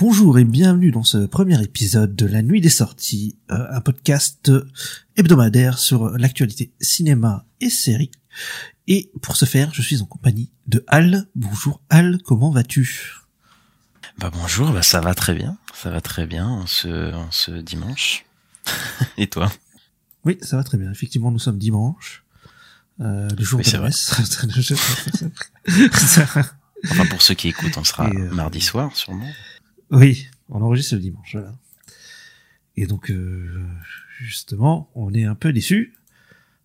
Bonjour et bienvenue dans ce premier épisode de La Nuit des Sorties, euh, un podcast hebdomadaire sur l'actualité cinéma et série. Et pour ce faire, je suis en compagnie de Al. Bonjour Al, comment vas-tu? Bah bonjour, bah ça va très bien, ça va très bien en ce, en ce dimanche. et toi? Oui, ça va très bien. Effectivement, nous sommes dimanche, euh, le jour Oui, de la messe. Enfin pour ceux qui écoutent, on sera euh, mardi soir sûrement. Oui, on enregistre le dimanche, voilà. Et donc, euh, justement, on est un peu déçus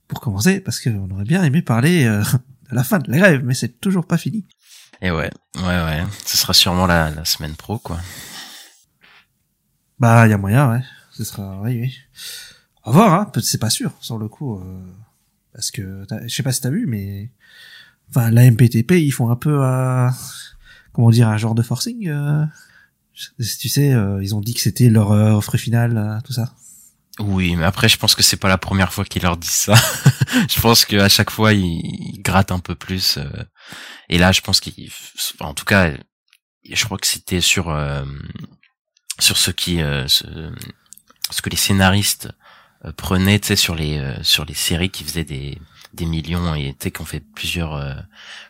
pour commencer, parce qu'on aurait bien aimé parler euh, de la fin de la grève, mais c'est toujours pas fini. Et ouais, ouais, ouais, ce sera sûrement la, la semaine pro quoi. Bah, il y a moyen, ouais. Ce sera, oui, oui. On va voir, hein. C'est pas sûr, sur le coup, euh, parce que, je sais pas si t'as vu, mais, enfin, la MPTP, ils font un peu, euh, comment dire, un genre de forcing. Tu sais, euh, ils ont dit que c'était leur euh, offre finale, euh, tout ça. Oui, mais après je pense que c'est pas la première fois qu'ils leur disent ça. je pense qu'à chaque fois ils, ils grattent un peu plus. euh, et là, je pense qu'ils, enfin, en tout cas, je crois que c'était sur euh, sur ce qui, euh, ce, ce que les scénaristes prenaient, tu sais, sur les euh, sur les séries qui faisaient des des millions et tu sais qu'on fait plusieurs, euh,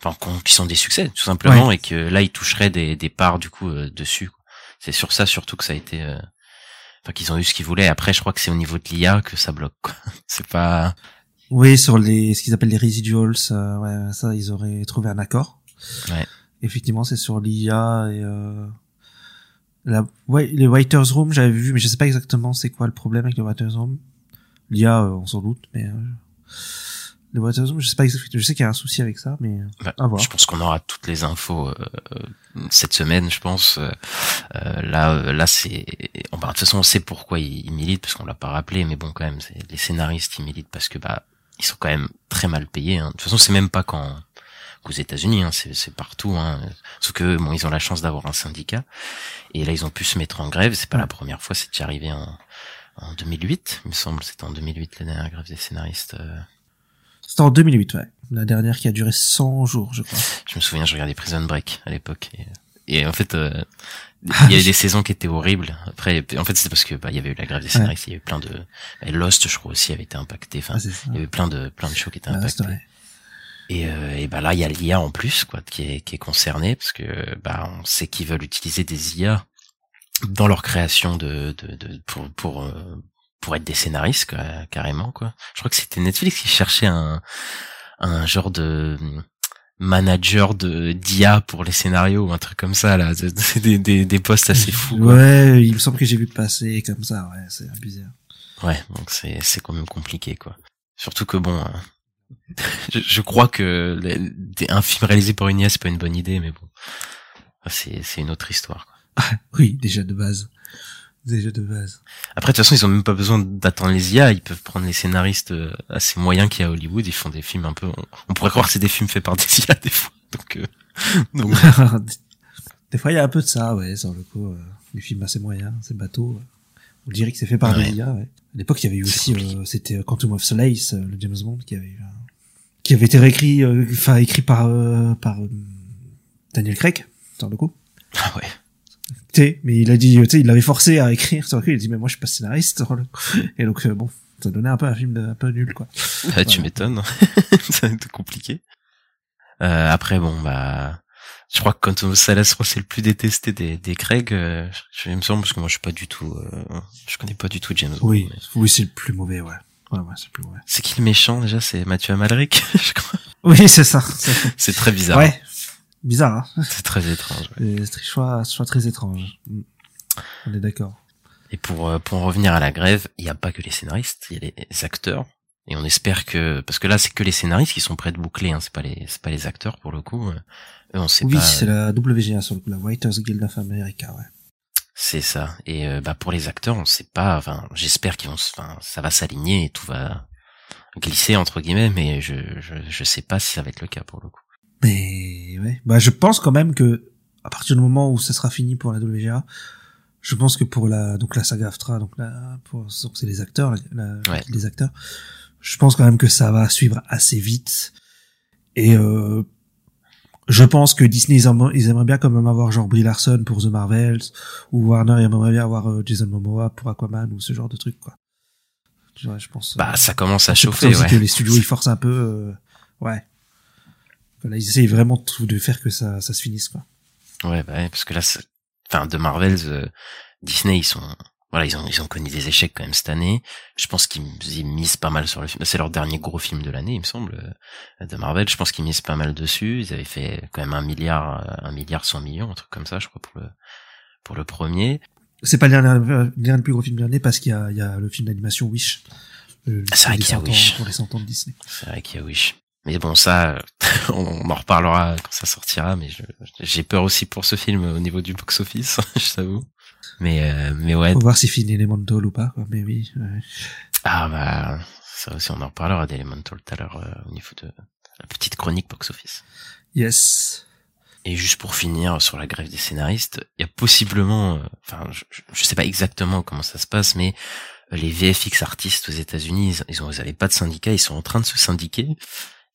enfin qui sont des succès tout simplement et que là ils toucheraient des des parts du coup euh, dessus. quoi. C'est sur ça surtout que ça a été. euh, Enfin, qu'ils ont eu ce qu'ils voulaient. Après, je crois que c'est au niveau de l'IA que ça bloque. C'est pas. Oui, sur les, ce qu'ils appellent les residuals, euh, ouais, ça, ils auraient trouvé un accord. Ouais. Effectivement, c'est sur l'IA et, euh, la, ouais, les writers room, j'avais vu, mais je sais pas exactement c'est quoi le problème avec les writers room. L'IA, euh, on s'en doute, mais, room, je sais pas exactement, je sais qu'il y a un souci avec ça, mais, euh, Bah, à voir. je pense qu'on aura toutes les infos euh, euh, cette semaine, je pense. Euh, euh, là, là, c'est. bon, bah, de toute façon, on sait pourquoi ils, ils militent parce qu'on l'a pas rappelé, mais bon, quand même, c'est les scénaristes ils militent parce que bah ils sont quand même très mal payés. Hein. De toute façon, c'est même pas qu'en qu'aux États-Unis, hein, c'est c'est partout. Hein. Sauf que bon, ils ont la chance d'avoir un syndicat et là, ils ont pu se mettre en grève. C'est pas la première fois, c'est déjà arrivé en en 2008, il me semble. C'était en 2008 la dernière grève des scénaristes. euh, C'était en 2008, ouais. La dernière qui a duré 100 jours, je crois. Je me souviens, je regardais Prison Break à l'époque. Et, et en fait, euh, il y avait oui. des saisons qui étaient horribles. Après, en fait, c'était parce que bah, il y avait eu la grève des scénaristes. Il y avait plein de bah, Lost, je crois aussi, avait été impacté. Enfin, Ah, il y avait plein de plein de shows qui étaient Ah, impactés. Et, euh, et bah là, il y a l'IA en plus, quoi, qui est qui est concerné parce que bah on sait qu'ils veulent utiliser des IA dans leur création de de, de pour pour euh, pour être des scénaristes quoi, carrément quoi. Je crois que c'était Netflix qui cherchait un un genre de manager de d'IA pour les scénarios ou un truc comme ça là C'est- des, des des postes assez fous quoi. Ouais, il me semble que j'ai vu passer comme ça, ouais, c'est bizarre. ouais donc c'est c'est quand même compliqué quoi surtout que bon euh, je, je crois que les- un film réalisé par une IA c'est pas une bonne idée mais bon c'est c'est une autre histoire quoi. Oui, déjà de base. Déjà de base. après de toute façon ils ont même pas besoin d'attendre les IA ils peuvent prendre les scénaristes euh, assez moyens qu'il y a à Hollywood ils font des films un peu on, pourrait croire que c'est des films faits par des IA des fois donc euh, donc Des fois, il y a un peu de ça, ouais, sur le coup. Euh, les films assez moyens, ces bateaux. euh, on dirait que c'est fait par Ouais. des IA, ouais. À l'époque, il y avait eu C'est aussi, euh, c'était euh, Quantum of Solace, euh, le James Bond, qui avait qui avait été réécrit, euh, enfin, écrit par, euh, par Daniel Craig, sur le coup. ah ouais Mais il a dit, tu sais, il l'avait forcé à écrire, sur le coup, il a dit, mais moi, je suis pas scénariste. Et donc, euh, bon, ça donnait un peu un film de- un peu nul, quoi. Bah, tu m'étonnes. ça va être compliqué. Euh, après, bon, bah, je crois que quand on Salas, c'est le plus détesté des, des Craig, euh, je, me semble, parce que moi, je suis pas du tout, euh, je connais pas du tout James Bond. Oui, mais- oui, c'est le plus mauvais, ouais. Ouais, ouais, c'est le plus mauvais. C'est qui le méchant, déjà? C'est Mathieu Amalric, je crois. Oui, c'est ça. C'est très bizarre. Ouais. Bizarre, hein. C'est très étrange, ouais. C'est choix, choix très étrange. Mm. On est d'accord. Et pour, euh, pour en revenir à la grève, il n'y a pas que les scénaristes, il y a les acteurs. Et on espère que, parce que là, c'est que les scénaristes qui sont prêts de boucler, hein, c'est pas les, c'est pas les acteurs pour le coup. Eux, on sait Oui, pas. c'est la WGA sur le coup, la Writers Guild of America, ouais. C'est ça. Et euh, bah pour les acteurs, on sait pas. Enfin, j'espère qu'ils vont. se- Enfin, ça va s'aligner et tout va. glisser entre guillemets, mais je, je je sais pas si ça va être le cas pour le coup. Mais ouais, bah je pense quand même que à partir du moment où ça sera fini pour la WGA, je pense que pour la donc la saga Aftra, donc la pour c'est les acteurs, la, la- Ouais. les acteurs, je pense quand même que ça va suivre assez vite. Et euh, je pense que Disney ils, aimeraient- ils aimeraient bien quand même avoir genre Brie Larson pour The Marvels ou Warner ils aimeraient bien avoir euh, Jason Momoa pour Aquaman ou ce genre de truc quoi. Je pense. Bah euh, ça commence à chauffer, ouais. que les studios ils forcent un peu, euh, ouais. Là, ils essayent vraiment de de faire que ça, ça se finisse quoi. Ouais, bah ouais, parce que là, enfin, de Marvels, euh, Disney, ils sont, voilà, ils ont, ils ont connu des échecs quand même cette année. Je pense qu'ils ils misent pas mal sur le film. C'est leur dernier gros film de l'année, il me semble, euh, de Marvel. Je pense qu'ils misent pas mal dessus. Ils avaient fait quand même un milliard, euh, un milliard cent millions, un truc comme ça, je crois, pour le, pour le premier. C'est pas le dernier, le dernier plus gros film de l'année parce qu'il y a, il y a le film d'animation Wish. C'est vrai qu'il y a 100 ans- Wish. Pour les 100 ans de Disney. C'est vrai qu'il y a Wish. Mais bon, ça, euh, on en reparlera quand ça sortira, mais j'ai peur aussi pour ce film au niveau du box-office, je t'avoue. Mais, euh, mais ouais, Faut voir s'il finit Elemental ou pas, quoi. Mais oui, ouais. Ah bah ça aussi on en reparlera d'Elemental tout à l'heure euh, au niveau de la petite chronique box office. Yes. Et juste pour finir sur la grève des scénaristes, il y a possiblement, euh, enfin je, je- je sais pas exactement comment ça se passe, mais les VFX artistes aux États-Unis, ils, ils ont, ils avaient pas de syndicat, ils sont en train de se syndiquer.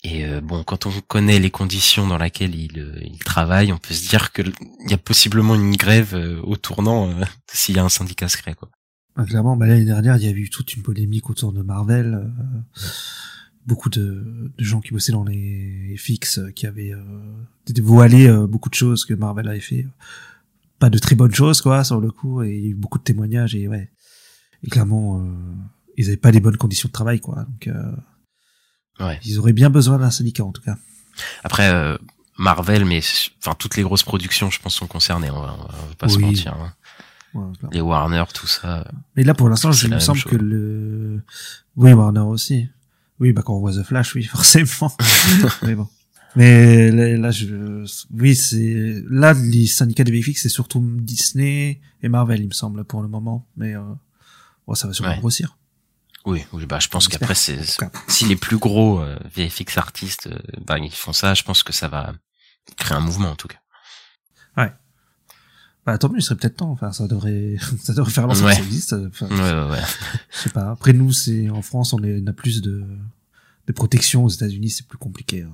Et euh, bon, quand on connaît les conditions dans lesquelles ils, euh, ils travaillent, on peut se dire que il y a possiblement une grève euh, au tournant euh, s'il y a un syndicat secret quoi. Ah, clairement, bah, l'année dernière, il y a eu toute une polémique autour de Marvel. euh, beaucoup de, de gens qui bossaient dans les FX euh, qui avaient dévoilé beaucoup de choses que Marvel avait fait. Pas de très bonnes choses, quoi, sur le coup. Et il y a eu beaucoup de témoignages et ouais. Et clairement, ils avaient pas les bonnes conditions de travail, quoi. Donc, Ouais. ils auraient bien besoin d'un syndicat, en tout cas. Après, euh, Marvel, mais enfin toutes les grosses productions, je pense, sont concernées. On va, on va pas se mentir. hein. Ouais. Les Warner, tout ça. euh, Mais là, pour l'instant, il me semble chose. que le... Oui, Warner aussi. Oui, bah quand on voit The Flash, oui, forcément. mais bon. Mais là, là, je... Oui, c'est... Là, les syndicats des VFX, c'est surtout Disney et Marvel, il me semble, pour le moment. Mais euh... bon, ça va sûrement Ouais. grossir. Oui, oui, bah je pense qu'après, c'est si les plus gros euh, VFX artistes, euh, bah, ils font ça, je pense que ça va créer un mouvement en tout cas. Bah tant mieux, il serait peut-être temps. Enfin, ça devrait, ça devrait faire longtemps Ouais. ça existe. Enfin, Ouais, ouais, ouais. je sais pas. Après nous, c'est en France, on, est... on a plus de de protection. Aux États-Unis, c'est plus compliqué. hein.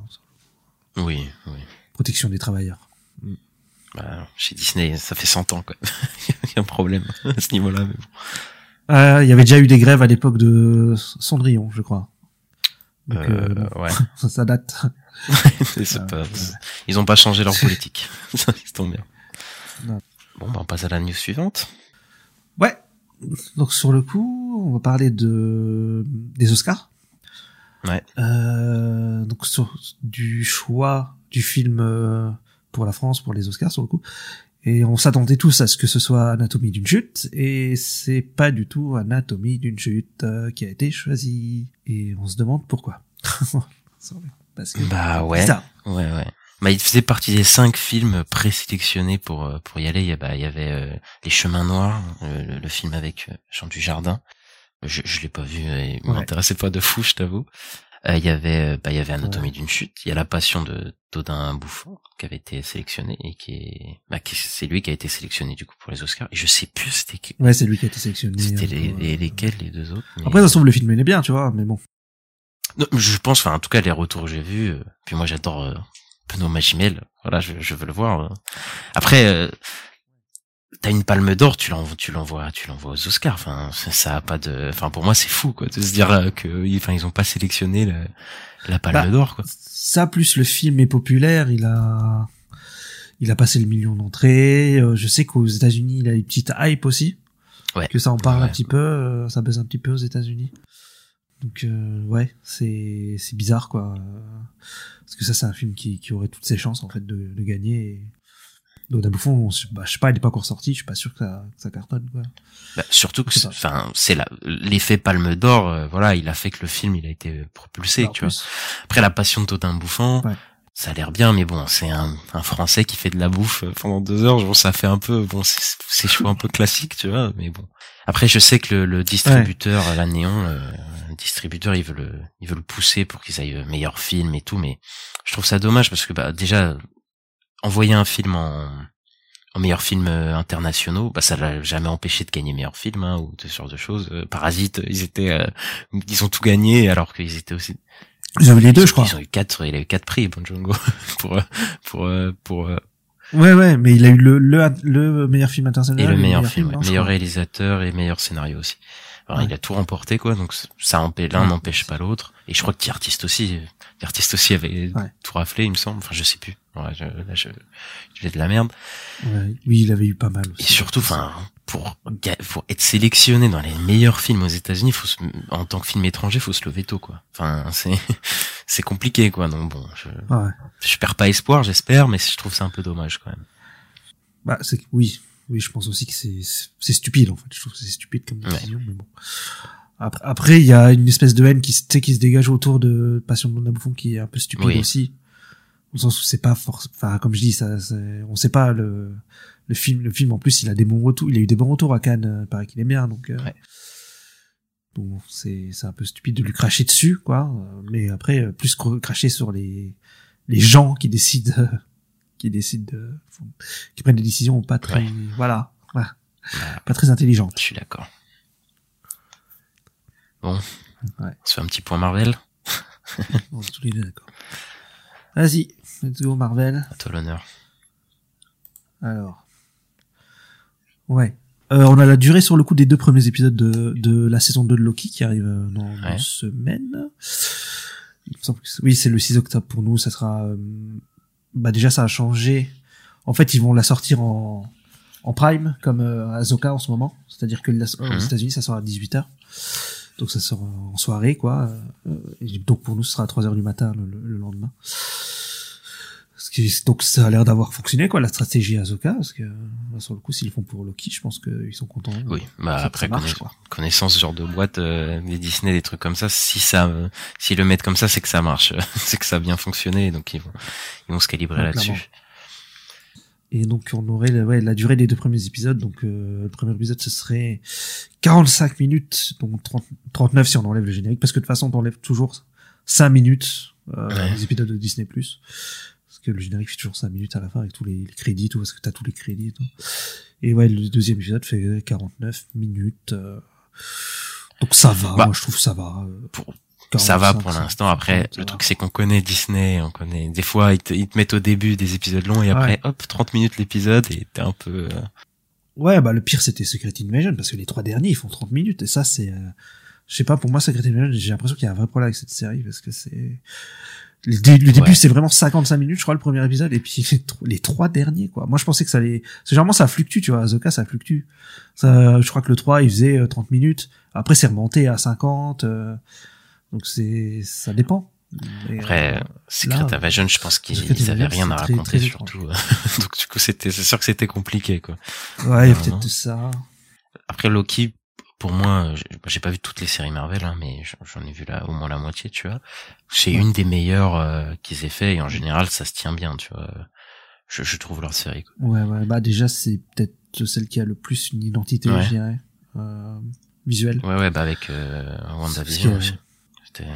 Oui, oui. Protection des travailleurs. Bah, chez Disney, ça fait 100 ans quoi. Il y a un problème à ce niveau-là. Mais bon. Ah, il y avait déjà eu des grèves à l'époque de Cendrillon, je crois. Donc, Euh, euh, ouais. ça, date. Pas- ouais. Ils ont pas changé leur politique. ça tombe bien. Non. Bon, bah, on passe à la news suivante. Ouais. Donc sur le coup, on va parler de des Oscars. Ouais. Euh, donc sur du choix du film euh, pour la France pour les Oscars sur le coup. Et on s'attendait tous à ce que ce soit Anatomie d'une chute, et c'est pas du tout Anatomie d'une chute euh, qui a été choisi. Et on se demande pourquoi. Parce que Bah ouais. Ouais, ouais. Bah, il faisait partie des cinq films présélectionnés pour euh, pour y aller. Il y bah, il y avait euh, Les Chemins Noirs, le, le film avec Jean Dujardin. Je je l'ai pas vu, et il Ouais. m'intéressait pas de fou, je t'avoue. Euh, il y avait euh, bah il y avait Anatomie d'une chute. Il y a La Passion de Dodin Bouffon qui avait été sélectionné et qui est bah c'est lui qui a été sélectionné du coup pour les Oscars. Et je sais plus c'était qui- Ouais, c'est lui qui a été sélectionné. c'était euh, les, les- euh, lesquels les deux autres. mais- Après, ça se trouve, le film il est bien, tu vois, mais bon. Non, je pense, enfin, en tout cas, les retours que j'ai vus, euh, puis moi j'adore euh, Benoît Magimel, voilà, je, je veux le voir. euh. Après, euh, t'as une palme d'or, tu l'envoies, tu l'envoies, tu l'envoies aux Oscars. Enfin, ça, a pas de, enfin, pour moi c'est fou, quoi, de se dire euh, que, enfin, ils ont pas sélectionné le- la palme Bah, d'or, quoi. Ça, plus le film est populaire, il a, il a passé le million d'entrées. Euh, je sais qu'aux États-Unis, il a une petite hype aussi. Ouais. Que ça en parle Ouais. un petit peu, euh, ça baisse un petit peu aux États-Unis. Donc, euh, ouais, c'est, c'est bizarre, quoi. Parce que ça, c'est un film qui, qui aurait toutes ses chances, en fait, de, de gagner. Et... Dodin Bouffon, on se- bah, je sais pas, il est pas encore sorti, je suis pas sûr que ça, que ça cartonne, quoi. Bah, surtout que, Je enfin, c'est l'effet palme d'or, euh, voilà, il a fait que le film, il a été propulsé, Bah, tu vois. Après, la passion de Todin Bouffant, Ouais. ça a l'air bien, mais bon, c'est un, un Français qui fait de la bouffe pendant deux heures. Bon, ça fait un peu, bon, c'est c'est choix un peu classique, tu vois, mais bon. Après, je sais que le, le distributeur, la Néon, euh, le distributeur, il veut le, il veut le pousser pour qu'ils aillent meilleur film et tout, mais je trouve ça dommage parce que bah déjà envoyer un film en, en meilleur film euh, internationaux, bah ça l'a jamais empêché de gagner meilleur film hein, ou ce genre de choses. Euh, Parasite, ils étaient, euh, ils ont tout gagné alors qu'ils étaient aussi. Ils avaient les deux, ils- je crois. Ils ont eu quatre, il a eu quatre prix, Bon Django, pour pour euh, pour Ouais, ouais, mais il a eu le, le, le meilleur film international. et le meilleur film, ouais. meilleur réalisateur et meilleur scénario aussi. Alors, Ouais. Il a tout remporté quoi, donc ça empêche l'un n'empêche pas l'autre. Et je crois que The Artist aussi, The Artist aussi avait Ouais. tout raflé, il me semble. Enfin, je sais plus. Ouais, je, là, je, fais de la merde. Ouais, oui, il avait eu pas mal Et aussi. surtout, enfin, pour pour être sélectionné dans les meilleurs films aux États-Unis, faut se, en tant que film étranger, faut se lever tôt quoi. Enfin, c'est c'est compliqué quoi. Donc bon, je, je perds pas espoir, j'espère, mais je trouve ça un peu dommage quand même. Bah, c'est, oui. Oui, je pense aussi que c'est, c'est stupide, en fait. Je trouve que c'est stupide comme Ouais. décision, mais bon. Après, après, il y a une espèce de haine qui, se- qui se dégage autour de Passion de Bouffon qui est un peu stupide Oui. aussi. Au sens où c'est pas force, enfin, comme je dis, ça, on sait pas le, le film, le film, en plus, il a des bons retours, il a eu des bons retours à Cannes, euh, paraît qu'il est bien, donc, euh, Ouais. donc c'est, c'est un peu stupide de lui cracher dessus, quoi. Euh, Mais après, plus cr- cracher sur les, les gens qui décident, qui décident de, qui prennent des décisions pas très, Ouais. voilà, voilà, Voilà. pas très intelligentes. Je suis d'accord. Bon, Ouais. on se fait un petit point Marvel. On est tous les deux d'accord. Vas-y, let's go Marvel. À toi l'honneur. Alors. Ouais. Euh, on a la durée sur le coup des deux premiers épisodes de, de la saison 2 de Loki qui arrive euh, dans Ouais. une semaine. Il me semble que c'est- oui, c'est le 6 octobre pour nous. Ça sera. euh, bah déjà, ça a changé. En fait, ils vont la sortir en, en prime comme euh, Azoka en ce moment. C'est-à-dire que la- aux Mhm. États-Unis, ça sort à 18h. Donc ça sort en soirée, quoi. Euh, et donc pour nous, ce sera à 3h du matin le- le lendemain. Donc ça a l'air d'avoir fonctionné, quoi, la stratégie Azoka, parce que bah, sur le coup, s'ils le font pour Loki, je pense qu'ils sont contents. Oui, bah après marche, connaiss- quoi. connaissant ce genre de boîte, euh, des Disney, des trucs comme ça, si ça, euh, s'ils le mettent comme ça, c'est que ça marche, c'est que ça a bien fonctionné, donc ils vont, ils vont se calibrer Ouais, là-dessus. Et donc on aurait la, ouais, la durée des deux premiers épisodes. Donc euh, le premier épisode ce serait 45 minutes, donc 30, 39 si on enlève le générique, parce que de toute façon on enlève toujours 5 minutes euh, Ouais. les épisodes de Disney+. Parce que le générique fait toujours 5 minutes à la fin avec tous les, les crédits, tout, parce que t'as tous les crédits et tout. Et ouais, le deuxième épisode fait 49 minutes. euh, donc ça va, Bah, moi je trouve ça va. euh, pour- Ça 45, va pour l'instant. Après, 50, ça le truc c'est qu'on connaît Disney, on connaît. Des fois, ils te, ils te mettent au début des épisodes longs et après, hop, 30 minutes l'épisode et t'es un peu. euh, Ouais, bah le pire c'était Secret Invasion parce que les trois derniers ils font 30 minutes et ça c'est, euh, je sais pas pour moi Secret Invasion j'ai l'impression qu'il y a un vrai problème avec cette série parce que c'est le, dé- le début Ouais. c'est vraiment 55 minutes je crois le premier épisode et puis les, tro- les trois derniers quoi. Moi je pensais que ça allait, c'est généralement ça fluctue tu vois, Azoka ça fluctue. Ça, je crois que le 3 il faisait euh, 30 minutes, après c'est remonté à 50, euh, donc c'est ça dépend. Mais, Après, euh, Secret là, Invasion, je pense qu'ils avaient rien à c'est très- raconter très surtout. donc du coup, c'était, c'est sûr que c'était compliqué quoi. ouais, il y a non, peut-être ça. Après Loki, pour moi, j'ai pas vu toutes les séries Marvel, hein, mais j'en- ai vu là au moins la moitié, tu vois. C'est une des meilleures euh, qu'ils aient fait et en général, ça se tient bien, tu vois. Je, je trouve leur série. Quoi. Ouais, ouais, bah déjà c'est peut-être celle qui a le plus une identité, Ouais. je dirais, euh, visuelle. Ouais, ouais, bah avec euh, WandaVision aussi.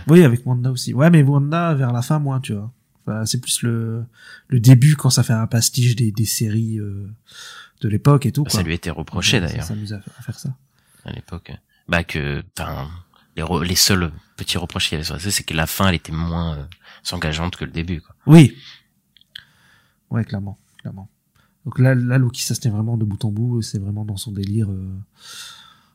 Oui, avec Wanda aussi. Ouais, mais Wanda vers la fin moins, tu vois. Enfin, c'est plus le le début quand ça fait un pastiche des, des séries euh, de l'époque et tout. Ça quoi. lui était reproché Ça d'ailleurs s'amuse à, à faire ça. À l'époque. Bah que, enfin, les, les seuls petits reproches qu'il y avait sur c'est que la fin, elle était moins euh, engageante que le début. Quoi. Oui. Ouais, clairement, clairement. Donc là, là, Loki, ça se tient vraiment de bout en bout. C'est vraiment dans son délire, euh,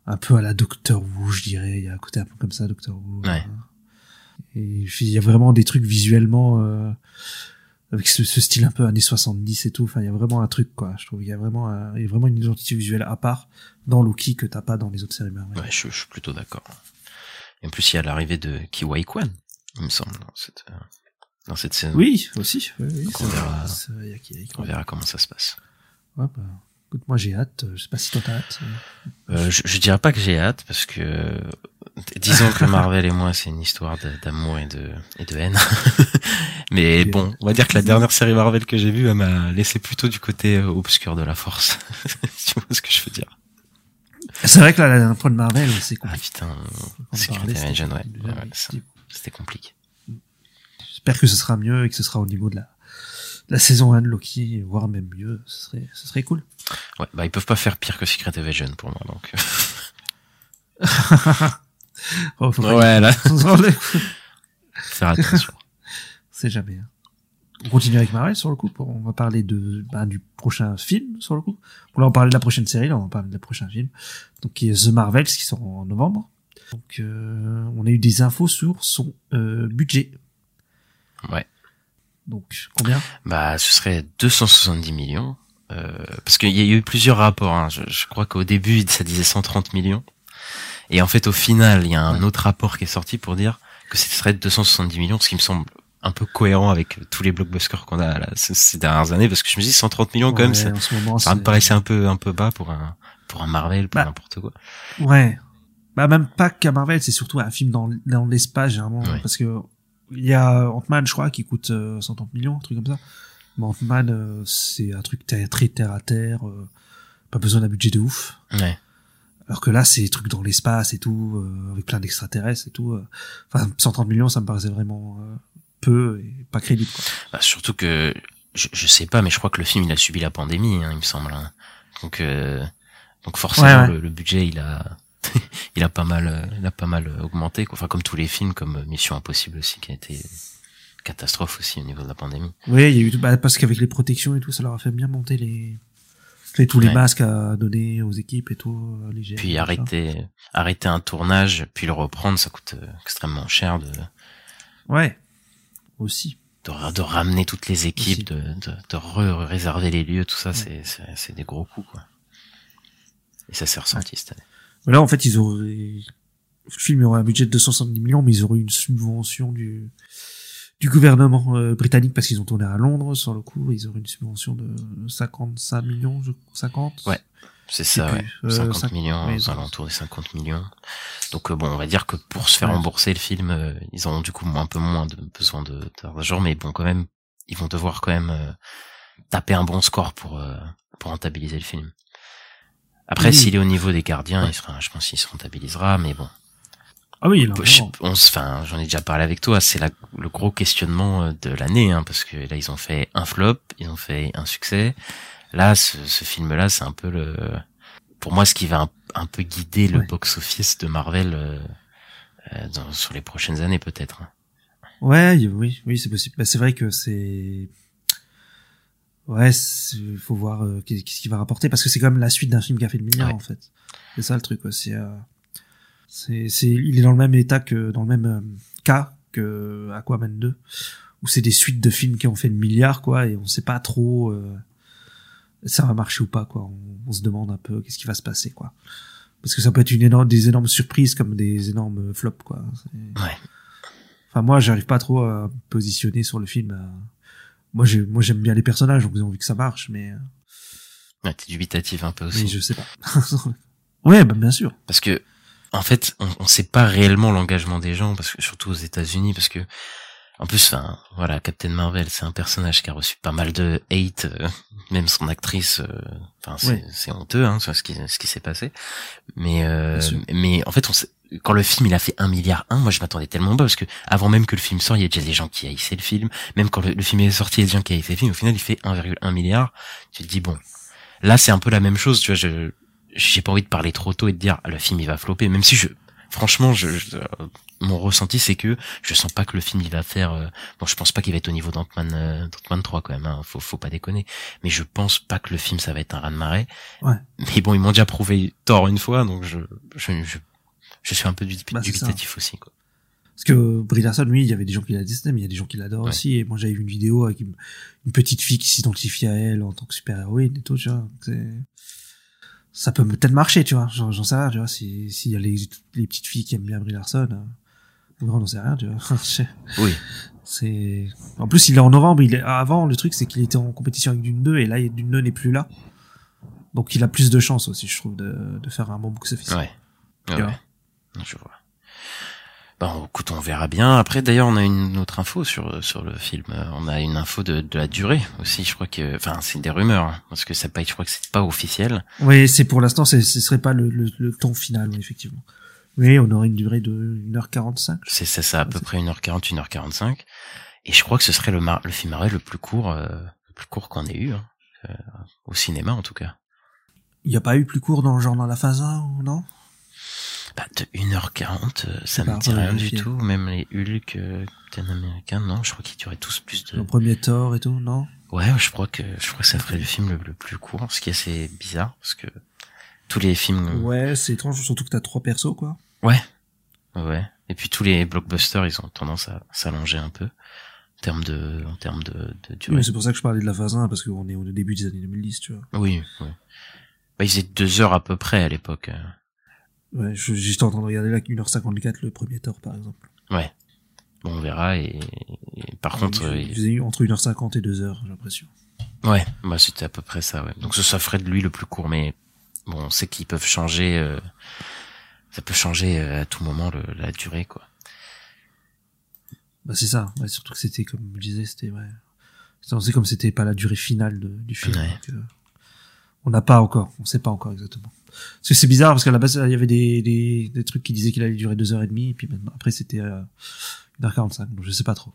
un peu à la Doctor Who, je dirais. Il y a un côté un peu comme ça, Doctor Who. Ouais. euh. Et il y a vraiment des trucs visuellement, euh, avec ce, ce style un peu années 70 et tout. Enfin, il y a vraiment un truc, quoi. Je trouve il y a vraiment, un- il y a vraiment une identité visuelle à part dans Loki que t'as pas dans les autres séries Marvel. Ouais, je, je suis plutôt d'accord. Et en plus, il y a l'arrivée de Kiwai Kwan, il me semble, dans cette, euh, dans cette saison. Oui, aussi. Oui, oui, on verra. Vrai, On comment ça se passe. Ouais, bah, écoute, moi j'ai hâte. Je sais pas si toi t'as hâte. Euh, je, je dirais pas que j'ai hâte parce que disons que Marvel et moi, c'est une histoire d'amour et de, et de haine. Mais bon, on va dire que la dernière série Marvel que j'ai vue, elle m'a laissé plutôt du côté euh, obscur de la force. tu vois ce que je veux dire? C'est vrai que là, la dernière fois de Marvel, c'est Ah compliqué. putain, On Secret Invasion, ouais. c'était compliqué. J'espère que ce sera mieux et que ce sera au niveau de la, de la saison 1 de Loki, voire même mieux. Ce serait, ce serait cool. Ouais, bah ils peuvent pas faire pire que Secret Invasion pour moi, donc. Oh, ouais, là, faire attention. C'est jamais. hein. On continue avec Marvel sur le coup. Pour, on va parler de bah, du prochain film sur le coup. Pour là, on parlait de la prochaine série. Là, on va parler de la prochain film. Donc, qui est The Marvels, qui sort en novembre. Donc, euh, on a eu des infos sur son euh, budget. Ouais. Donc, combien? Bah, ce serait 270 millions. Euh, parce qu'il y a eu plusieurs rapports. Hein. Je, je crois qu'au début, ça disait 130 millions. Et en fait, au final, il y a un Ouais. autre rapport qui est sorti pour dire que ce serait 270 millions, ce qui me semble un peu cohérent avec tous les blockbusters qu'on a là, ces, dernières années, parce que je me dis 130 millions quand même, ça, moment, ça me paraissait un peu un peu bas pour un pour un Marvel, pour Bah, n'importe quoi. Ouais. Bah même pas qu'à Marvel, c'est surtout un film dans, dans l'espace généralement, Ouais. parce que il y a Ant-Man, je crois, qui coûte euh, 130 millions, un truc comme ça. Mais Ant-Man, euh, c'est un truc ter- très terre à terre, euh, pas besoin d'un budget de ouf. Ouais. Alors que là, c'est des trucs dans l'espace et tout, euh, avec plein d'extraterrestres et tout. euh. Enfin, 130 millions, ça me paraissait vraiment euh, peu et pas crédible. Quoi. Bah, surtout que je, je sais pas, mais je crois que le film il a subi la pandémie, hein, il me semble. hein. Donc euh, donc forcément Ouais, ouais. Le, le budget il a il a pas mal euh, il a pas mal euh, augmenté. Quoi. Enfin comme tous les films, comme Mission Impossible aussi qui a été catastrophe aussi au niveau de la pandémie. Oui, il y a eu bah, parce qu'avec les protections et tout, ça leur a fait bien monter les, les tous les masques à donner aux équipes et tout. euh, les Puis ça. arrêter arrêter un tournage puis le reprendre, ça coûte euh, extrêmement cher de Ouais. Aussi. de, ra- de ramener toutes les équipes, Aussi. de, de, de re- réserver les lieux, tout ça, c'est, c'est, c'est des gros coups, quoi. Et ça s'est ressenti cette année. Là, en fait, ils auraient, le film aurait un budget de 270 millions, mais ils auraient eu une subvention du, du gouvernement euh, britannique parce qu'ils ont tourné à Londres, sur le coup, ils auraient une subvention de 55 millions, je, 50? Ouais. C'est ça, ouais. plus. Euh, 50 cinq- millions, aux alentours des 50 millions. Donc euh, bon, on va dire que pour se faire Ouais. rembourser le film, euh, ils auront du coup un peu moins de besoin de d'argent, mais bon, quand même, ils vont devoir quand même euh, taper un bon score pour euh, pour rentabiliser le film. Après, Oui. s'il est au niveau des gardiens, Ouais. il sera, je pense qu'il se rentabilisera, mais bon. Ah oui, là, Je- on enfin, j'en ai déjà parlé avec toi, c'est le gros questionnement euh, de l'année, hein, parce que là, ils ont fait un flop, ils ont fait un succès. Là, ce, ce film-là, c'est un peu le, pour moi, ce qui va un, un peu guider le Ouais. box-office de Marvel euh, euh, dans- sur les prochaines années, peut-être. Ouais, oui, oui, c'est possible. Bah, c'est vrai que c'est, ouais, il faut voir euh, qu'est- qu'est-ce qu'il va rapporter parce que c'est quand même la suite d'un film qui a fait le milliard Ouais. en fait. C'est ça le truc aussi. Euh, c'est, c'est, il est dans le même état que dans le même euh, cas que Aquaman 2 où c'est des suites de films qui ont fait le milliard quoi et on sait pas trop euh, ça va marcher ou pas quoi. On, on se demande un peu qu'est-ce qui va se passer quoi. Parce que ça peut être une énorme, des énormes surprises comme des énormes flops quoi. C'est- Ouais. Enfin, moi, j'arrive pas trop à me positionner sur le film. euh. Moi, j'ai, moi, j'aime bien les personnages, donc j'ai envie que ça marche, mais, euh, Ouais, t'es dubitatif un peu aussi. mais je sais pas. ouais, bah, bien sûr. Parce que, en fait, on, on sait pas réellement l'engagement des gens, parce que surtout aux États-Unis, parce que, en plus, enfin, voilà, Captain Marvel, c'est un personnage qui a reçu pas mal de hate, euh, même son actrice, euh, enfin, c'est, honteux, hein, ce qui, ce qui s'est passé. Mais, euh, mais en fait, on sait, quand le film il a fait un milliard un, moi je m'attendais tellement pas parce que avant même que le film sorte, il y a déjà des gens qui haïssaient le film. Même quand le, le film est sorti, il y a des gens qui haïssaient le film. Au final, il fait 1,1 milliard. Tu te dis bon, là c'est un peu la même chose, tu vois. Je j'ai pas envie de parler trop tôt et de dire ah, le film il va flopper, même si je franchement je, je- euh, mon ressenti c'est que je sens pas que le film il va faire euh, bon je pense pas qu'il va être au niveau d'Ant-Man euh, d'Ant-Man 3 quand même hein, faut faut pas déconner mais je pense pas que le film ça va être un raz de marée Ouais. mais bon ils m'ont déjà prouvé tort une fois donc je je je, je suis un peu dub- Bah, dubitatif aussi quoi Parce que Brie Larson, lui, il y avait des gens qui la détestaient, mais il y a des gens qui l'adorent Ouais. aussi. Et moi, j'avais vu une vidéo avec une, petite fille qui s'identifie à elle en tant que super-héroïne et tout, tu vois. Ça peut peut-être marcher, tu vois. J'en j'en sais rien, tu vois. Si, s'il y a les, les petites filles qui aiment bien Brie Larson, euh, on n'en sait rien, tu vois. Oui C'est, en plus, il est en novembre, il est, avant, le truc, c'est qu'il était en compétition avec Dune 2, et là, Dune 2 n'est plus là. Donc, il a plus de chances aussi, je trouve, de, de faire un bon box-office. ouais ouais, ouais. je vois Bon, écoute, on verra bien. Après, d'ailleurs, on a une autre info sur sur le film. On a une info de, de la durée aussi. Je crois que, enfin, c'est des rumeurs hein, parce que ça pas, je crois que c'est pas officiel. Oui, c'est pour l'instant, ce serait pas le, le, le ton final, oui, effectivement. Oui, on aurait une durée de 1h45. C'est ça, ça à peu près 1h40, 1h45. Et je crois que ce serait le, mar- le film Marvel le plus court, euh, le plus court qu'on ait eu, hein. Euh, au cinéma en tout cas. Il n'y a pas eu plus court dans le genre dans la phase 1, ou non? Bah, de 1h40, euh, ça me dit rien du tout. Même les Hulk, euh, Captain Américain, non, je crois qu'ils duraient tous plus de... Le premier Thor et tout, non? Ouais, je crois que je crois que ça ferait le film le, le plus court, ce qui est assez bizarre parce que tous les films, Ouais, c'est étrange, surtout que t'as trois persos, quoi. ouais, ouais. Et puis tous les blockbusters, ils ont tendance à s'allonger un peu en termes de, en termes de, de Oui, durée. mais c'est pour ça que je parlais de la phase 1, parce qu'on est au début des années 2010, tu vois. Oui, oui. Bah, ils faisaient deux heures à peu près à l'époque. Ouais, je- j'étais en train de regarder là 1h54 le premier Thor, par exemple. Ouais. Bon, on verra. Et, et par contre, euh, il faisait eu entre 1h50 et 2h, j'ai l'impression. ouais, bah c'était à peu près ça. Ouais. Donc ça, ça ferait de lui le plus court, mais bon, on sait qu'ils peuvent changer. euh, ça peut changer euh, à tout moment le, la durée, quoi. Bah c'est ça, ouais, surtout que c'était, comme je disais, c'était, ouais. C'est c'est comme c'était pas la durée finale de- du film. Ouais. donc, euh, on n'a pas encore, on sait pas encore exactement. Parce que c'est bizarre, parce qu'à la base, il y avait des, des, des trucs qui disaient qu'il allait durer 2h30, et puis maintenant, après c'était euh, 1h45, donc je sais pas trop.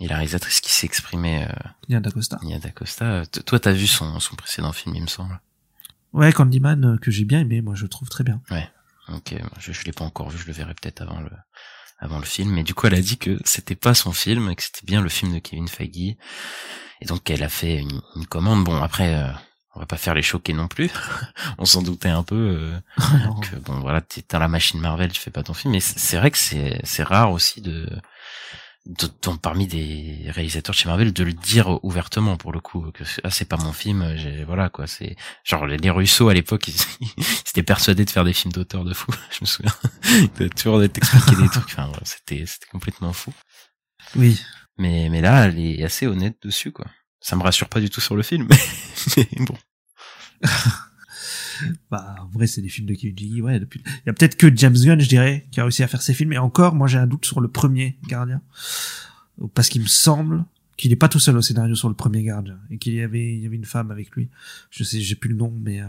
Et la réalisatrice qui s'est exprimée, euh, Yann D'Acosta. Nia D'Acosta, euh, toi t'as vu son, son précédent film, il me semble. Ouais, Candyman, euh, que j'ai bien aimé, moi je le trouve très bien. Ok, moi, je, je l'ai pas encore vu, je le verrai peut-être avant le avant le film. Mais du coup, elle a dit que c'était pas son film, et que c'était bien le film de Kevin Feige. Et donc, elle a fait une, une commande. Bon, après, euh, on va pas faire les choquer non plus. on s'en doutait un peu euh, que bon, voilà, t'es dans la machine Marvel, tu fais pas ton film. Mais c'est vrai que c'est c'est rare aussi de, de, de- parmi des réalisateurs de chez Marvel de le dire ouvertement pour le coup que c'est- ah, c'est pas mon film. Voilà quoi. C'est genre les, les Russo à l'époque, ils, ils étaient persuadés de faire des films d'auteur de fou. Je me souviens. de toujours t'expliquer des trucs. Enfin, voilà, c'était c'était complètement fou. Oui. Mais mais là, elle est assez honnête dessus quoi. Ça me rassure pas du tout sur le film, mais bon. Bah, en vrai, c'est des films de Kevin ouais, depuis... Il y a peut-être que James Gunn, je dirais, qui a réussi à faire ces films, et encore, moi j'ai un doute sur le premier Gardien. Parce qu'il me semble qu'il est pas tout seul au scénario sur le premier Gardien, et qu'il y avait, il y avait une femme avec lui. Je sais, j'ai plus le nom, mais euh...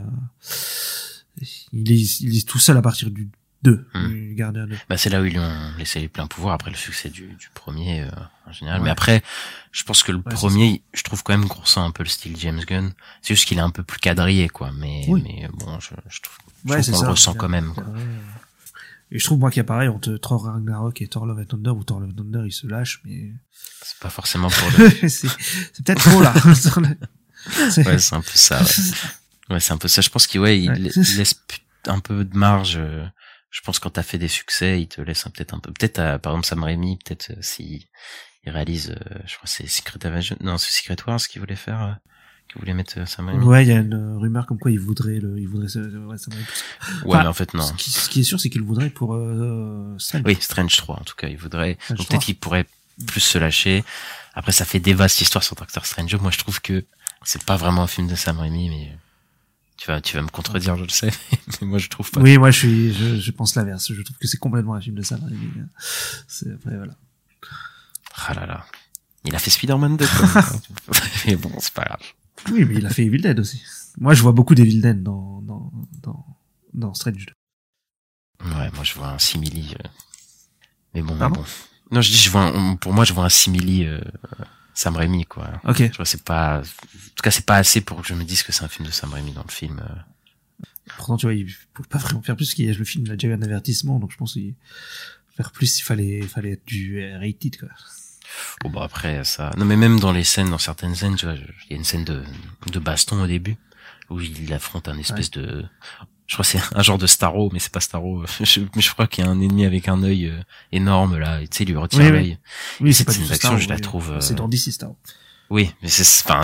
il, est, il est tout seul à partir du 2, du Gardien 2. Bah c'est là où ils lui ont laissé les pleins pouvoirs après le succès du, du premier euh, en général. Ouais. Mais après, je pense que le premier, je trouve quand même qu'on ressent un peu le style James Gunn. C'est juste qu'il est un peu plus quadrillé quoi. Mais Oui. mais bon, je, je trouve, je Ouais, trouve qu'on le ressent quand même. Quoi. euh, Et je trouve, moi, qu'il y a pareil, entre Thor Ragnarok et Thor Love and Thunder, où Thor Love and Thunder, il se lâche, mais C'est pas forcément pour le. c'est peut-être trop là. C'est- ouais, un peu ça. Ouais, ouais c'est un peu ça. Je pense qu'il ouais, il, laisse un peu de marge. Je pense quand t'as fait des succès, il te laisse un- peut-être un peu. Peut-être euh, par exemple Sam Raimi, peut-être euh, si il réalise, euh, je crois c'est Secret Invasion, non c'est Secret Wars qu'il voulait faire, euh, qu'il voulait mettre euh, Sam Raimi. Ouais, il y a une rumeur comme quoi il voudrait le, il voudrait, ouais. Ouais, Enfin, mais en fait non. Ce qui, ce qui est sûr, c'est qu'il le voudrait pour Strange. Oui, Strange 3 en tout cas, il voudrait. Strange donc 3. peut-être qu'il pourrait plus se lâcher. Après, ça fait des vastes histoires sur Doctor Strange. Moi, je trouve que c'est pas vraiment un film de Sam Raimi, mais tu vas, tu vas me contredire, je le sais, mais moi je trouve pas. Oui, moi je suis, je, je pense l'inverse. Je trouve que c'est complètement un film de Sam Raimi. C'est après voilà. Ah là là. Il a fait Spider-Man 2, quoi. mais bon, c'est pas grave. Oui, mais il a fait Evil Dead aussi. Moi, je vois beaucoup d'Evil Dead dans dans dans dans Strange 2. Ouais, moi je vois un simili. euh, Mais bon, Pardon? bon. Non, je dis, je vois un- pour moi, je vois un simili euh, Sam Raimi, quoi. Ok. C'est pas, en tout cas, c'est pas assez pour que je me dise que c'est un film de Sam Raimi dans le film. euh. Pourtant, tu vois, il pouvait pas vraiment faire plus. Qu'il y a le film, il a déjà eu un avertissement, donc je pense qu'il faire plus, il fallait, il fallait être du rated quoi. Bon, bah après, ça. Non, mais même dans les scènes, dans certaines scènes, tu vois, il y a une scène de, de baston au début où il affronte un espèce de, je crois que c'est un genre de Starro, mais c'est pas Starro. Je, mais je crois qu'il y a un ennemi avec un œil euh, énorme là, et tu sais, il lui retire Oui, oui. l'œil. Oui, cette pas scène du d'action, Star je la trouve, euh, C'est dans DC Star. Oui, mais c'est, enfin,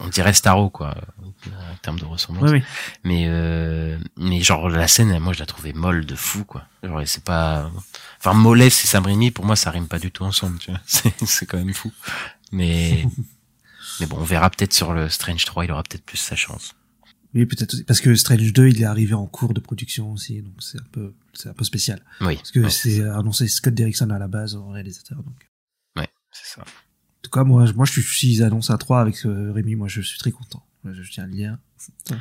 on dirait Starro quoi, en termes de ressemblance. Oui, oui. Mais euh, mais genre la scène, moi je la trouvais molle de fou quoi. Genre c'est pas, enfin mollet c'est Sam Raimi pour moi ça rime pas du tout ensemble, tu vois. C'est c'est quand même fou. Mais mais bon, on verra peut-être sur le Strange 3, il aura peut-être plus sa chance. Oui, peut-être aussi. Parce que Strange 2, il est arrivé en cours de production aussi, donc c'est un peu, c'est un peu spécial. Oui. Parce que Ouais, c'est annoncé Scott Derrickson à la base, au réalisateur, donc. Ouais, c'est ça. En tout cas, moi, je- moi, je suis, s'ils annoncent un 3 avec euh, Rémi, moi, je suis très content. Je, je tiens à le dire.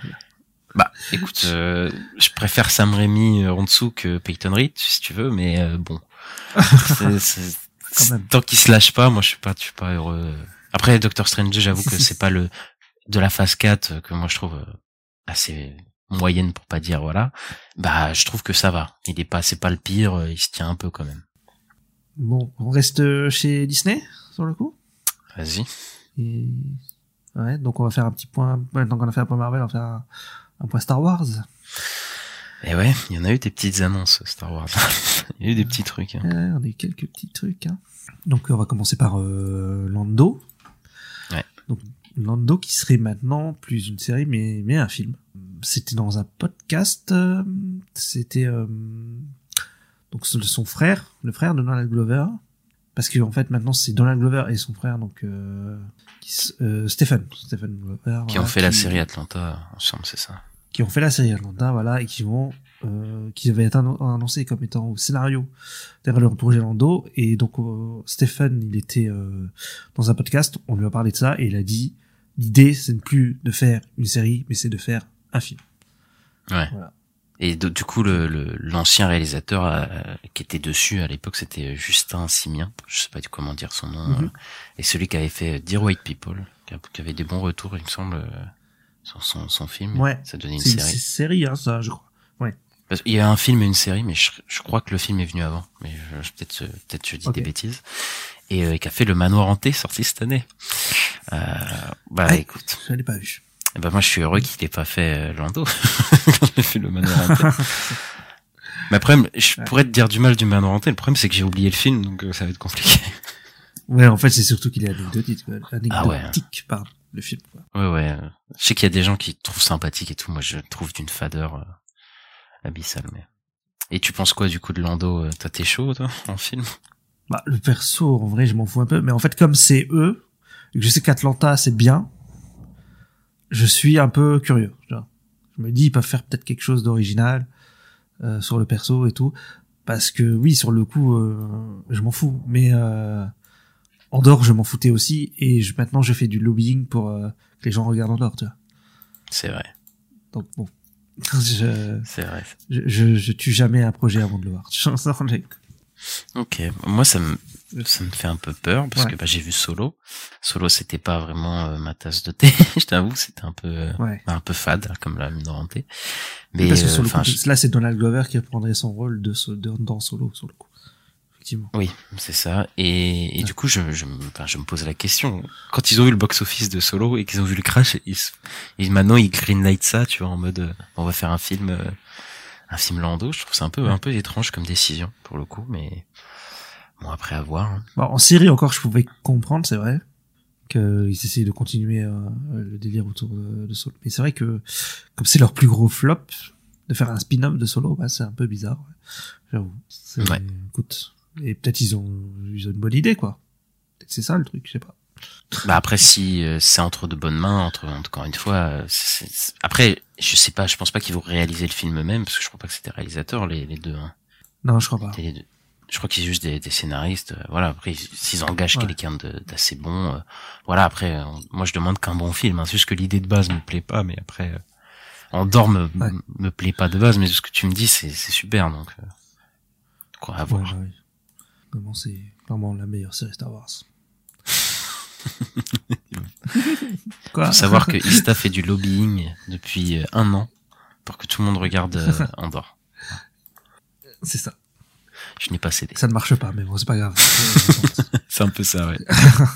Bah, écoute, euh, je préfère Sam Raimi euh, en dessous que Peyton Reed, si tu veux, mais euh, bon. C'est- c'est- Quand même. Tant qu'il se lâche pas, moi je suis pas, je suis pas heureux. Après Doctor Strange, j'avoue que c'est pas le de la phase 4 que moi je trouve euh, assez moyenne pour pas dire voilà. Bah, je trouve que ça va. Il est pas, c'est pas le pire, euh, il se tient un peu quand même. Bon, on reste euh, chez Disney, sur le coup? Vas-y. Et... Ouais, donc on va faire un petit point, maintenant qu'on a fait un point Marvel, on va faire un, un point Star Wars. Et ouais, il y en a eu des petites annonces Star Wars. il y a eu des petits trucs. hein. Ouais, on a eu quelques petits trucs. Hein. Donc on va commencer par euh, Lando. Ouais. Donc Lando qui serait maintenant plus une série mais mais un film. C'était dans un podcast. euh, C'était euh, donc son frère, le frère de Donald Glover. Parce que en fait maintenant c'est Donald Glover et son frère donc euh, qui euh, Stephen Stephen Glover Qui voilà, ont fait la série Atlanta ensemble, c'est ça. qui ont fait la série Atlanta, voilà, et qui vont, euh, qui avaient été annon- annoncés comme étant au scénario derrière le projet Lando, et donc euh, Stephen, il était euh, dans un podcast, on lui a parlé de ça, et il a dit, l'idée, c'est ne plus de faire une série, mais c'est de faire un film. Ouais. Voilà. Et do- du coup, le le- l'ancien réalisateur euh, qui était dessus à l'époque, c'était Justin Simien. Je sais pas du comment dire son nom. Mhm. euh, et celui qui avait fait Dear White People, qui, a- qui avait des bons retours, il me semble, euh, sur son, son film. Ouais. Ça donnait une C'est une série. série, hein, ça, je crois. Parce qu'il y a un film et une série, mais je, je crois que le film est venu avant. Mais peut-être, euh, peut-être je dis des bêtises. Et euh, qui a fait Le Manoir hanté, sorti cette année. Euh, bah Ouais. écoute, Je l'ai pas vu. eh ben moi je suis heureux qu'il ait pas fait euh, Lando quand j'ai fait Le Manoir hanté. Mais après, je Ouais. pourrais te dire du mal du Manoir hanté. Le problème c'est que j'ai oublié le film, donc euh, ça va être compliqué. Ouais, en fait, c'est surtout qu'il est anecdotique, quoi. Ah ouais. anecdotique, pardon, le film. quoi. Ouais ouais. euh, Je sais qu'il y a des gens qui trouvent sympathique et tout. Moi je trouve d'une fadeur abyssale. Mais et tu penses quoi du coup de Lando euh, Toi t'es chaud toi en film? Bah, le perso, en vrai, je m'en fous un peu. Mais en fait, comme c'est eux, et que je sais qu'Atlanta, c'est bien, je suis un peu curieux. tu vois. Je me dis, ils peuvent faire peut-être quelque chose d'original euh, sur le perso et tout. Parce que oui, sur le coup, euh, je m'en fous. Mais euh, Andorre, je m'en foutais aussi. Et je, maintenant, je fais du lobbying pour euh, que les gens regardent Andorre, tu vois. C'est vrai, Donc bon, je, c'est vrai. je, je, je tue jamais un projet avant de le voir. Ok, moi ça me ça me fait un peu peur parce Ouais. que bah, j'ai vu Solo. Solo c'était pas vraiment euh, ma tasse de thé, je t'avoue, c'était un peu euh, ouais. un peu fade comme la mine. Mais Parce que euh, sur le enfin, coup, je- là, c'est Donald Glover qui reprendrait son rôle de, de- dans Solo, sur le coup. Effectivement. oui, c'est ça. Et, et Ouais. du coup, je, je, me- enfin, je me pose la question. Quand ils ont vu le box-office de Solo et qu'ils ont vu le crash, ils, et maintenant ils greenlight ça, tu vois, en mode euh, on va faire un film, euh, un film Lando. Je trouve ça un peu Ouais. un peu étrange comme décision pour le coup, mais bon après à voir. hein. Bon, en série encore, je pouvais comprendre, c'est vrai, qu'ils essayent de continuer euh, le délire autour de, de Solo. Mais c'est vrai que, comme c'est leur plus gros flop, de faire un spin-off de Solo, bah, c'est un peu bizarre. ouais. J'avoue. Ouais. Écoute, et peut-être ils ont, ils ont une bonne idée, quoi. Peut-être c'est ça le truc, je sais pas. Bah après si euh, c'est entre de bonnes mains, entre encore une fois, euh, c'est- c'est- après je sais pas, je pense pas qu'ils vont réaliser le film eux-mêmes parce que je crois pas que c'était réalisateurs les, les deux. Hein. Non, je crois pas. C'était les deux. Je crois qu'ils sont juste des, des scénaristes. euh, voilà après s'ils engagent Ouais. quelqu'un de- d'assez bon, euh, voilà après euh, moi je demande qu'un bon film. Hein. C'est juste que l'idée de base me plaît pas, mais après euh, Andorre me, Ouais. me plaît pas de base, mais ce que tu me dis c'est c'est super donc euh, quoi à voir. bah Vraiment, c'est clairement la meilleure série Star Wars. Quoi Faut savoir que Ista fait du lobbying depuis euh, un an pour que tout le monde regarde euh, Andorre. c'est ça. Je n'ai pas cédé. Ça ne marche pas, mais bon, c'est pas grave. C'est un peu ça, ouais.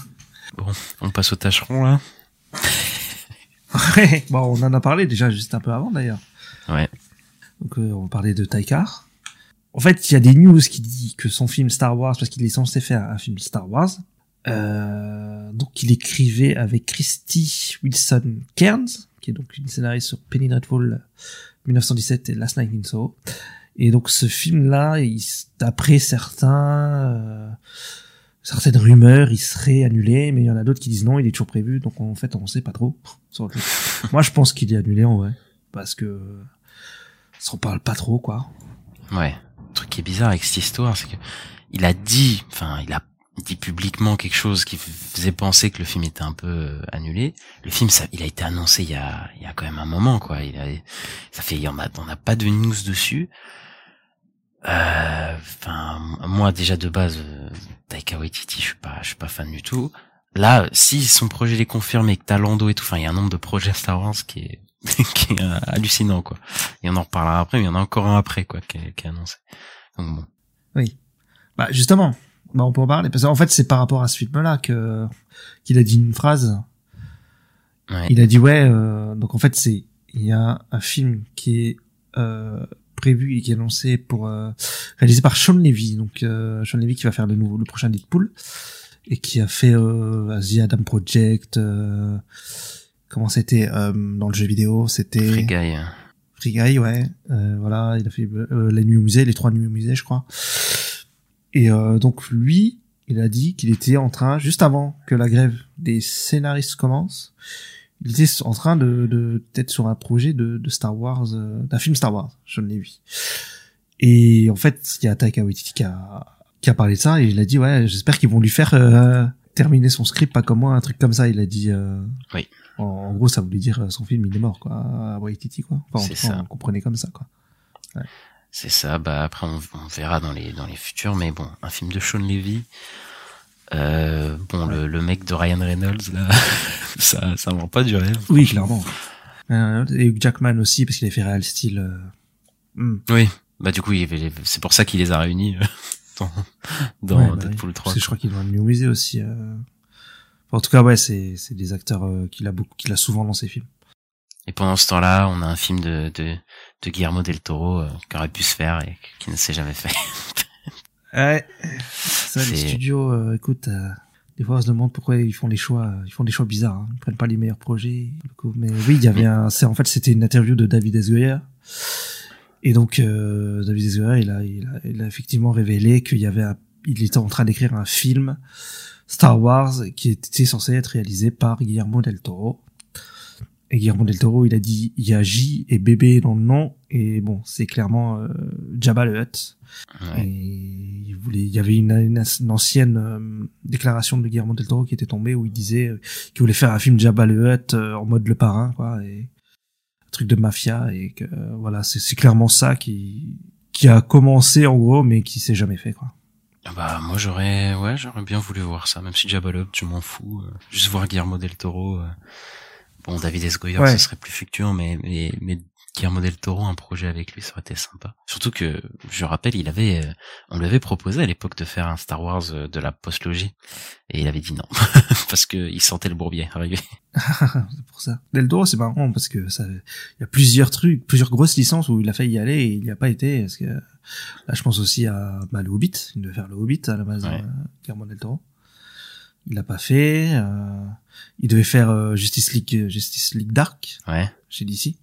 bon, on passe au tâcheron, là. Ouais, bon, on en a parlé déjà juste un peu avant d'ailleurs. Ouais. Donc euh, on parlait de Taikar. En fait, il y a des news qui disent que son film Star Wars, parce qu'il est censé faire un film Star Wars, euh, donc il écrivait avec Christy Wilson Cairns, qui est donc une scénariste sur Penny Dreadful 1917 et Last Night in Soho. Et donc ce film-là, il- d'après certains, euh, certaines rumeurs, il serait annulé, mais il y en a d'autres qui disent non, il est toujours prévu, donc en fait, on sait pas trop. Moi, je pense qu'il est annulé en vrai, parce que ça en parle pas trop, quoi. Ouais. Truc qui est bizarre avec cette histoire, c'est que il a dit, enfin, il a dit publiquement quelque chose qui faisait penser que le film était un peu euh, annulé. Le film, ça, il a été annoncé il y a, il y a quand même un moment, quoi. Il a, ça fait, il y en a, on n'a pas de news dessus. Euh, Enfin, moi déjà de base, euh, Taika Waititi, je suis pas, je suis pas fan du tout. Là, si son projet est confirmé, que t'as Lando et tout, enfin, il y a un nombre de projets Star Wars qui est, qui est euh, hallucinant, quoi. Et on en reparlera après, mais il y en a encore un après, quoi, qui est, qui est annoncé. Donc bon. Oui. Bah justement, bah on peut en parler parce qu'en fait c'est par rapport à ce film-là que qu'il a dit une phrase. Ouais. Il a dit ouais. euh, donc en fait c'est il y a un film qui est euh, prévu et qui est annoncé pour euh, réalisé par Sean Levy. Donc euh, Sean Levy qui va faire le nouveau le prochain Deadpool et qui a fait euh, The Adam Project. Comment c'était euh, dans le jeu vidéo? C'était Free Guy. Free Guy, ouais. Euh, voilà, il a fait euh, la nuit au musée, les trois nuits au musée, je crois. Et euh, donc lui, il a dit qu'il était en train, juste avant que la grève des scénaristes commence, il était en train de, de peut-être sur un projet de, de Star Wars, euh, d'un film Star Wars, je ne l'ai vu. Et en fait, il y a Taika Waititi qui a, qui a parlé de ça et il a dit ouais, j'espère qu'ils vont lui faire euh, terminer son script, pas comme moi, un truc comme ça. Il a dit. euh, Oui. En, en gros, ça voulait dire euh, son film il est mort quoi, à Waititi quoi. Enfin, en ça. on comprenait comme ça quoi. C'est ça. Bah après, on, on verra dans les dans les futurs, mais bon, un film de Sean Levy. Euh, bon, le, le mec de Ryan Reynolds là, ça ça vend pas du rêve. Oui, clairement. Euh, et Hugh Jackman aussi parce qu'il avait fait Real Steel. euh, hmm. Oui. Bah du coup, c'est pour ça qu'il les a réunis euh, dans dans Ouais, bah. Deadpool 3. Parce que je crois qu'il doit au musée aussi. En tout cas, ouais, c'est c'est des acteurs euh, qu'il a beaucoup, qu'il a souvent dans ses films. Et pendant ce temps-là, on a un film de de, de Guillermo del Toro euh, qui aurait pu se faire et qui ne s'est jamais fait. Ouais. Ça, les studios, euh, écoute, euh, des fois on se demande pourquoi ils font les choix, euh, ils font des choix bizarres. Hein. Ils prennent pas les meilleurs projets. coup. Mais oui, il y avait un, c'est en fait c'était une interview de David S. Goyer. Et donc euh, David S. Goyer, il a, il a, il a effectivement révélé qu'il y avait, un, il était en train d'écrire un film Star Wars qui était censé être réalisé par Guillermo del Toro. Et Guillermo del Toro, il a dit, il y a J et bébé dans le nom, et bon, c'est clairement euh, Jabba le Hutt. Ouais. Et il voulait, il y avait une, une- une ancienne euh, déclaration de Guillermo del Toro qui était tombée où il disait euh, qu'il voulait faire un film Jabba le Hutt euh, en mode le parrain, quoi, et un truc de mafia, et que euh, voilà, c'est c'est clairement ça qui qui a commencé en gros, mais qui s'est jamais fait, quoi. Ah Bah moi j'aurais ouais j'aurais bien voulu voir ça même si Jabba je m'en fous euh, juste voir Guillermo del Toro euh. bon David S. Goyer Ouais. ce serait plus fluctuant mais mais mais Guillermo del Toro un projet avec lui ça aurait été sympa surtout que je rappelle il avait euh, on lui avait proposé à l'époque de faire un Star Wars euh, de la postlogie et il avait dit non parce que il sentait le bourbier arriver c'est pour ça. Del Toro, c'est marrant parce que ça, il y a plusieurs trucs, plusieurs grosses licences où il a failli y aller et il n'y a pas été. Parce que là, je pense aussi à bah, le Hobbit. Il devait faire le Hobbit à la base, Ouais. euh, Guillermo del Toro. Il l'a pas fait. euh, il devait faire euh, Justice League, Justice League Dark ouais chez DC.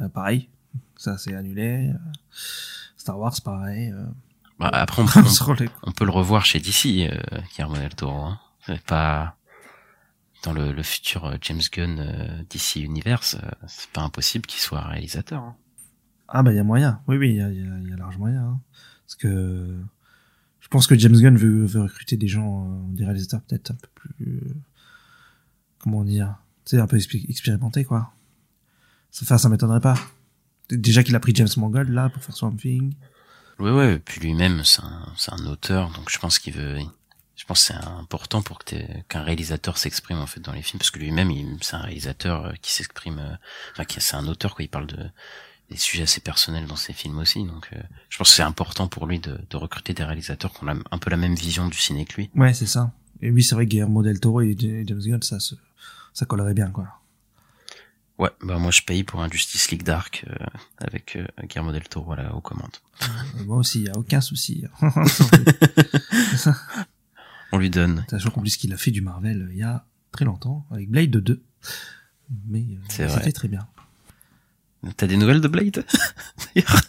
Euh, pareil, ça c'est annulé. Euh, Star Wars, pareil. euh. bah, après on, on, Sur les- on peut le revoir chez DC Guillermo del Toro hein. c'est pas dans le, le futur James Gunn DC Universe c'est pas impossible qu'il soit réalisateur hein. Ah bah il y a moyen. Oui oui, il y a, y, a, y a large moyen. hein. Parce que je pense que James Gunn veut, veut recruter des gens, euh, des réalisateurs peut-être un peu plus, euh, comment dire, tu sais un peu expé- expérimentés quoi. Ça faire ça m'étonnerait pas. Déjà qu'il a pris James Mangold là pour faire Swamp Thing. Ouais, ouais, et puis lui-même, c'est un, c'est un auteur, donc je pense qu'il veut, je pense que c'est important pour que qu'un réalisateur s'exprime, en fait, dans les films, parce que lui-même, il, c'est un réalisateur euh, qui s'exprime, euh, enfin, qui, c'est un auteur, quoi, il parle de, des sujets assez personnels dans ses films aussi, donc, euh, je pense que c'est important pour lui de, de recruter des réalisateurs qui ont la- un peu la même vision du ciné que lui. Ouais c'est ça. Et oui c'est vrai que Guillermo del Toro et James Gunn ça se, ça collerait bien quoi. Ouais, bah, moi, je paye pour un Justice League Dark, euh, avec euh, Guillermo del Toro, voilà, aux commandes. Moi aussi il y a aucun souci. On lui donne. Sachant qu'en plus qu'il a fait du Marvel euh, il y a très longtemps avec Blade 2. Mais euh, C'est c'était très bien. T'as des nouvelles de Blade? D'ailleurs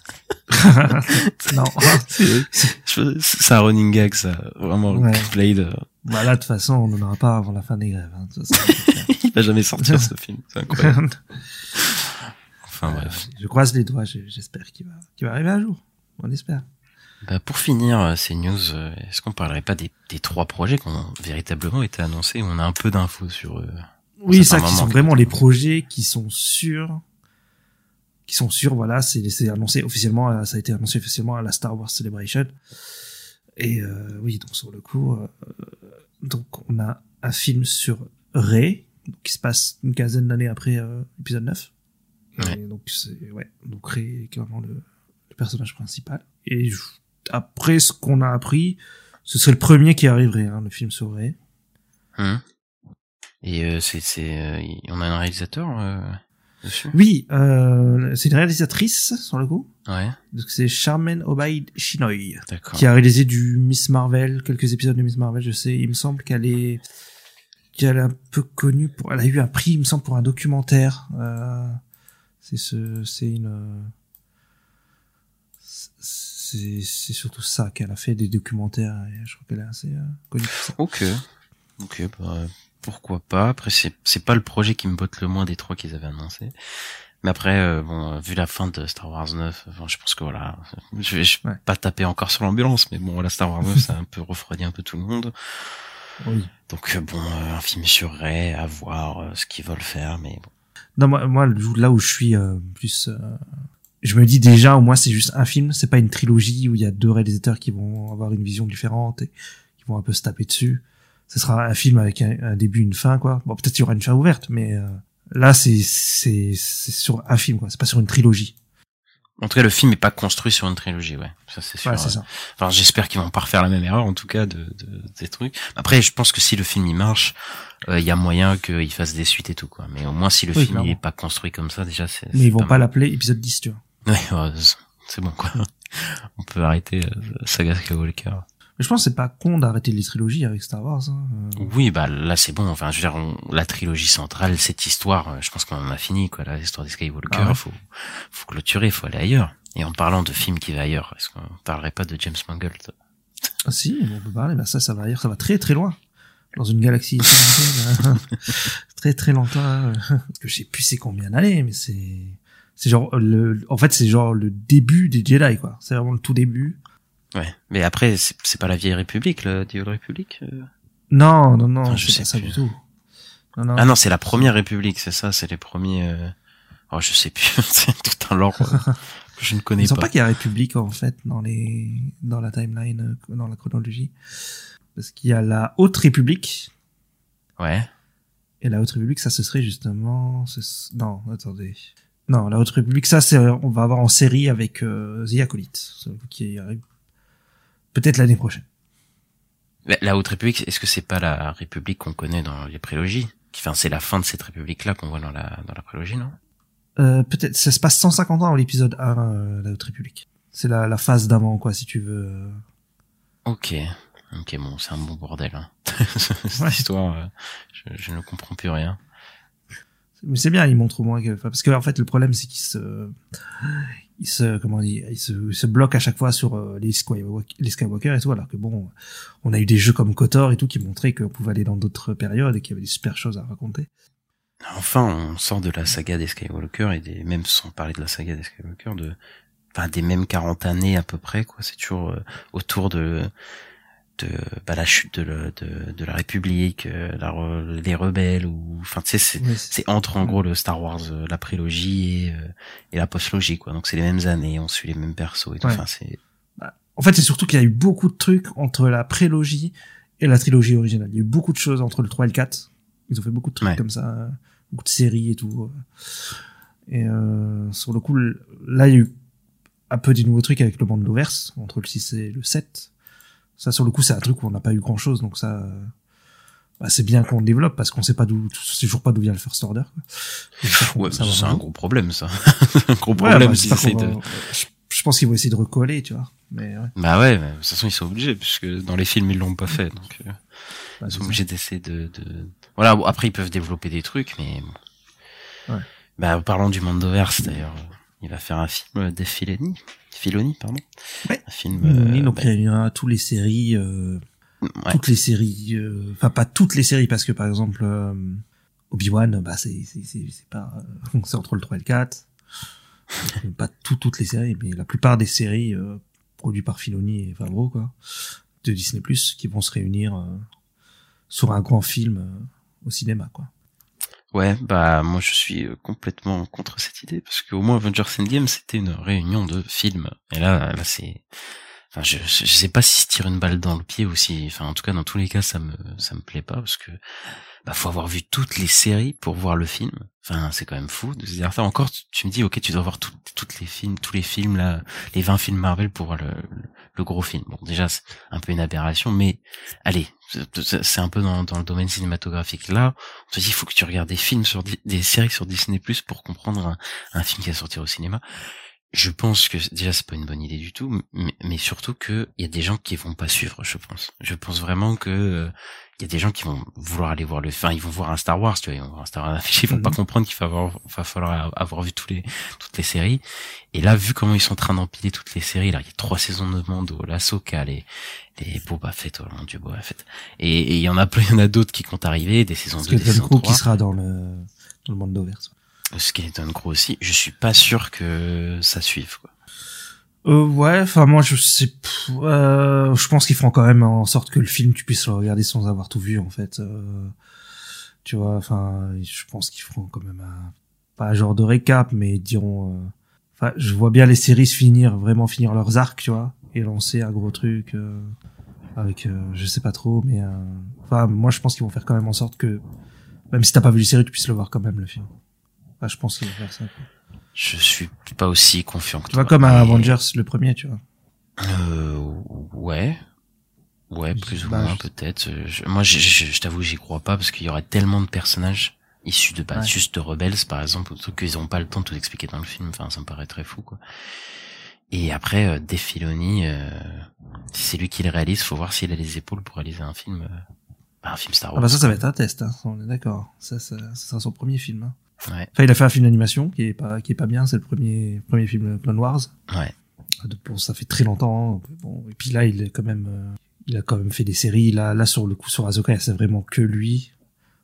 non. C'est un running gag, ça. Vraiment, Ouais. Blade, bah là, de toute façon, on n'en aura pas avant la fin des grèves. Hein. Il va jamais sortir ce film. C'est incroyable. Enfin bref. je croise les doigts. je- J'espère qu'il va, qu'il va arriver un jour. On espère. Bah, pour finir euh, ces news, euh, est-ce qu'on parlerait pas des, des trois projets qui ont véritablement été annoncés? On a un peu d'infos sur eux Oui, Ça qui sont vraiment les projets qui sont sûrs, qui sont sûrs. Voilà, c'est annoncé officiellement. Ça a été annoncé officiellement à la Star Wars Celebration. Et euh, oui, donc sur le coup, euh, donc on a un film sur donc qui se passe une quinzaine d'années après euh, épisode 9. Ouais. Et donc c'est ouais, donc Rey est clairement le, le personnage principal. Et je- après ce qu'on a appris, ce serait le premier qui arriverait, hein, le film sur Rey. Hum. Et euh, c'est, c'est, euh, on a un réalisateur euh, dessus? Oui, euh, c'est une réalisatrice sur le coup. Ouais, Donc c'est Charmaine Obaid d'accord. qui a réalisé du Miss Marvel, quelques épisodes de Miss Marvel, je sais. Il me semble qu'elle est qu'elle est un peu connue pour. Elle a eu un prix, il me semble, pour un documentaire. Euh, c'est ce, c'est une. C'est c'est surtout ça qu'elle a fait des documentaires. Et je crois qu'elle est assez euh, connue pour ça. Ok, ok, bah, pourquoi pas. Après, c'est, c'est pas le projet qui me botte le moins des trois qu'ils avaient annoncé. Mais après, euh, bon, euh, vu la fin de Star Wars 9, enfin, je pense que voilà, je vais je vais Ouais. pas taper encore sur l'ambulance, mais bon, voilà, Star Wars 9, ça a un peu refroidi un peu tout le monde. Oui. Donc euh, bon, euh, un film sur Ray, à voir euh, ce qu'ils veulent faire, mais bon. Non, moi, moi, là où je suis euh, plus, euh, je me dis déjà, au moins c'est juste un film, c'est pas une trilogie où il y a deux réalisateurs qui vont avoir une vision différente et qui vont un peu se taper dessus. Ce sera un film avec un, un début, une fin, quoi. Bon, peut-être il y aura une fin ouverte, mais euh, là c'est c'est c'est sur un film, quoi. C'est pas sur une trilogie. En tout cas, le film est pas construit sur une trilogie, ouais. Ça c'est sûr. Ouais, ça. Enfin, j'espère qu'ils vont pas refaire la même erreur, en tout cas, de, de des trucs. Après, je pense que si le film il marche, euh, il y a moyen qu'il fasse des suites et tout, quoi. Mais au moins, si le Oui, film il clairement. est pas construit comme ça, déjà, c'est. Mais ils vont pas mal. l'appeler épisode 10, tu vois. Ouais, ouais, c'est- c'est bon, quoi. On peut arrêter euh, saga Skywalker. Je pense que c'est pas con d'arrêter les trilogies avec Star Wars. Hein. Euh, Oui, bah là c'est bon. Enfin, je veux dire, on- la trilogie centrale, cette histoire, euh, je pense qu'on en a fini, quoi. La histoire des Skywalker, Ah ouais. faut, faut clôturer, faut aller ailleurs. Et en parlant de films qui va ailleurs, est-ce qu'on parlerait pas de James Mangold Ah si, on peut parler, mais ça, ça va ailleurs, ça va très très loin. Dans une galaxie très lointaine, très longtemps. Parce que je sais plus c'est combien d'années, mais c'est, c'est genre le, en fait c'est genre le début des Jedi quoi. C'est vraiment le tout début. Ouais. Mais après, c'est c'est pas la vieille République, le The Old Republic euh Non, non, non, Ah, je sais pas ça plus. du tout. Non, non. Ah non, c'est la première République, c'est ça, c'est les premiers. euh, Oh, je sais plus, c'est tout un lore que je ne connais Ils sont pas. pas qu'il y a République en fait dans les, dans la timeline, euh, dans la chronologie. Parce qu'il y a la Haute République, Ouais. Et la Haute République, ça ce serait justement... ce- Non, attendez. Non, la Haute République, ça c'est on va avoir en série avec euh, The Acolyte, qui arrive peut-être l'année prochaine. La, la Haute République, est-ce que c'est pas la République qu'on connaît dans les prélogies Enfin, c'est la fin de cette République-là qu'on voit dans la dans la prélogie, non? Euh, peut-être, ça se passe 150 ans dans l'épisode 1, euh, la Haute République. C'est la, la phase d'avant, quoi, si tu veux. Ok. Ok, bon, c'est un bon bordel. Hein. Cette Ouais. histoire, euh, je, je ne comprends plus rien. Mais c'est bien, il montre au moins que, parce que en fait le problème c'est qu'il se, il se, comment dire, il se, bloque à chaque fois sur euh, les Skywalker et tout, alors que bon, on a eu des jeux comme KOTOR et tout qui montraient qu'on pouvait aller dans d'autres périodes et qu'il y avait des super choses à raconter. Enfin, on sort de la saga des Skywalker et des, même sans parler de la saga des Skywalker, de, enfin, des mêmes 40 années à peu près, quoi. C'est toujours euh, autour de, bah, la chute de, le- de, de la République, euh, la, les rebelles ou, enfin, tu sais, c'est, entre en gros le Star Wars, euh, la prélogie et, euh, et la postlogie, quoi. Donc c'est les mêmes années, on suit les mêmes persos et tout. Ouais. Enfin, c'est, En fait, c'est surtout qu'il y a eu beaucoup de trucs entre la prélogie et la trilogie originale. Il y a eu beaucoup de choses entre le 3 et le 4. Ils ont fait beaucoup de trucs Ouais. comme ça, beaucoup de séries et tout. Et euh, sur le coup, là, il y a eu un peu des nouveaux trucs avec le Mandoverse, entre le 6 et le 7. Ça, sur le coup, c'est un truc où on n'a pas eu grand-chose, donc ça... euh, bah, c'est bien qu'on le développe parce qu'on sait pas d'où, c'est toujours pas d'où vient le First Order. Ouais, c'est un gros problème, ça. un gros Ouais, problème bah, qu'on de, va- je, je pense qu'ils vont essayer de recoller, tu vois. Mais ouais, Bah ouais, mais de toute façon ils sont obligés puisque dans les films ils l'ont pas fait, donc euh, bah, ils sont obligés d'essayer de, de. Voilà, bon, après ils peuvent développer des trucs, mais bon. Ouais. Bah parlons du Mandoverse d'ailleurs, il va faire un film euh, Dave Filoni. Pardon. Ouais. Un film. Euh, donc bah, il y a toutes les séries, euh, ouais. toutes les séries, euh, enfin pas toutes les séries parce que par exemple Obi-Wan, bah c'est c'est c'est c'est pas, euh, c'est entre le 3 et le 4. Donc, pas tout, toutes les séries, mais la plupart des séries euh, produites par Filoni et Favreau quoi, de Disney Plus, qui vont se réunir euh, sur un grand film au cinéma quoi. Ouais, bah moi je suis euh, complètement contre cette idée parce qu'au moins Avengers Endgame c'était une réunion de films. Et là là c'est enfin je, je sais pas si se tire une balle dans le pied ou si enfin en tout cas dans tous les cas ça me ça me plaît pas parce que bah faut avoir vu toutes les séries pour voir le film. Enfin c'est quand même fou de se dire ça encore tu, me dis OK tu dois voir tout- toutes les films tous les films là les 20 films Marvel pour voir le, le, gros film. Bon déjà c'est un peu une aberration mais allez c'est un peu dans, dans le domaine cinématographique là on te dit il faut que tu regardes des films sur des séries sur Disney Plus pour comprendre un, un film qui va sortir au cinéma. Je pense que déjà c'est pas une bonne idée du tout, mais, mais surtout que il y a des gens qui vont pas suivre. Je pense. Je pense vraiment que euh, il y a des gens qui vont vouloir aller voir le, enfin ils vont voir un Star Wars, tu vois, ils vont voir un Star Wars affiché, ils vont Mhm. pas comprendre qu'il va, va falloir avoir vu tous les toutes les séries. Et là, vu comment ils sont en train d'empiler toutes les séries, là il y a trois saisons de Mando, la Soka, les les Boba Fett, oh mon dieu Boba Fett. Et et il y en a plein, il y en a d'autres qui comptent arriver, des saisons Parce 2, que des saisons Crow 3. qui sera dans le dans le Mandoverse. Skeleton Crow aussi, je suis pas sûr que ça suive quoi. Euh, ouais, enfin moi je sais, euh, je pense qu'ils feront quand même en sorte que le film tu puisses le regarder sans avoir tout vu en fait. Euh, tu vois, enfin je pense qu'ils feront quand même un, pas un genre de récap, mais ils diront. euh, Enfin, je vois bien les séries finir, vraiment finir leurs arcs, tu vois, et lancer un gros truc euh, avec, euh, je sais pas trop, mais enfin moi je pense qu'ils vont faire quand même en sorte que même si t'as pas vu les séries, tu puisses le voir quand même le film. Enfin, je pense qu'ils vont faire ça. quoi. Je suis pas aussi confiant que Tu vois comme à mais- Avengers le premier, tu vois. Euh, ouais. Ouais, Je plus ou moins, peut-être. Je- moi, je, t'avoue, j'y crois pas parce qu'il y aurait tellement de personnages issus de, bah, Ouais. juste de Rebels, par exemple, trucs qu'ils ont pas le temps de tout expliquer dans le film. Enfin, ça me paraît très fou, quoi. Et après, euh, Dave Filoni, euh, si c'est lui qui le réalise, faut voir s'il a les épaules pour réaliser un film, euh, bah, un film Star Ah Wars. bah ça, ça va être un test, hein. on est d'accord. Ça, ça, ça sera son premier film. Hein. Ouais, Enfin, il a fait un film d'animation qui est pas, qui est pas bien. C'est le premier, premier film Clone Wars. ouais. Ah, Bon, ça fait très longtemps. Bon, et puis là, il est quand même, euh, il a quand même fait des séries. Là, là sur le coup sur Azoka, c'est vraiment que lui.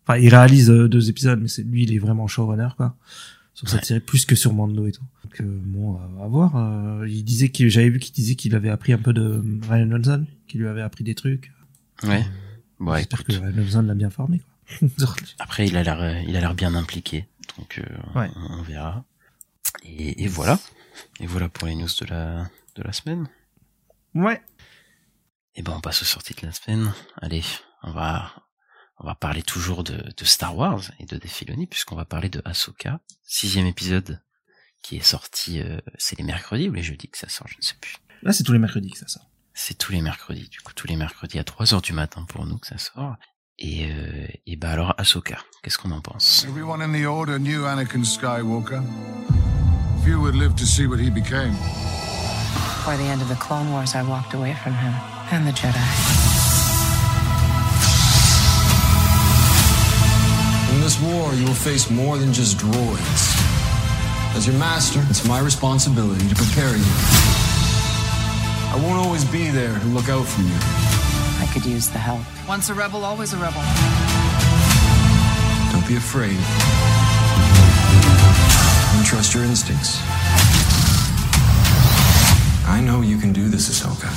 Enfin, il réalise euh, deux épisodes, mais c'est lui, il est vraiment showrunner quoi. Sur cette Ouais. série, plus que sur Mando et tout. Donc euh, bon, à, voir. il disait qu'il, j'avais vu qu'il disait qu'il avait appris un peu de Ryan Johnson, qui lui avait appris des trucs. Ouais. Bon, J'espère écoute. que Ryan Johnson l'a bien formé quoi. Après, il a l'air, il a l'air bien impliqué, donc euh, Ouais. on, verra. Et, et voilà, et voilà pour les news de la de la semaine. ouais. Et ben, on passe aux sorties de la semaine. Allez, on va on va parler toujours de, de Star Wars et de Dave Filoni puisqu'on va parler de Ahsoka, sixième épisode qui est sorti. euh, c'est les mercredis ou les jeudis que ça sort, je ne sais plus. Là, c'est tous les mercredis que ça sort. C'est tous les mercredis, du coup tous les mercredis à 3 heures du matin pour nous que ça sort. Et euh, et bah alors Ahsoka, qu'est-ce qu'on en pense? Everyone in the Order knew Anakin Skywalker. Few would live to see what he became. By the end of the Clone Wars, I walked away from him and the Jedi. In this war, you will face more than just droids. As your master, it's my responsibility to prepare you. I won't always be there to look out for you. I could use the help. Once a rebel, always a rebel. Don't be afraid. And trust your instincts. I know you can do this, Ahsoka.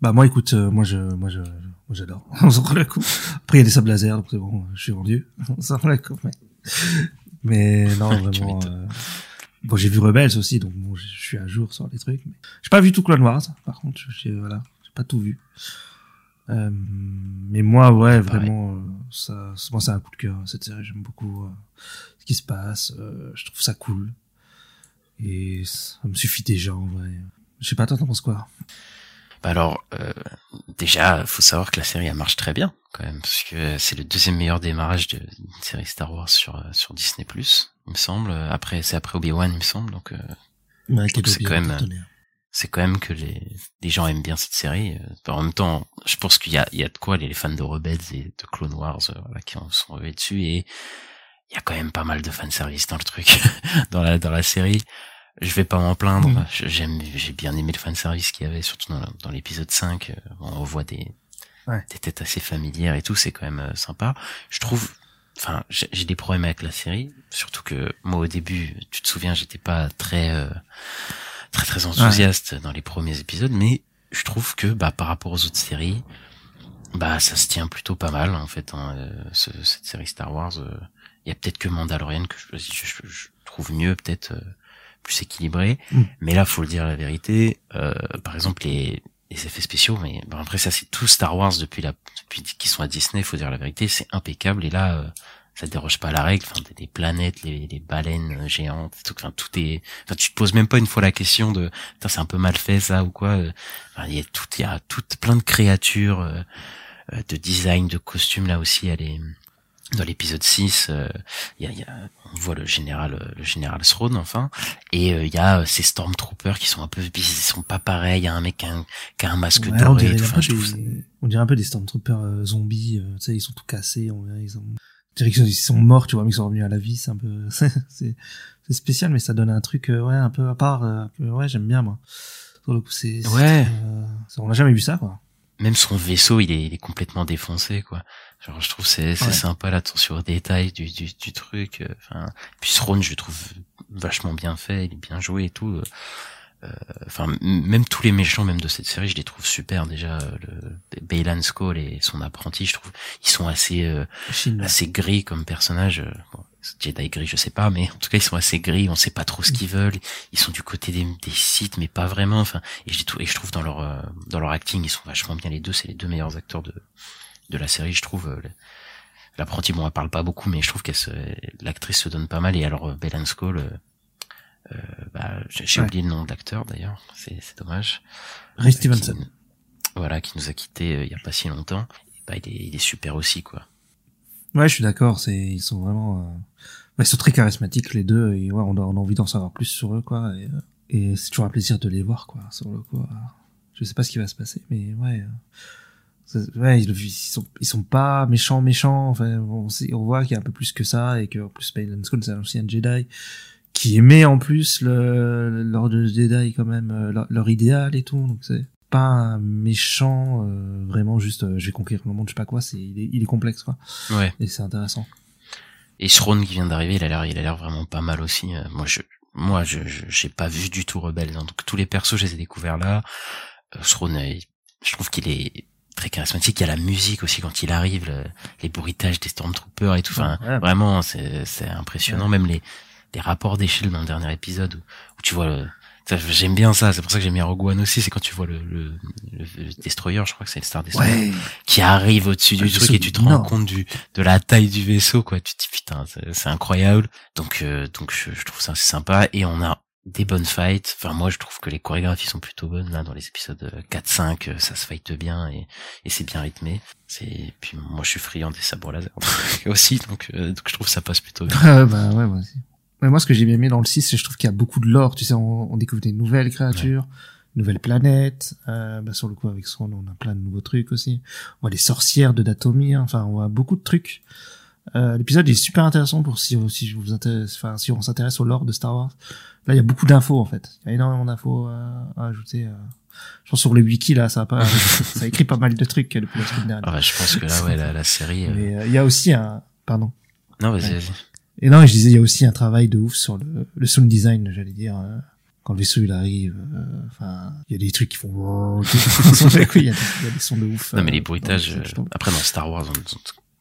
Bah moi écoute, euh, moi je moi je moi j'adore. On s'en rend le coup. Après il y a des sables laser, donc c'est bon, je suis vendu. On s'en rend le coup. Mais, mais non vraiment. euh, Bon j'ai vu Rebels aussi, donc bon je suis à jour sur les trucs. Mais... J'ai pas vu tout Clone Wars, par contre. J'ai voilà, j'ai pas tout vu. Euh, mais moi ouais vraiment euh, ça, moi c'est un coup de cœur cette série. J'aime beaucoup euh, ce qui se passe. euh, je trouve ça cool et ça me suffit déjà en vrai. Je sais pas toi t'en penses quoi? Bah alors, euh, déjà, faut savoir que la série elle marche très bien quand même, parce que c'est le deuxième meilleur démarrage de- d'une série Star Wars sur euh, sur Disney+, il me semble. Après, c'est après Obi-Wan, il me semble. Donc, euh, c'est quand même, cartonné. c'est quand même que les, les gens aiment bien cette série. Euh, En même temps, je pense qu'il y a, il y a de quoi les fans de Rebels et de Clone Wars euh, voilà, qui en sont revus dessus et il y a quand même pas mal de fanservice dans le truc, dans la dans la série. Je vais pas m'en plaindre. Mm. J'aime, j'ai bien aimé le fanservice qu'il y avait, surtout dans, dans l'épisode 5. euh, On voit des, Ouais. des têtes assez familières et tout, c'est quand même euh, sympa. Je trouve, enfin, j'ai des problèmes avec la série, surtout que moi au début, tu te souviens, j'étais pas très, euh, très très enthousiaste dans les premiers épisodes, mais je trouve que bah par rapport aux autres séries, bah ça se tient plutôt pas mal en fait. hein, euh, ce- cette série Star Wars, euh, il y a peut-être que Mandalorian que je, je- je- je trouve mieux, peut-être euh, plus équilibré. Mm. Mais là, faut le dire la vérité. euh, par exemple, les, les effets spéciaux, mais bon, après ça, c'est tout Star Wars depuis la depuis qu'ils sont à Disney. Faut dire la vérité, c'est impeccable. Et là, euh, ça déroge pas à la règle. Enfin, des planètes, les, les baleines euh, géantes, tout. Enfin, tout est. Enfin, tu te poses même pas une fois la question de, Putain, c'est un peu mal fait ça ou quoi. euh. Enfin, il y a tout, il y a tout plein de créatures, euh, euh, de design, de costumes là aussi. Elle est dans l'épisode 6, euh, y a, y a- on voit le général, euh, le général Throne enfin, et euh, il y a euh, ces stormtroopers qui sont un peu, ils sont pas pareils. Il y a un mec qui a un, qui a un masque Ouais, on, doré. dirait tout. un Enfin, ça- des, on dirait un peu des Stormtroopers euh, zombies, euh, tu sais, ils sont tout cassés, on dirait, ils ont, on dirait sont, ils sont morts, tu vois, mais ils sont revenus à la vie, c'est un peu, c'est, spécial, mais ça donne un truc, euh, ouais, un peu à part, euh, ouais, j'aime bien, moi. Sur le coup, c'est, c'est, Ouais. euh, on n'a jamais vu ça, quoi. Même son vaisseau, il est, il est complètement défoncé, quoi. Genre, je trouve c'est c'est Ouais. sympa l'attention aux détails du, du, du truc. euh, Enfin, puis Throne, je le trouve vachement bien fait, il est bien joué et tout. euh, euh, Enfin, même tous les méchants, même de cette série, je les trouve super. Déjà, le Baylan Skoll et son apprenti, je trouve, ils sont assez euh, assez gris comme personnage. Bon, Jedi gris, je sais pas, mais en tout cas, ils sont assez gris. On sait pas trop ce qu'ils veulent. Ils sont du côté des, des sites, mais pas vraiment. Enfin, et je, et je trouve dans leur euh, dans leur acting, ils sont vachement bien les deux. C'est les deux meilleurs acteurs de de la série, je trouve. euh, le- L'apprenti, bon, elle parle pas beaucoup, mais je trouve qu'elle l'actrice se donne pas mal. Et alors, euh, Belen Skull, euh, bah, j'ai Ouais. oublié le nom de l'acteur d'ailleurs. C'est c'est dommage. Ray Qui- Stevenson. voilà, qui nous a quittés euh, il y a pas si longtemps. Et bah, il est, il est super aussi, quoi. Ouais, je suis d'accord, c'est, ils sont vraiment, euh, ouais, ils sont très charismatiques, les deux, et ouais, on a, envie d'en savoir plus sur eux, quoi, et, euh, et c'est toujours un plaisir de les voir, quoi, sur le coup. euh. Je sais pas ce qui va se passer, mais ouais, euh, ouais, ils, ils sont, ils sont pas méchants, méchants, enfin, on, on voit qu'il y a un peu plus que ça, et que, en plus, Payton Skull, c'est un ancien Jedi, qui aimait en plus le, l'ordre de Jedi, quand même, leur, leur idéal et tout, donc c'est pas un méchant, euh, vraiment juste, euh, je vais conquérir le monde, je sais pas quoi, c'est, il est, il est complexe, quoi. Ouais. Et c'est intéressant. Et Throne qui vient d'arriver, il a l'air, il a l'air vraiment pas mal aussi. Euh, Moi, je, moi, je, j'ai pas vu du tout Rebelle. hein. Donc tous les persos, je les ai découverts là. Euh, Throne, euh, je trouve qu'il est très charismatique. Il y a la musique aussi quand il arrive, le- les bruitages des Stormtroopers et tout. Enfin, Ouais. vraiment, c'est, c'est impressionnant. Même les, les rapports d'échelle dans le dernier épisode où, où tu vois le, j'aime bien ça. C'est pour ça que j'aime bien Rogue One aussi. C'est quand tu vois le, le, le, Destroyer, je crois que c'est le Star Destroyer Ouais. qui arrive au-dessus du truc et tu te rends compte du de la taille du vaisseau quoi tu te dis putain c'est incroyable donc euh, donc je, je trouve ça assez sympa et on a des bonnes fights enfin moi je trouve que les chorégraphies sont plutôt bonnes là dans les épisodes 4 5 euh, ça se fight bien et et c'est bien rythmé c'est puis moi je suis friand des sabres laser aussi donc euh, donc je trouve que ça passe plutôt bien Ah, bah ouais, moi aussi. Mais moi, ce que j'ai bien aimé dans le 6, c'est que je trouve qu'il y a beaucoup de lore. Tu sais, on, on découvre des nouvelles créatures, nouvelles planètes. Euh, bah, sur le coup, avec Swan, on a plein de nouveaux trucs aussi. On voit les sorcières de Datomir. Enfin, on voit beaucoup de trucs. Euh, L'épisode est super intéressant pour si, si je vous intéresse, enfin, si on s'intéresse au lore de Star Wars. Là, il y a beaucoup d'infos, en fait. Il y a énormément d'infos à, à ajouter. euh. Je pense sur le wiki, là, ça a pas, ça écrit pas mal de trucs euh, depuis la semaine dernière. ah bah, je pense que là ouais la, la série euh, Mais euh, il y a aussi un, pardon. non vas-y Ouais. vas-y Et non, je disais, il y a aussi un travail de ouf sur le, le sound design, j'allais dire. euh, Quand le vaisseau il arrive, euh, enfin, il y a des trucs qui font. il, y a des, il y a des sons de ouf. Non mais euh, les bruitages, après dans Star Wars,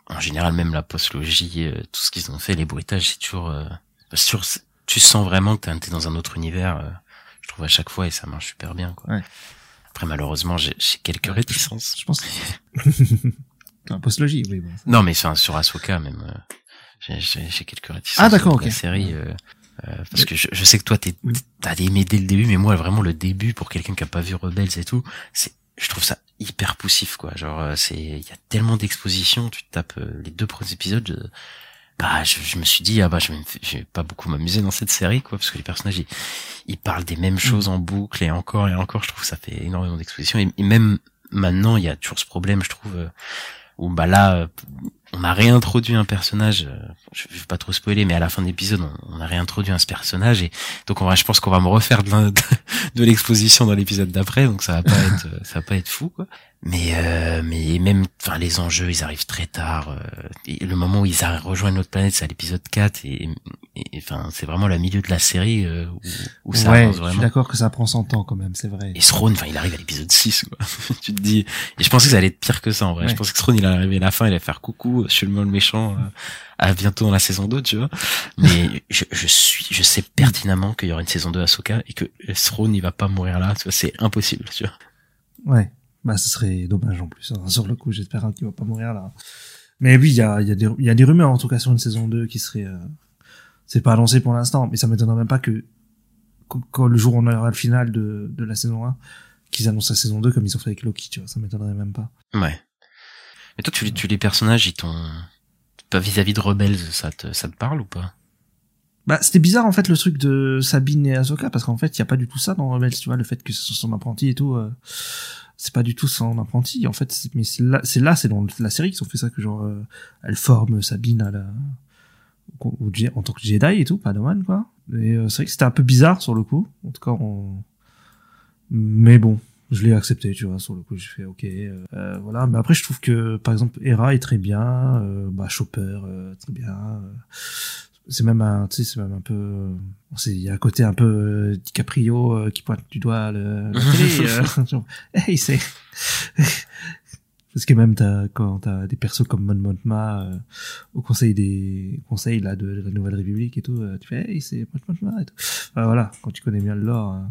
en, en général même la postlogie, euh, tout ce qu'ils ont fait, les bruitages, c'est toujours, euh, c'est- tu sens vraiment que t'es dans un autre univers. euh, je trouve à chaque fois et ça marche super bien quoi. Ouais. Après malheureusement j'ai quelques Ouais, réticences. Je pense. Un postlogie, oui. Bon. Non mais enfin sur Ahsoka même, euh, j'ai- quelques réticences. Ah, d'accord, de La ok. série. euh, euh, parce que je, je sais que toi t'as aimé dès le début, mais moi vraiment le début pour quelqu'un qui a pas vu Rebels et tout, c'est je trouve ça hyper poussif quoi. Genre euh, c'est il y a tellement d'expositions, tu te tapes euh, les deux premiers épisodes, bah je, je me suis dit ah bah je vais, je vais pas beaucoup m'amuser dans cette série quoi parce que les personnages ils, ils parlent des mêmes choses en boucle et encore et encore je trouve que ça fait énormément d'exposition et, et même maintenant il y a toujours ce problème je trouve euh, où bah là on m'a réintroduit un personnage euh, je je vais pas trop spoiler mais à la fin de l'épisode on, on a réintroduit un ce personnage et donc on va je pense qu'on va me refaire de l'exposition dans l'épisode d'après donc ça va pas être euh, ça va pas être fou quoi mais euh, mais même enfin les enjeux ils arrivent très tard euh, et le moment où ils rejoignent notre planète c'est à l'épisode 4 et enfin c'est vraiment le milieu de la série euh, où, où ça ouais, avance je suis vraiment d'accord que ça prend son temps quand même, c'est vrai. et Throne, enfin, il arrive à l'épisode 6, quoi. tu te dis, et je pensais que ça allait être pire que ça, en vrai. Ouais. Je pensais que Throne, il allait arriver à la fin, il allait faire coucou, je suis le mal méchant, euh, à bientôt dans la saison 2, tu vois. Mais je, je suis, je sais pertinemment qu'il y aura une saison 2 à Soka et que Throne, il va pas mourir là, tu vois, c'est impossible, tu vois. Ouais. Bah, ce serait dommage en plus. hein. Sur le coup, j'espère hein, qu'il va pas mourir là. Mais oui, il y a, y, a des- y a des rumeurs en tout cas sur une saison 2 qui serait... euh, C'est pas annoncé pour l'instant, mais ça m'étonnerait même pas que quand, quand le jour où on aura le final de, de la saison 1, qu'ils annoncent la saison 2 comme ils ont fait avec Loki, tu vois. Ça m'étonnerait même pas. Ouais. Mais toi, tu, les- tu les personnages, ils t'ont, pas vis-à-vis de Rebels, ça te, ça te parle ou pas? Bah, c'était bizarre en fait le truc de Sabine et Ahsoka parce qu'en fait, il y a pas du tout ça dans Rebels, tu vois, le fait que ce soit son apprenti et tout. euh, c'est pas du tout son apprenti en fait, mais c'est là, c'est dans la série qu'ils ont fait ça que genre euh, elle forme Sabine à la en tant que Jedi et tout, Padawan quoi. Et euh, c'est vrai que c'était un peu bizarre sur le coup. En tout cas, on... mais bon, je l'ai accepté, tu vois, sur le coup, j'ai fait ok, euh, euh, voilà. Mais après, je trouve que par exemple, Hera est très bien, euh, bah Chopper euh, très bien. C'est même un, tu sais, c'est même un peu, euh, c'est, il y a un côté un peu euh, DiCaprio euh, qui pointe du doigt le, la télé. euh, genre, hey, c'est, parce que même t'as, quand t'as des persos comme Mon Mothma euh, au conseil des conseils là de, la Nouvelle République et tout, euh, tu fais hey, c'est Mon Mothma et tout. Enfin, voilà, quand tu connais bien le lore.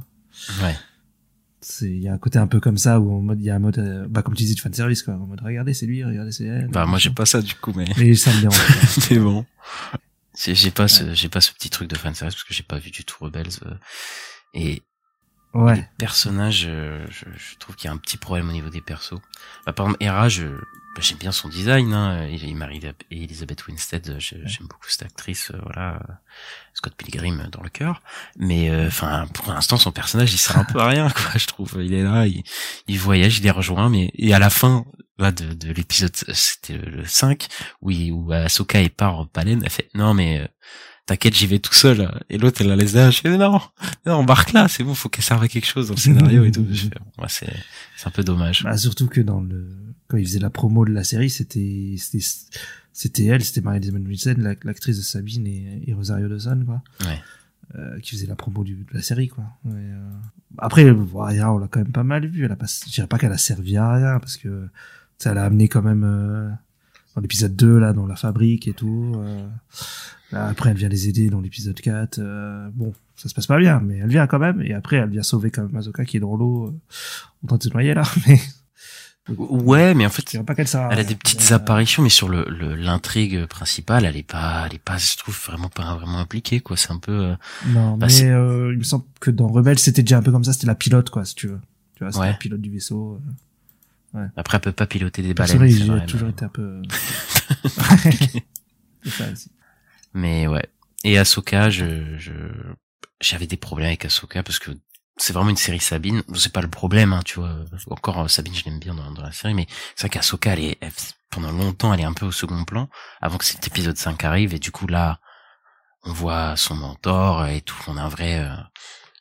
Ouais. c'est il y a un côté un peu comme ça où en mode il y a un mode bah comme tu disais de fan service quoi en mode regardez c'est lui regardez c'est elle Bah, moi, j'ai pas ça, du coup, mais. mais ça me dérange c'est bon. J'ai pas ce, j'ai pas ce petit truc de fanservice parce que j'ai pas vu du tout Rebels. euh, et les ouais personnages, euh, je, je trouve qu'il y a un petit problème au niveau des persos. Bah, par exemple, Hera, je, bah, j'aime bien son design, hein. Il, il marie Elizabeth Winstead, j'aime beaucoup cette actrice, euh, voilà. Scott Pilgrim dans le cœur. Mais, euh, enfin, pour l'instant, son personnage, il sert un peu à rien, quoi, je trouve. Il est là, il, il voyage, il les rejoint, mais, et à la fin, là, de, de l'épisode, c'était le, le 5, où, il, où Ahsoka part en Palen, elle fait, non, mais, euh, t'inquiète, j'y vais tout seul. Et l'autre, elle la laisse là, je fais, non, non, embarque là, c'est bon, faut qu'elle serve à quelque chose dans le scénario et tout. Ouais, c'est, c'est un peu dommage. Bah, surtout que dans le quand ils faisaient la promo de la série, c'était c'était c'était elle, c'était Marie-Elizabeth Winstead, la- l'actrice de Sabine et, et Rosario Dawson quoi, Ouais. euh, qui faisait la promo du, de la série quoi. Euh, Après, bon, Aya, on l'a quand même pas mal vu. Elle a pas, je dirais pas qu'elle a servi à rien parce que tu sais, elle a amené quand même euh, dans l'épisode 2 là, dans la fabrique et tout. euh, là, après, elle vient les aider dans l'épisode 4. euh, bon, ça se passe pas bien, mais elle vient quand même. Et après, elle vient sauver quand même Mazoka qui est dans l'eau euh, en train de se noyer là. Mais Ouais, mais en fait, je pas qu'elle Elle a des petites Euh, apparitions, mais sur le le- l'intrigue principale, elle est pas, elle est pas, je trouve vraiment pas vraiment impliquée, quoi. C'est un peu. euh, Non, Bah, mais euh, il me semble que dans Rebelle, c'était déjà un peu comme ça. C'était la pilote, quoi, si tu veux. Tu vois, c'était Ouais. la pilote du vaisseau. euh. Après, elle peut pas piloter des Le baleines. c'est il a vrai, toujours été un peu... C'est ça aussi. Mais ouais. Et Ahsoka, je, je, j'avais des problèmes avec Ahsoka parce que c'est vraiment une série Sabine. C'est pas le problème, hein, tu vois. Encore euh, Sabine, je l'aime bien dans, dans la série, mais c'est vrai qu'Ahsoka, elle est, elle- pendant longtemps, elle est un peu au second plan avant que cet épisode 5 arrive et du coup là, on voit son mentor et tout. On a un vrai, euh,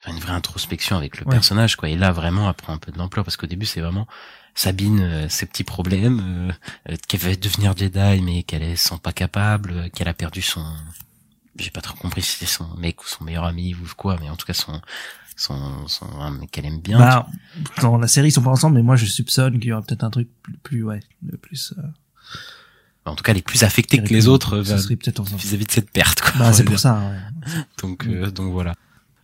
une vraie introspection avec le Ouais. personnage, quoi. Et là, vraiment, elle prend un peu de l'ampleur parce qu'au début, c'est vraiment Sabine, euh, ses petits problèmes, euh, qu'elle veut devenir Jedi mais qu'elle se sent pas capable, qu'elle a perdu son, j'ai pas trop compris si c'était son mec ou son meilleur ami ou quoi, mais en tout cas son, son, son, un mec qu'elle aime bien. Bah, dans la série, ils sont pas ensemble, mais moi, je soupçonne qu'il y aura peut-être un truc plus, ouais, de plus... Euh, en tout cas, elle est plus affectée que les autres euh, vis-à-vis de cette perte, quoi. Bah, c'est dire. pour ça, ouais. Donc, euh, donc voilà.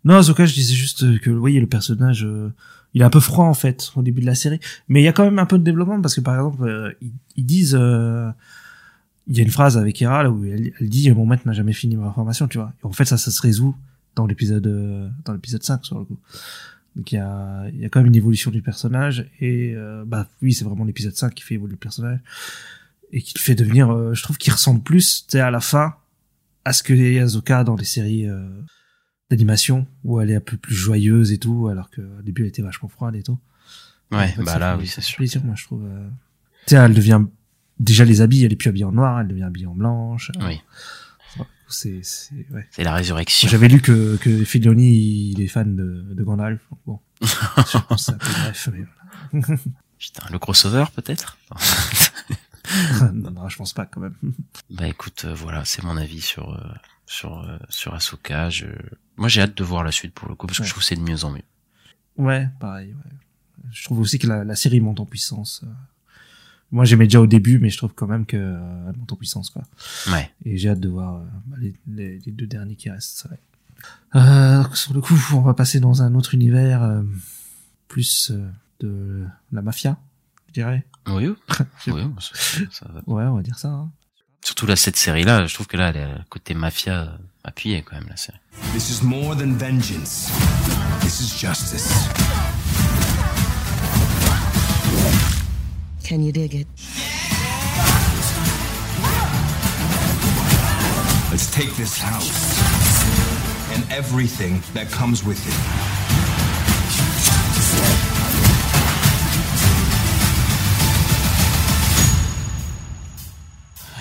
Non, Ahsoka, je disais juste que, vous voyez, le personnage, euh, il est un peu froid, en fait, au début de la série. Mais il y a quand même un peu de développement, parce que, par exemple, euh, ils, ils disent... euh, il y a une phrase avec Hera, là, où elle, elle dit « Mon maître n'a jamais fini ma formation », tu vois. Et en fait, ça, ça se résout dans l'épisode euh, dans l'épisode 5, sur le coup. Donc, il y a, il y a quand même une évolution du personnage. Et, euh, bah, oui, c'est vraiment l'épisode 5 qui fait évoluer le personnage. Et qui le fait devenir... euh, je trouve qu'il ressemble plus, tu sais, à la fin Asuka et Azoka dans les séries euh, d'animation où elle est un peu plus joyeuse et tout, alors que au début elle était vachement froide et tout. Ouais, En fait, bah là, fait- oui, c'est sûr. plaisir, moi je trouve. euh. Tu sais, elle devient déjà les habits, elle est plus habillée en noir, elle devient habillée en blanche. Oui. C'est, c'est, ouais. C'est la résurrection. J'avais lu que, que Filoni, il est fan de, de Gandalf. Bon. Je pense peu bref, mais voilà. Putain, le crossover peut-être? Non, non, je pense pas quand même. Bah écoute, euh, voilà, c'est mon avis sur euh, sur euh, sur Ahsoka. Je... Moi, j'ai hâte de voir la suite pour le coup parce que je trouve c'est de mieux en mieux. Ouais, pareil. Ouais. Je trouve aussi que la, la série monte en puissance. Moi, j'aimais déjà au début, mais je trouve quand même que euh, monte en puissance, quoi. Ouais. Et j'ai hâte de voir euh, les, les, les deux derniers qui restent. c'est vrai. Euh, sur le coup, on va passer dans un autre univers euh, plus euh, de la mafia, je dirais. Oui, oui, ça- va. Ouais, on va dire ça. hein. Surtout là, cette série-là, je trouve que là, elle est côté mafia appuyé quand même la série. This is more than vengeance. This is justice. Can you dig it? Let's take this house and everything that comes with it.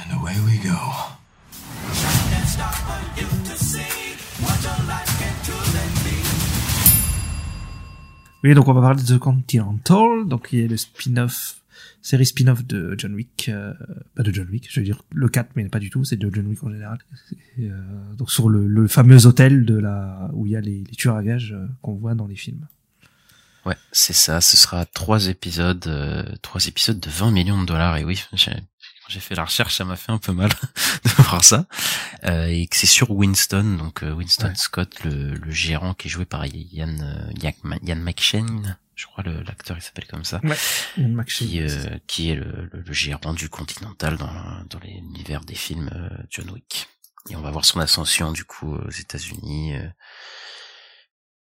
And away we go. Oui, donc on va parler de The Continental, donc qui est le spin-off, série spin-off de John Wick, euh, pas de John Wick, je veux dire le 4, mais pas du tout, c'est de John Wick en général. Et, euh, donc sur le, le fameux hôtel de la où il y a les, les tueurs à gages euh, qu'on voit dans les films. Ouais, c'est ça. Ce sera trois épisodes, euh, trois épisodes de 20 millions de dollars. Et oui, j'ai fait la recherche, ça m'a fait un peu mal de voir ça. Euh, et que c'est sur Winston, donc euh, Winston Ouais. Scott, le, le gérant qui est joué par Ian euh, Ian, Ian McShane, je crois le- l'acteur il s'appelle comme ça, Ouais. Qui, euh, qui est le, le- le gérant du Continental dans, dans l'univers des films euh, John Wick. Et on va voir son ascension du coup aux États-Unis. euh,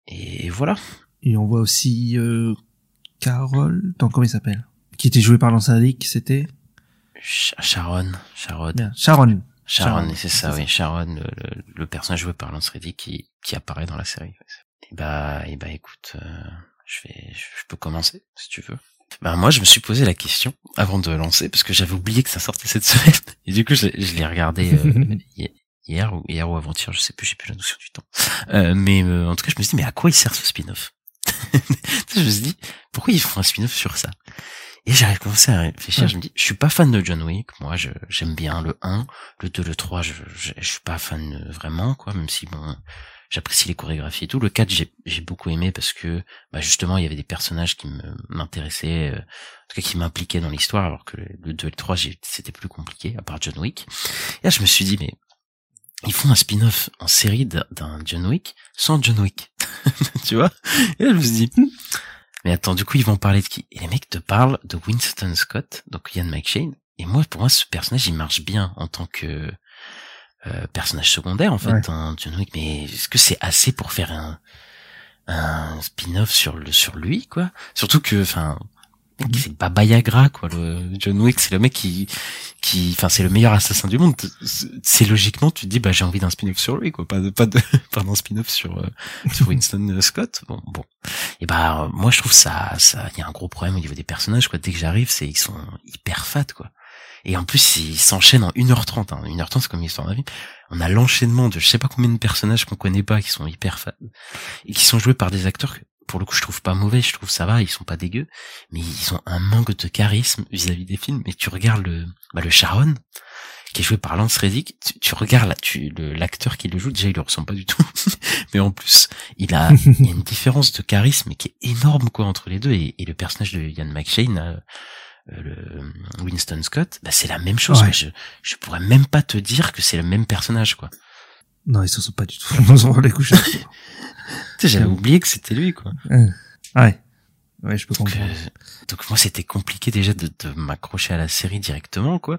et voilà. Et on voit aussi euh, Carol, dans comment il s'appelle? Qui était joué par Rick, c'était? Ch- Sharon, Sharon. Bien, Sharon. Sharon, Sharon, c'est ça, oui, Sharon, le, le, le personnage joué par Lance Reddick qui, qui apparaît dans la série. Et bah, et bah, écoute, euh, je vais, je peux commencer si tu veux. Ben moi, je me suis posé la question avant de lancer parce que j'avais oublié que ça sortait cette semaine et du coup, je, l'ai- je l'ai regardé euh, hi- hier ou hier ou avant-hier, je sais plus, j'ai plus la notion du temps. Euh, mais euh, en tout cas, je me suis dit, mais à quoi il sert ce spin-off Je me suis dit, pourquoi ils font un spin-off sur ça? Et j'ai commencé à réfléchir, je me dis, je suis pas fan de John Wick, moi j'aime bien le 1, le 2, le 3, je, je, je suis pas fan euh, vraiment, quoi, même si bon, j'apprécie les chorégraphies et tout. Le 4, j'ai j'ai beaucoup aimé parce que bah, justement, il y avait des personnages qui m'intéressaient, euh, en tout cas qui m'impliquaient dans l'histoire, alors que le 2 et le 3, j'ai- c'était plus compliqué, à part John Wick. Et là, je me suis dit, mais ils font un spin-off en série d'un- d'un John Wick sans John Wick. tu vois? Et là, je me suis dit, hmm, mais attends, du coup, ils vont parler de qui? Et les mecs te parlent de Winston Scott, donc Ian McShane. Et moi, pour moi, ce personnage, il marche bien en tant que euh, personnage secondaire, en fait, Ouais. John Wick. Mais est-ce que c'est assez pour faire un, un spin-off sur le sur lui, quoi? Surtout que, enfin, c'est Baba Yagra, quoi. Le John Wick, c'est le mec qui, qui, enfin, c'est le meilleur assassin du monde. C'est logiquement, tu te dis, bah, j'ai envie d'un spin-off sur lui, quoi. Pas de, pas de, pas d'un spin-off sur, euh, sur Winston Scott. Bon, bon. Et bah, euh, moi, je trouve ça, ça, il y a un gros problème au niveau des personnages, quoi. Dès que j'arrive, c'est, ils sont hyper fat, quoi. Et en plus, ils s'enchaînent en 1h30, hein. 1h30, c'est comme une histoire de la vie. On a l'enchaînement de je sais pas combien de personnages qu'on connaît pas, qui sont hyper fat. Et qui sont joués par des acteurs que, pour le coup, je trouve pas mauvais, je trouve ça va, ils sont pas dégueux. Mais ils ont un manque de charisme vis-à-vis des films. Et tu regardes le, bah, le Sharon, qui est joué par Lance Reddick, tu, tu regardes là, l'acteur qui le joue, déjà, il le ressemble pas du tout. Mais en plus, il a, il y a une différence de charisme qui est énorme, quoi, entre les deux. Et, et le personnage de Ian McShane, euh, le Winston Scott, bah, c'est la même chose. Ouais. Je, je pourrais même pas te dire que c'est le même personnage, quoi. Non, ils se sont pas du tout. Ils sont les sais, j'avais oublié que c'était lui, quoi. ouais. Ouais, je peux Donc, comprendre. euh, donc moi, c'était compliqué déjà de, de m'accrocher à la série directement, quoi.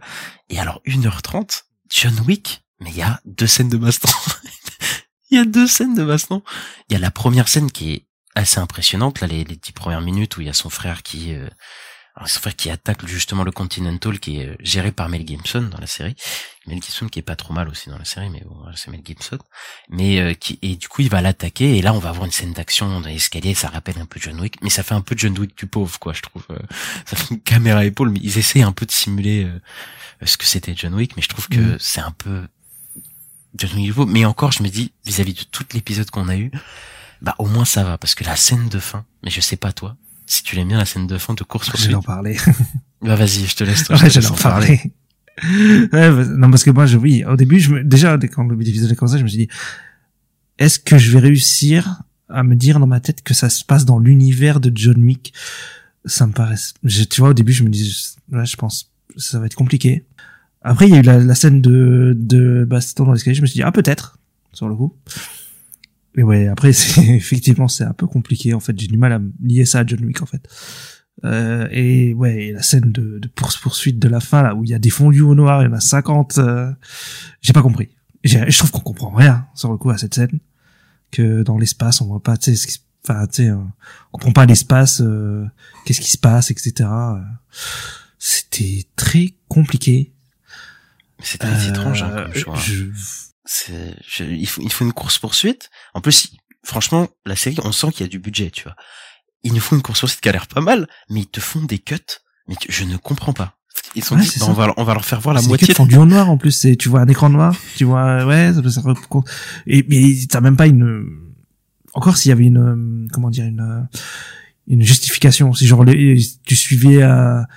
Et alors, 1h30, John Wick, mais il y a deux scènes de baston. Il y a deux scènes de baston. Il y a la première scène qui est assez impressionnante, là, les, les dix premières minutes où il y a son frère qui, euh, alors, son frère qui attaque justement le Continental qui est euh, géré par Mel Gibson dans la série. Mel Gibson qui est pas trop mal aussi dans la série, mais bon, c'est Mel Gibson. Mais euh, qui et du coup il va l'attaquer et là on va avoir une scène d'action dans l'escalier. Ça rappelle un peu John Wick, mais ça fait un peu John Wick du pauvre quoi, je trouve. Euh, ça fait une caméra à épaule, mais ils essaient un peu de simuler euh, ce que c'était John Wick, mais je trouve que Mhm. c'est un peu John Wick du pauvre. Mais encore, je me dis vis-à-vis de tout l'épisode qu'on a eu, bah au moins ça va parce que la scène de fin, mais je sais pas toi. Si tu l'aimes bien la scène de fin de course Je vais poursuite, en parler. bah vas-y, je te laisse. toi, je Ouais, j'allais laisse en parler. ouais, bah, non, parce que moi, je, oui, au début, je me, déjà, quand l'épisode a commencé, je me suis dit, est-ce que je vais réussir à me dire dans ma tête que ça se passe dans l'univers de John Wick? Ça me paraît, je- tu vois, au début, je me dis, ouais, je pense, ça va être compliqué. Après, il y a eu la, la scène de, de baston dans l'escalier, je me suis dit, ah, peut-être, sur le coup. Mais ouais, après, c'est, effectivement, c'est un peu compliqué, en fait. J'ai du mal à lier ça à John Wick, en fait. Euh, et ouais, et la scène de, de poursuite de la fin là où il y a des fondus au noir, il y en a 50, euh, j'ai pas compris. J'ai- Je trouve qu'on comprend rien sur le coup à cette scène, que dans l'espace on voit pas, tu sais, ce qui se- enfin tu sais, euh, on comprend pas l'espace, euh, qu'est-ce qui se passe, etc. Euh, C'était très compliqué. Euh, étrange hein, comme choix. je- je- il faut, il faut une course poursuite. En plus, franchement, la série, on sent qu'il y a du budget, tu vois. Ils nous font une course poursuite qui a l'air pas mal, mais ils te font des cuts. Mais tu- je ne comprends pas. Ils sont Ouais, dit, bah, on va, on va leur faire voir la moitié. que fondu en noir en plus, c'est tu vois un écran noir, tu vois ouais, ça, ça, ça- et mais t'as même pas une encore s'il y avait une euh, comment dire une euh, une justification, si genre les- tu suivais à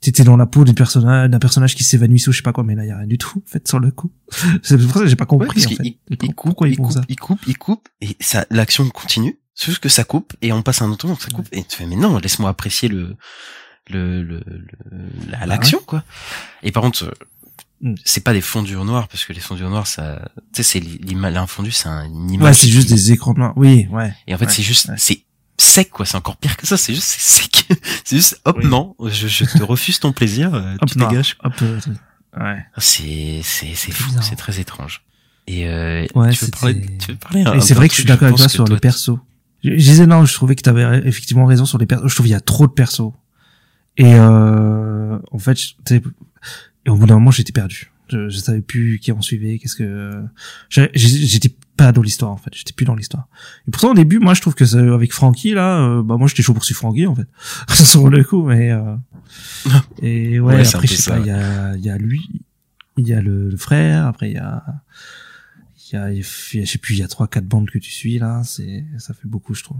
t'étais dans la peau d'un personnage d'un personnage qui s'évanouissait ou je sais pas quoi, mais là il y a rien du tout en fait sur le coup. C'est pour ça que j'ai pas Ouais, compris parce en qu'il fait. il- coupe, pourquoi il coupe, ça. il coupe, il coupe, et ça, l'action continue. C'est juste que ça coupe, et on passe à un autre moment, ça coupe, et tu fais, mais non, laisse-moi apprécier le, le, le, le- la- Bah l'action, quoi. Et par contre, euh, Mm. c'est pas des fondus au noir, parce que les fondus au noir, ça, tu sais, c'est l'image, l'infondu, c'est un- image. Ouais, c'est juste des écrans noirs. Oui, ouais. Et en fait, Ouais, c'est juste, ouais. c'est sec, quoi. C'est encore pire que ça. C'est juste, sec. c'est juste, hop, Oui. non, je, je te refuse ton plaisir. euh, Hop, tu noir. dégages. Hop, euh, ouais. C'est, c'est, c'est fou. C'est très étrange. Et euh, Ouais, tu veux parler, tu veux parler Et c'est vrai que je suis d'accord avec toi sur les persos. Je, je disais non, je trouvais que tu avais effectivement raison sur les persos. Je trouve qu'il y a trop de persos. Et euh, en fait, et au bout d'un moment, j'étais perdu. Je, je savais plus qui en suivait, qu'est-ce que j'étais pas dans l'histoire en fait, j'étais plus dans l'histoire. Et pourtant au début, moi je trouve que c'est- avec Frankie là, euh, bah moi j'étais chaud pour suivre Frankie en fait, sur le coup, mais euh, et ouais, Ouais, après je sais ça, pas, il y a il y a lui, il y a le, le frère, après il y a il y a, il y a- je sais plus, il y a trois, quatre bandes que tu suis, là, c'est, ça fait beaucoup, je trouve.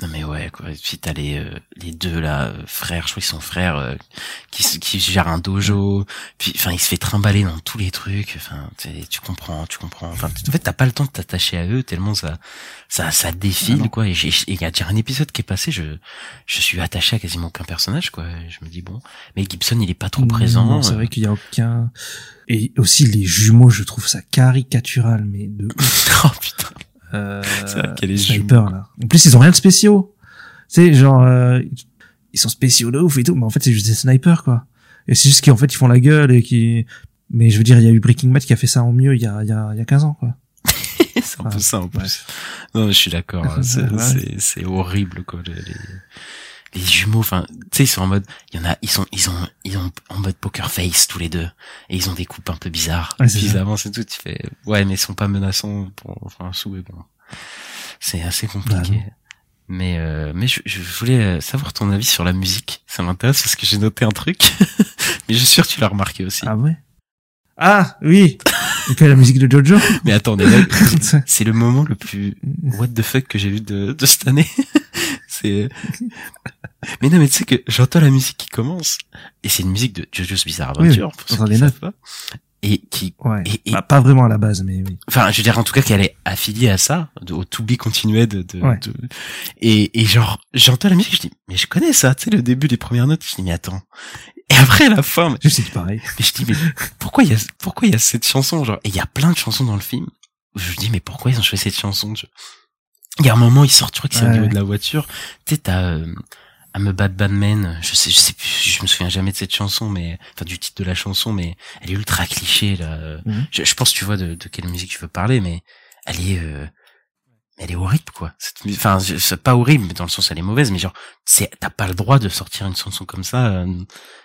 Non mais ouais quoi. Et puis t'as les euh, les deux là euh, frères, je crois qu'ils sont frères euh, qui qui gèrent un dojo. Puis enfin il se fait trimballer dans tous les trucs. Enfin tu comprends, tu comprends. Enfin en fait t'as pas le temps de t'attacher à eux tellement ça ça ça défile Ah quoi. Et il y a déjà un épisode qui est passé, je je suis attaché à quasiment aucun personnage quoi. Et je me dis bon, mais Gibson il est pas trop présent. Non, c'est euh. vrai qu'il y a aucun, et aussi les jumeaux, je trouve ça caricatural, mais de oh putain. Euh, C'est vrai Sniper, là. En plus, ils ont rien de spéciaux. Tu sais, genre, euh, ils sont spéciaux de ouf et tout, mais en fait, c'est juste des snipers, quoi. Et c'est juste qu'en fait, ils font la gueule et qui, mais je veux dire, il y a eu Breaking Bad qui a fait ça en mieux il y a, il y a, il y a 15 ans, quoi. c'est un peu ça en plus. ouais. Non, je suis d'accord. C'est horrible quoi. Les, les, les jumeaux, enfin, tu sais, ils sont en mode, il y en a, ils sont, ils ont, ils ont en mode poker face tous les deux, et ils ont des coupes un peu bizarres. Ouais, c'est puis ils ça. avancent et tout. Tu fais, ouais, mais ils sont pas menaçants pour, enfin, un sou et bon. C'est assez Bah, compliqué. non. mais euh, mais je, je voulais euh, savoir ton avis sur la musique. Ça m'intéresse parce que j'ai noté un truc. mais je suis sûr que tu l'as remarqué aussi. Ah ouais? Ah, oui! Donc, la musique de Jojo? Mais attendez, c'est le moment le plus what the fuck que j'ai vu de, de cette année. C'est. Mais non, mais tu sais que j'entends la musique qui commence et c'est une musique de JoJo's Bizarre Oui, Adventure. oui, pour j'entends qui les. Et qui, Ouais. et, et- Bah, pas vraiment à la base, mais oui. enfin, je veux dire en tout cas qu'elle est affiliée à ça, de- au To Be Continued. De, Ouais. de- et, et genre, j'entends la musique, je dis, mais je connais ça, tu sais, le début, les premières notes, je dis, mais attends. Et après, à la fin, Je sais pareil. mais je dis, mais pourquoi il y a, pourquoi il y a cette chanson, genre, et il y a plein de chansons dans le film, où je me dis, mais pourquoi ils ont choisi cette chanson, je- Il y a un moment, ils sortent, je crois que c'est au niveau de la voiture, tu sais, t'as, euh, I'm a Bad Bad Man, je sais, je sais plus, je me souviens jamais de cette chanson, mais, enfin, du titre de la chanson, mais elle est ultra cliché, là. Mhm. Je, je pense, tu vois, de, de quelle musique tu veux parler, mais elle est, euh, elle est horrible quoi. Enfin, c'est pas horrible mais dans le sens elle est mauvaise, mais genre c'est t'as pas le droit de sortir une chanson comme ça. euh,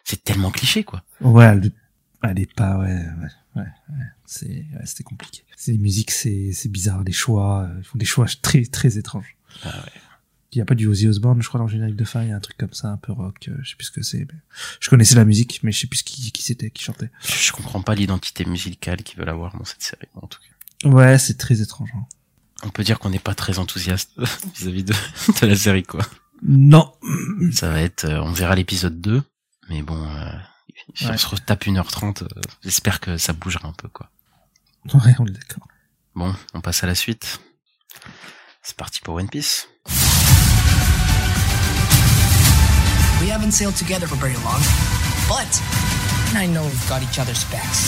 c'est tellement cliché quoi. Ouais, elle, elle est pas, ouais, ouais, ouais, ouais. c'est, ouais, c'était compliqué. C'est les musiques, c'est, c'est bizarre, les choix, euh, ils font des choix très, très étranges. Ah ouais. Il y a pas du Ozzy Osbourne, je crois, dans le générique de fin, il y a un truc comme ça, un peu rock, euh, je sais plus ce que c'est. Je connaissais la musique, mais je sais plus qui, qui c'était, qui chantait. Je comprends pas l'identité musicale qu'ils veulent avoir dans cette série en tout cas. Ouais, c'est très étrange. hein. On peut dire qu'on n'est pas très enthousiaste vis-à-vis de, de la série quoi. Non. Ça va être, euh, on verra l'épisode 2, mais bon, euh, si Ouais. on se retape 1h30, euh, j'espère que ça bougera un peu quoi. Ouais, on est d'accord. Bon, on passe à la suite. C'est parti pour One Piece. We haven't sailed together for very long, but I know we've got each other's backs.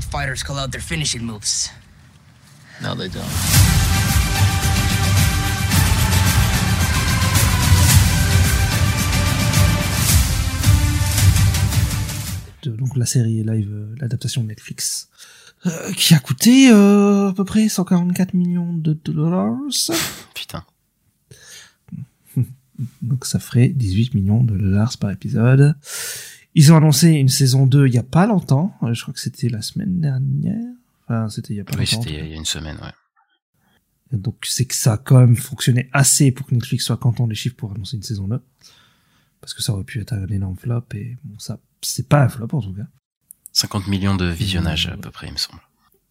Fighters call out their finishing moves. No, they don't. Donc la série live, euh, l'adaptation de Netflix, euh, qui a coûté euh, à peu près 144 millions de dollars. Putain. Donc ça ferait 18 millions de dollars par épisode. Ils ont annoncé une saison 2 il y a pas longtemps. Euh, Je crois que c'était la semaine dernière. Enfin, c'était il y a pas Oui, longtemps. c'était il y a une semaine, ouais. Et Donc c'est que ça a quand même fonctionné assez pour que Netflix soit content des chiffres pour annoncer une saison 2. Parce que ça aurait pu être un énorme flop et bon ça c'est pas un flop en tout cas. 50 millions de visionnages à peu près, il me semble.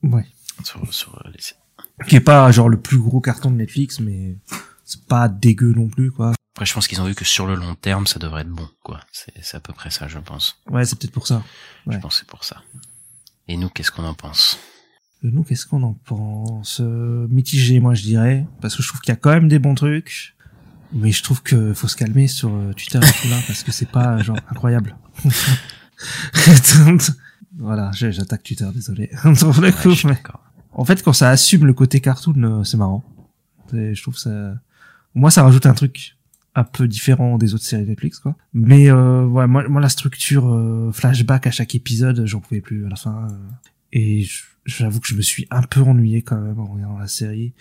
Ouais. Sur, sur euh, les... Qui est pas genre le plus gros carton de Netflix mais c'est pas dégueu non plus quoi. Après, je pense qu'ils ont vu que sur le long terme, ça devrait être bon, quoi. C'est à peu près ça, je pense. Ouais, c'est peut-être pour ça. Ouais. Je pense que c'est pour ça. Et nous, qu'est-ce qu'on en pense? Euh, Nous, qu'est-ce qu'on en pense? Euh, Mitigé, moi, je dirais, parce que je trouve qu'il y a quand même des bons trucs, mais je trouve que faut se calmer sur euh, Twitter et tout là, parce que c'est pas genre incroyable. voilà, j'attaque Twitter, désolé. Coup, mais- en fait, quand ça assume le côté cartoon, c'est marrant. C'est- Je trouve ça, moi, ça rajoute un truc un peu différent des autres séries Netflix, quoi. Mais euh, ouais, moi, moi, la structure euh, flashback à chaque épisode, j'en pouvais plus à la fin. euh, et j'avoue que je me suis un peu ennuyé quand même en regardant la série.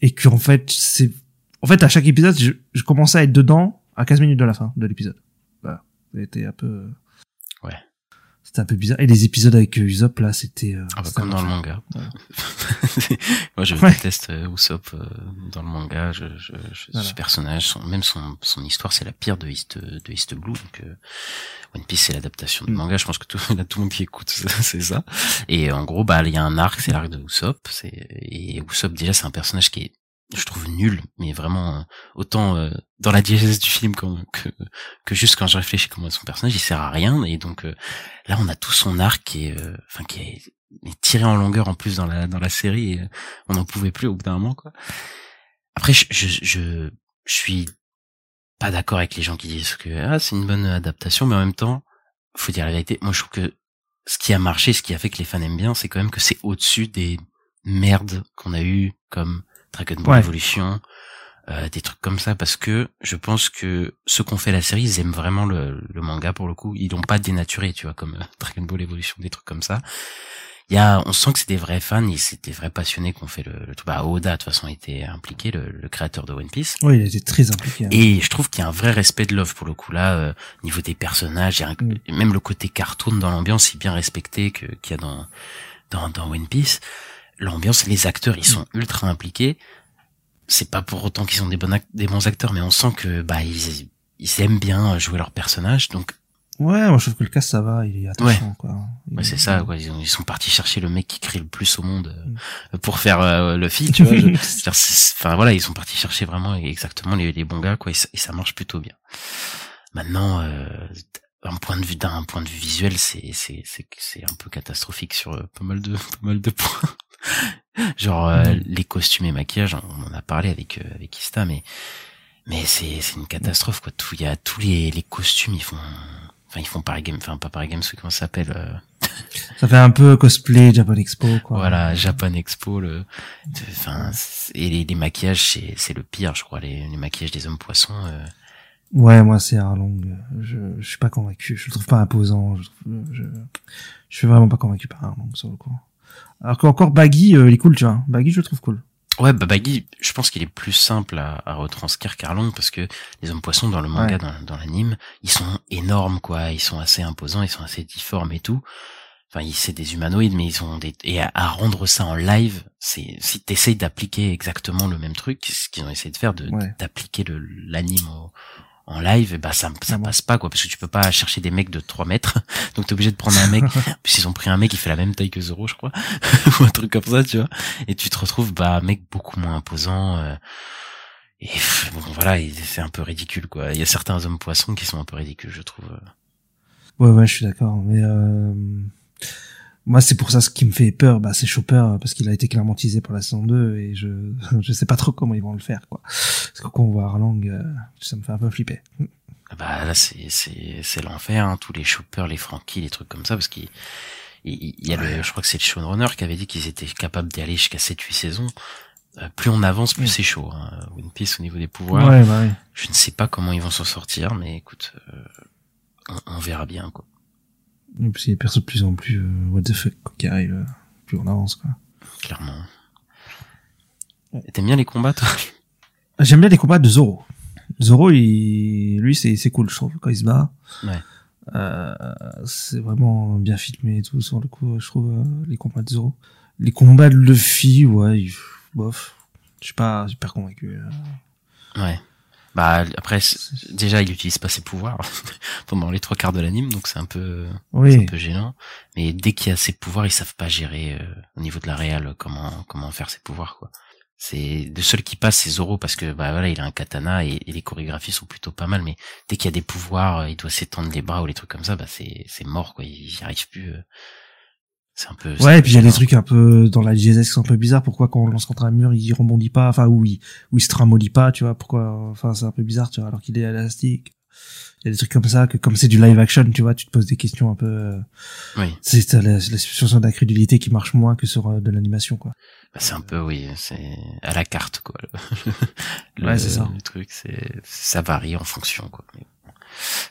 Et qu'en fait, c'est, en fait, à chaque épisode, je, je commençais à être dedans à 15 minutes de la fin de l'épisode. Voilà. C'était un peu, euh. C'était un peu bizarre. Et les épisodes avec euh, Usopp, là, c'était, euh, Ah bah, comme dans le manga. Ouais. Moi, je Ouais. déteste euh, Usopp euh, dans le manga. Je, je, je- Voilà. Ce personnage, son, même son, son histoire, c'est la pire de East, de East Blue. Donc, euh, One Piece, c'est l'adaptation du Mm. manga. Je pense que tout, a tout le monde qui écoute, c'est ça. Et en gros, bah, il y a un arc, c'est l'arc de Usopp. C'est, et Usopp, déjà, c'est un personnage qui est, je trouve nul, mais vraiment, euh, autant euh, dans la diégèse du film que, juste quand je réfléchis comment son personnage, il sert à rien. Et donc, euh, là, on a tout son arc qui est, enfin, qui est tiré en longueur en plus dans la dans la série et on n'en pouvait plus au bout d'un moment quoi. Après je je je, je suis pas d'accord avec les gens qui disent que ah c'est une bonne adaptation mais en même temps faut dire la vérité moi je trouve que ce qui a marché ce qui a fait que les fans aiment bien c'est quand même que c'est au-dessus des merdes qu'on a eu comme Dragon Ball Ouais. Evolution euh, des trucs comme ça parce que je pense que ceux qu'on fait la série ils aiment vraiment le, le manga pour le coup ils l'ont pas dénaturé tu vois comme euh, Dragon Ball Evolution des trucs comme ça il y a, on sent que c'est des vrais fans, et c'est des vrais passionnés qu'on fait le, le tout. Bah, Oda, de toute façon, était impliqué, le, le créateur de One Piece. Ouais, il a été très impliqué. hein. Et je trouve qu'il y a un vrai respect de l'œuvre pour le coup là, euh, niveau des personnages, il y a un- Mm. même le côté cartoon dans l'ambiance est bien respecté que qu'il y a dans dans dans One Piece. L'ambiance, les acteurs, ils sont ultra impliqués. C'est pas pour autant qu'ils sont des bons ac- des bons acteurs, mais on sent que bah ils ils aiment bien jouer leur personnage. Donc Ouais, moi je trouve que le cas ça va, il est attachant quoi. Il- Ouais, c'est ça, quoi. Ils, ont- ils sont partis chercher le mec qui crie le plus au monde euh, pour faire euh, Luffy, tu vois. je- Enfin voilà, ils sont partis chercher vraiment exactement les, les bons gars, quoi, et ça, et ça marche plutôt bien. Maintenant, euh, un point de vue d'un point de vue visuel, c'est c'est c'est c'est un peu catastrophique sur pas mal de pas mal de points. Genre euh, les costumes et maquillages, on en a parlé avec euh, avec Ista, mais mais c'est c'est une catastrophe quoi. Tout il y a tous les les costumes, ils font enfin ils font Paris Games, enfin pas Paris Games, comment ça s'appelle euh, Ça fait un peu cosplay Japan Expo, quoi. Voilà, Japan Expo, le, enfin, et les, les maquillages, c'est, c'est le pire, je crois, les, les maquillages des hommes poissons. Euh... Ouais, moi c'est Arlong. Je, je suis pas convaincu. Je le trouve pas imposant. Je, je, je suis vraiment pas convaincu par Arlong sur le coup. Alors qu'encore Baggy, euh, il est cool, tu vois. Baggy, je le trouve cool. Ouais, bah Baggy, je pense qu'il est plus simple à, à retranscrire qu'Arlong parce que les hommes poissons dans le manga, Ouais. dans, dans l'anime, ils sont énormes, quoi. Ils sont assez imposants, ils sont assez difformes et tout. Enfin, ils- c'est des humanoïdes, mais ils ont des et à, à rendre ça en live, c'est si t'essayes d'appliquer exactement le même truc, ce qu'ils ont essayé de faire, de Ouais. d'appliquer l'anime au- en live, bah ça ça passe pas quoi, parce que tu peux pas chercher des mecs de 3 mètres, donc t'es obligé de prendre un mec. puis ils ont pris un mec qui fait la même taille que Zoro, je crois, ou un truc comme ça, tu vois. Et tu te retrouves bah un mec beaucoup moins imposant. euh, et bon voilà, c'est un peu ridicule quoi. Il y a certains hommes poissons qui sont un peu ridicules, je trouve. Ouais, ouais, je suis d'accord. Mais euh, moi, c'est pour ça ce qui me fait peur, bah, c'est Chopper euh, parce qu'il a été clairement teasé pour la saison 2 et je je sais pas trop comment ils vont le faire, quoi. Parce que quand on voit Arlang, euh, ça me fait un peu flipper. Bah là c'est c'est c'est l'enfer, hein, tous les choppers, les Frankie, les trucs comme ça, parce qu'il il il y a le, je crois que c'est le showrunner qui avait dit qu'ils étaient capables d'aller jusqu'à 7-8 saisons. Euh, plus on avance, plus Mm. c'est chaud. Hein. One Piece au niveau des pouvoirs. Ouais, bah ouais. Je ne sais pas comment ils vont s'en sortir, mais écoute, euh, on, on verra bien quoi. Et puis il y a des persos de plus en plus euh, what the fuck quoi, qui arrivent, euh, plus on avance, quoi. Clairement. T'aimes bien les combats, toi? J'aime bien les combats de Zoro. Zoro, il, lui, c'est, c'est cool, je trouve, quand il se bat. Ouais. Euh, c'est vraiment bien filmé et tout, sur le coup, je trouve, euh, les combats de Zoro. Les combats de Luffy, ouais, il- bof. Je suis pas super convaincu. euh. Ouais. Bah après, déjà, il utilise pas ses pouvoirs pendant les trois quarts de l'anime, donc c'est un peu, Oui. c'est un peu gênant. Mais dès qu'il y a ses pouvoirs, ils savent pas gérer euh, au niveau de la réal comment comment faire ses pouvoirs quoi. C'est le seul qui passe, c'est Zoro parce que bah voilà, il a un katana et, et les chorégraphies sont plutôt pas mal. Mais dès qu'il y a des pouvoirs, euh, il doit s'étendre les bras ou les trucs comme ça, bah c'est c'est mort quoi. Il y arrive plus. euh. C'est un peu. Ouais, et puis il y a des trucs un peu dans la GSS qui sont un peu bizarres. Pourquoi quand on lance contre un mur, il rebondit pas, enfin, ou il, ou il se tramollit pas, tu vois, pourquoi, enfin, c'est un peu bizarre, tu vois, alors qu'il est élastique. Il y a des trucs comme ça, que comme c'est du live action, tu vois, tu te poses des questions un peu, euh, Oui. c'est la, la situation d'incrédulité qui marche moins que sur euh, de l'animation, quoi. Bah, c'est un peu oui, c'est à la carte quoi. Le, Ouais, c'est ça. Le truc, c'est ça varie en fonction quoi. Mais bon.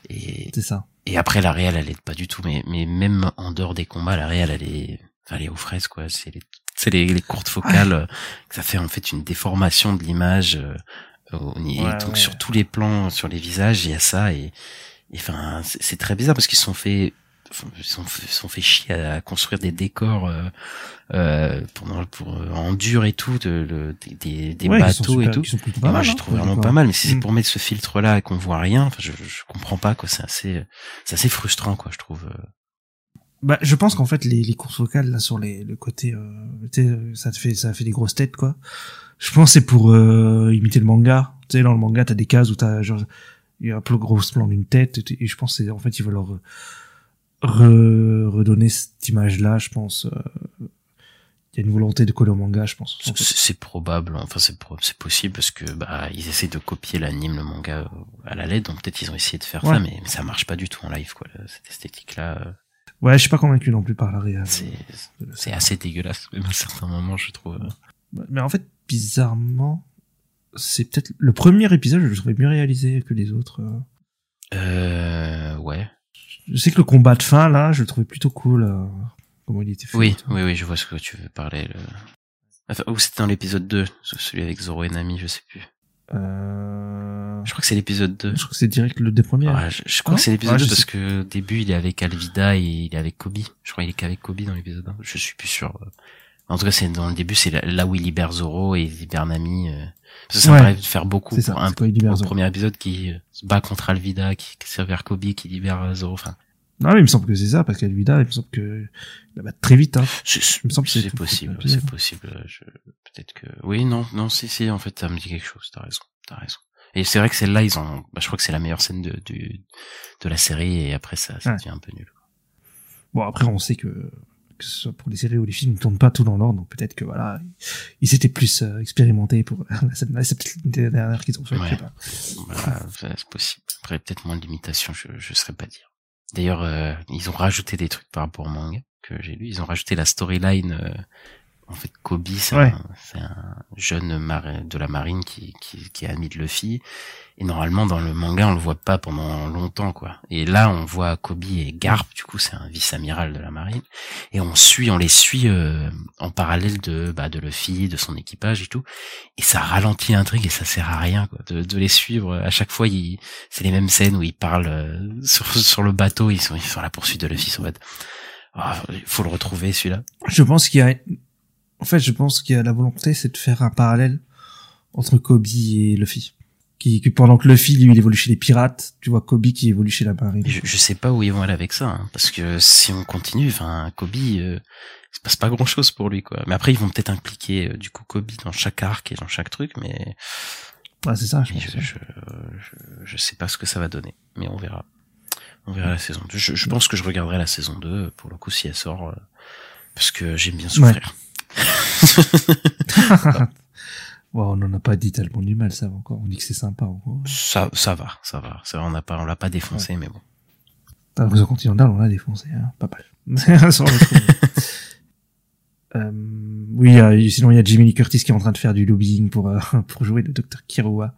Et C'est ça. et après la réelle, elle est pas du tout. Mais mais même en dehors des combats, la réelle, elle est, enfin, elle est aux fraises quoi. C'est les c'est les, les courtes focales. euh, Ça fait en fait une déformation de l'image. euh, et Ouais, donc ouais. sur tous les plans, sur les visages, il y a ça et enfin c'est très bizarre parce qu'ils sont fait ils sont, sont fait chier à construire des décors euh, euh, pendant pour euh, en dur et tout de, le- des, des, Ouais, bateaux et tout Et pas moi j'ai hein, trouvé pour vraiment pas mal mais si c'est Mm. pour mettre ce filtre là et qu'on voit rien enfin je, je comprends pas quoi c'est assez c'est assez frustrant quoi je trouve euh. Bah, je pense qu'en fait, les, les courses vocales, là, sur les, le côté, euh, ça te fait, ça fait des grosses têtes, quoi. Je pense que c'est pour, euh, imiter le manga. Tu sais, dans le manga, t'as des cases où t'as, genre, il y a un peu le gros plan d'une tête, et, et je pense c'est, en fait, ils veulent leur, re- redonner cette image-là, je pense, euh, il y a une volonté de coller au manga, je pense. c'est probable enfin c'est pro- c'est possible parce que bah ils essaient de copier l'anime le manga euh, à la lettre donc peut-être ils ont essayé de faire Ouais. ça mais, mais ça marche pas du tout en live quoi cette esthétique là Ouais, je suis pas convaincu non plus par la réal. c'est assez dégueulasse même à certains moments je trouve Mais en fait, bizarrement, c'est peut-être le premier épisode, je le trouvais mieux réalisé que les autres. euh. euh ouais Je sais que le combat de fin, là, je le trouvais plutôt cool, euh, comment il était fait. Oui, oui, oui, je vois ce que tu veux parler. Le... Enfin, ou c'était dans l'épisode 2, celui avec Zoro et Nami, je sais plus. Euh... Je crois que c'est l'épisode 2. Je crois que c'est direct le des premiers. Je, je crois Ah que c'est l'épisode Ouais, 2 je parce que au début il est avec Alvida et il est avec Kobe. Je crois qu'il est qu'avec Kobe dans l'épisode 1. Je suis plus sûr. En tout cas, c'est dans le début, c'est là, où il libère Zoro et il libère Nami. euh. Parce que ça Ouais. me paraît faire beaucoup C'est ça, pour un pour Zoro. premier épisode qui euh, se bat contre Alvida, qui, qui sert vers Kobe, qui libère euh, Zoro. Enfin, Non, mais il me semble que c'est ça, parce qu'Alvida, il me semble que il la bat très vite, hein. c'est Il me semble que c'est possible, c'est possible. Je... Peut-être que oui, non, non, si, si. En fait, ça me dit quelque chose. T'as raison, t'as raison. Et c'est vrai que celle-là, ils ont. Bah, je crois que c'est la meilleure scène de du de la série, et après ça, ça Ouais. devient un peu nul. Bon, après, on sait que, que ce soit pour les séries ou les films, ils ne tournent pas tout dans l'ordre, donc peut-être que voilà, ils s'étaient plus euh, expérimentés pour la des dernières qu'ils ont fait, je Ouais. sais pas. Voilà, ça, c'est possible. Après, peut-être moins de limitations, je je saurais pas dire. D'ailleurs, euh, ils ont rajouté des trucs par rapport au manga. que j'ai lu. Ils ont rajouté la storyline. En fait, Kobe, c'est Ouais. un, un jeune marin de la marine qui, qui, qui est ami de Luffy. Et normalement, dans le manga, on le voit pas pendant longtemps, quoi. Et là, on voit Kobe et Garp. Du coup, c'est un vice-amiral de la marine. Et on suit, on les suit euh, en parallèle de, bah, de Luffy, de son équipage et tout. Et ça ralentit l'intrigue et ça sert à rien, quoi, de, de les suivre. À chaque fois, c'est les mêmes scènes où ils parlent euh, sur, sur le bateau. Ils sont, ils font la poursuite de Luffy. Ils sont en ah, il faut le retrouver celui-là. Je pense qu'il y a, en fait, je pense qu'il y a la volonté, c'est de faire un parallèle entre Kobe et Luffy. Qui, qui pendant que Luffy, lui, il évolue chez les pirates, tu vois Kobe qui évolue chez la marine. Je, je sais pas où ils vont aller avec ça, hein, parce que si on continue, enfin, Kobe, euh, il se passe pas grand chose pour lui, quoi. Mais après, ils vont peut-être impliquer euh, du coup Kobe dans chaque arc et dans chaque truc, mais Ouais, c'est ça, je pense. je, je, je, je sais pas ce que ça va donner, mais on verra. On verra la saison 2. Je, je pense que je regarderai la saison 2 pour le coup si elle sort, euh, parce que j'aime bien souffrir. Bon, on en a pas dit tellement du mal, ça va encore. On dit que c'est sympa, encore. Ça, ça va, ça va. Ça va, on n'a pas, on l'a pas défoncé, mais bon. T'as l'impression Continental, on l'a défoncé, hein. Pas mal. Euh, oui, euh, sinon il y a Jimmy Lee Curtis qui est en train de faire du lobbying pour euh, pour jouer le Dr Kirua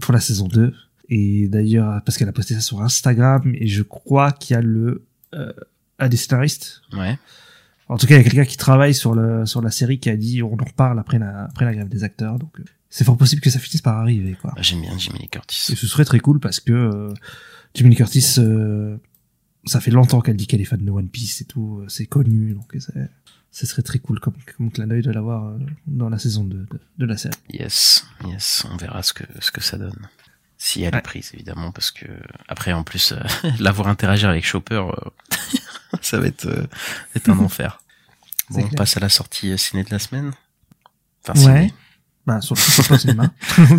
pour la saison 2. Et d'ailleurs, parce qu'elle a posté ça sur Instagram, et je crois qu'il y a le euh, un des scénaristes. Ouais. En tout cas, il y a quelqu'un qui travaille sur le sur la série qui a dit on en reparle après la après la grève des acteurs. Donc euh, c'est fort possible que ça finisse par arriver, quoi. Bah, J'aime bien Jimmy Lee Curtis. Et ce serait très cool parce que euh, Jimmy Lee Curtis, euh, ça fait longtemps qu'elle dit qu'elle est fan de One Piece et tout, euh, c'est connu, donc ce serait très cool comme, comme clin d'œil de l'avoir euh, dans la saison 2 de, de la série. Yes, yes, on verra ce que ce que ça donne. Si elle est prise, évidemment, parce que après, en plus, euh, l'avoir interagir avec Chopper, euh, ça va être, euh, être un enfer. Bon, on clair. passe à la sortie euh, ciné de la semaine. Enfin, Ouais. ciné. Bah, cinéma.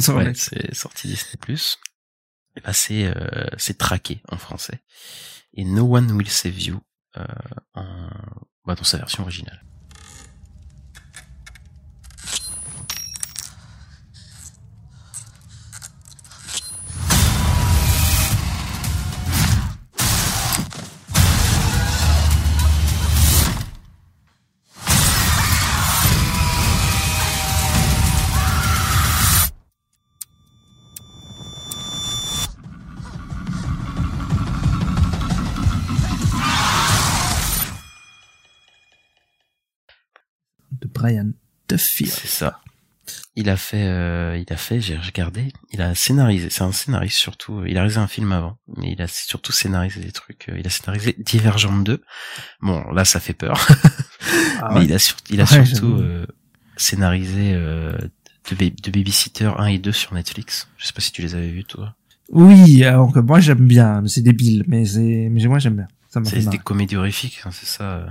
Ouais, c'est sorti Disney+. Et bah, c'est euh, c'est traqué en français. Et No One Will Save You euh, en, bah, dans sa version originale. C'est ça. Il a fait, euh, il a fait, j'ai regardé, il a scénarisé, c'est un scénariste surtout, il a réalisé un film avant, mais il a surtout scénarisé des trucs, euh, il a scénarisé Divergent 2. Bon, là, ça fait peur. Ah mais ouais. il a, sur- il a Ouais, surtout euh, scénarisé euh, de, de Babysitter 1 et 2 sur Netflix. Je sais pas si tu les avais vus, toi. Oui, alors que moi j'aime bien, mais c'est débile, mais c'est, mais moi j'aime bien. Ça C'est des comédies horrifiques, hein, c'est ça. euh.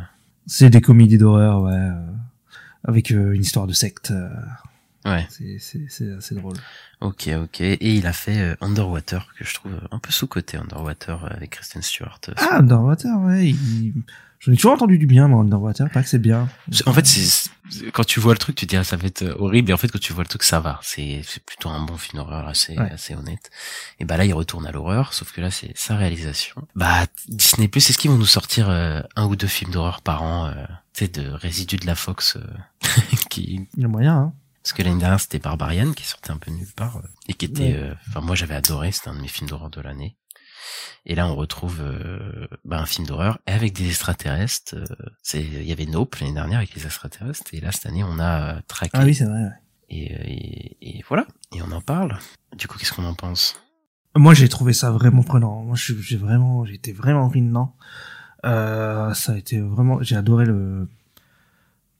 C'est des comédies d'horreur, ouais, euh, avec euh, une histoire de secte. euh, Ouais. c'est, assez drôle. Ok, ok. Et il a fait euh, Underwater, que je trouve un peu sous-côté, Underwater, avec Kristen Stewart. Ah, Underwater, ouais. il- J'en ai toujours entendu du bien, moi, Underwater. Pas que c'est bien. En fait, c'est quand tu vois le truc, tu te dis ah, ça va être euh, horrible, et en fait quand tu vois le truc, ça va. C'est c'est plutôt un bon film d'horreur assez Ouais. assez honnête. Et bah là, il retourne à l'horreur, sauf que là, c'est sa réalisation. Bah Disney Plus, est-ce qu'ils vont nous sortir euh, un ou deux films d'horreur par an, euh, tu sais, de résidus de la Fox, euh, qui Il y a moyen, hein. parce que l'année dernière c'était Barbarian qui sortait un peu nulle part euh, et qui était, Ouais. euh, enfin moi j'avais adoré, c'était un de mes films d'horreur de l'année. Et là on retrouve euh, bah, un film d'horreur avec des extraterrestres. euh, c'est, il y avait Nope l'année dernière avec les extraterrestres et là cette année on a euh, Traqué. Ah oui, c'est vrai, ouais. et, et, et voilà et on en parle. Du coup qu'est-ce qu'on en pense? Moi, j'ai trouvé ça vraiment prenant. Moi, j'ai vraiment, été vraiment pris dedans. Euh, ça a été vraiment, j'ai adoré le,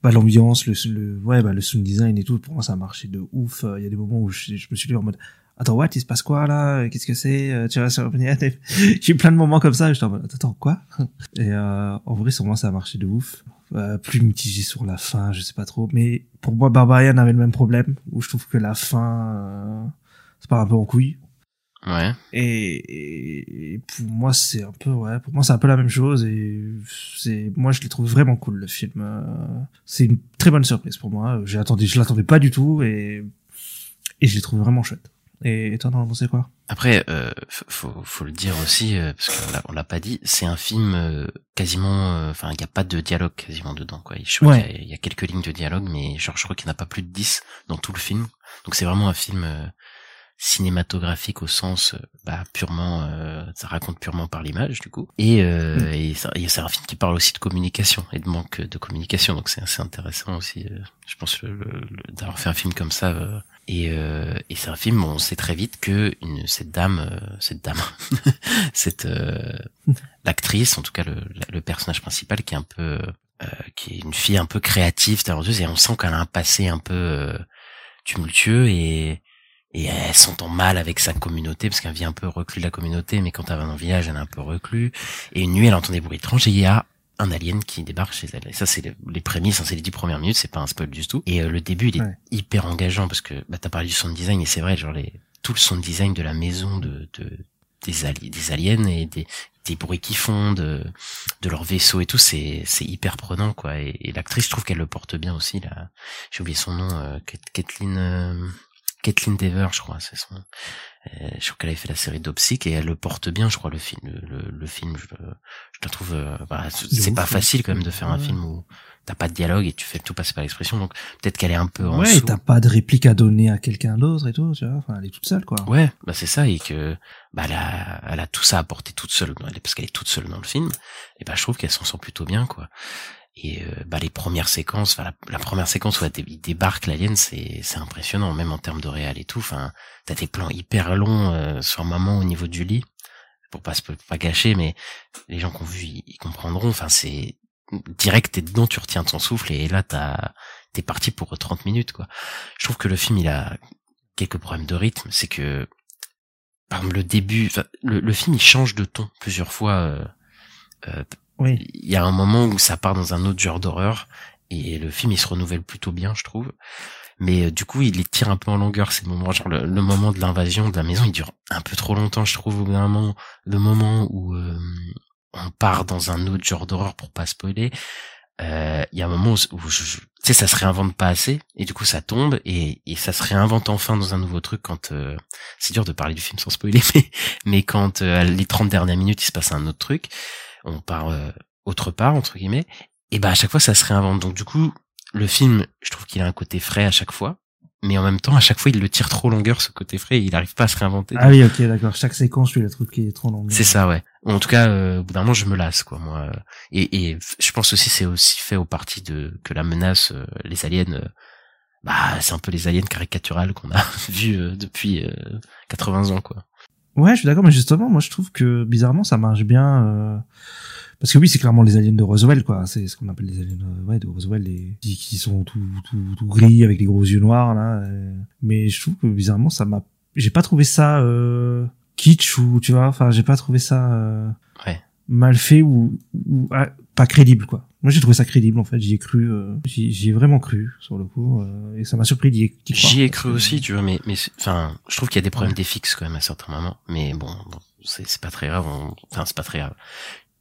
bah, l'ambiance, le, le, ouais, bah, le sound design et tout. Pour moi, ça a marché de ouf. Il y a des moments où je, je me suis dit en mode, attends, what, il se passe quoi, là? Qu'est-ce que c'est? Euh, Tu vas sur J'ai eu plein de moments comme ça. J'étais en mode, attends, quoi? Et, euh, en vrai, sur moi, ça a marché de ouf. Euh, plus mitigé sur la fin, je sais pas trop. Mais pour moi, Barbarian avait le même problème, où je trouve que la fin, euh, c'est pas un peu en couille. Ouais. Et, et- et pour moi, c'est un peu, ouais, pour moi, c'est un peu la même chose. Et c'est, moi, je l'ai trouvé vraiment cool, le film. C'est une très bonne surprise pour moi. J'ai attendu, je l'attendais pas du tout et, et je l'ai trouvé vraiment chouette. Et toi, t'en as pensé quoi? Après, euh, faut, faut le dire aussi, euh, parce qu'on l'a, pas dit, c'est un film euh, quasiment, euh, enfin, il n'y a pas de dialogue quasiment dedans, quoi. Je crois Ouais. qu'il y a- il y, a quelques lignes de dialogue, mais genre, je crois qu'il n'y en a pas plus de 10 dans tout le film. Donc c'est vraiment un film euh, cinématographique au sens euh, bah, purement, euh, ça raconte purement par l'image, du coup. Et, euh, et, et c'est un film qui parle aussi de communication et de manque de communication, donc c'est assez intéressant aussi. euh, je pense le- le- d'avoir fait un film comme ça. Et, euh, et c'est un film, on sait très vite que une, cette dame, euh, cette dame, cette euh, l'actrice, en tout cas le, le personnage principal, qui est un peu, euh, qui est une fille un peu créative, talentueuse, et on sent qu'elle a un passé un peu euh, tumultueux et et elle s'entend mal avec sa communauté parce qu'elle vit un peu reclus de la communauté, mais quand elle va dans le village, elle est un peu reclus. Et une nuit, elle entend des bruits étranges et il y a un alien qui débarque chez elle. Et ça, c'est les, les prémices, hein, c'est les dix premières minutes, c'est pas un spoil du tout. Et euh, le début, il est Ouais. hyper engageant parce que bah, t'as parlé du sound design et c'est vrai, genre les, tout le sound design de la maison de, de des, ali- des aliens et des, des bruits qui font de, de leur vaisseau et tout, c'est c'est hyper prenant quoi. Et, et l'actrice, je trouve qu'elle le porte bien aussi. Là, j'ai oublié son nom, euh, Kat- Kathleen. euh, Kathleen Dever, je crois, c'est son. Euh, je crois qu'elle avait fait la série Dopsic et elle le porte bien, je crois, le film. Le, le, le film, je, je la trouve. euh, bah, c'est pas ouais. facile quand même de faire un Ouais. film où t'as pas de dialogue et tu fais tout passer par l'expression. Donc peut-être qu'elle est un peu en Ouais, et t'as pas de réplique à donner à quelqu'un d'autre et tout, tu vois. Enfin, elle est toute seule, quoi. Ouais, bah c'est ça et que bah elle a, elle a tout ça à porter toute seule parce qu'elle est toute seule dans le film. Et bah je trouve qu'elle s'en sort plutôt bien quoi. Et euh, bah les premières séquences, la, la première séquence où il débarque l'alien, c'est c'est impressionnant même en termes de réal et tout. Enfin t'as des plans hyper longs euh, sur moment au niveau du lit pour pas se pas gâcher, mais les gens qui ont vu ils, comprendront. Enfin c'est direct t'es dedans, tu retiens ton souffle et là t'as t'es parti pour 30 minutes quoi. Je trouve que le film il a quelques problèmes de rythme, c'est que par exemple le début, le, le film il change de ton plusieurs fois. euh, euh, Oui. il y a un moment où ça part dans un autre genre d'horreur et le film il se renouvelle plutôt bien, je trouve. Mais euh, du coup, il les tire un peu en longueur ces moments. Genre le, le moment de l'invasion de la maison, il dure un peu trop longtemps, je trouve. Au moment, le moment où euh, on part dans un autre genre d'horreur pour pas spoiler, euh, il y a un moment où, où je, je- tu sais, ça se réinvente pas assez et du coup ça tombe et, et ça se réinvente enfin dans un nouveau truc quand euh, c'est dur de parler du film sans spoiler, mais mais quand euh, les 30 dernières minutes il se passe un autre truc, on part euh, autre part entre guillemets et bah à chaque fois ça se réinvente. Donc du coup le film, je trouve qu'il a un côté frais à chaque fois, mais en même temps à chaque fois il le tire trop longueur ce côté frais et il arrive pas à se réinventer. Ah oui, ok, d'accord. Chaque séquence, tu le truc qui est trop long. C'est ça, ouais. Ou En tout cas, euh, au bout d'un moment, je me lasse, quoi, moi. Et, et je pense aussi, c'est aussi fait au parti de que la menace, euh, les aliens, euh, bah, c'est un peu les aliens caricaturales qu'on a vus euh, depuis euh, 80 ans, quoi. Ouais, je suis d'accord, mais justement, moi, je trouve que bizarrement, ça marche bien. euh, Parce que oui, c'est clairement les aliens de Roswell, quoi. C'est ce qu'on appelle les aliens euh, ouais, de Roswell, les... qui, qui sont tout, tout, tout gris avec les gros yeux noirs, là. euh. Mais je trouve que bizarrement, ça m'a... J'ai pas trouvé ça euh, kitsch ou, tu vois, enfin, j'ai pas trouvé ça euh, Ouais. mal fait ou, ou ah, pas crédible, quoi. Moi, j'ai trouvé ça crédible, en fait. J'y ai cru, euh, j'y ai vraiment cru, sur le coup. euh, et ça m'a surpris d'y croire. J'y ai cru aussi, tu vois, mais, mais enfin, je trouve qu'il y a des problèmes d'FX quand même à certains moments. Mais bon, bon, c'est pas très grave. Enfin, c'est pas très grave.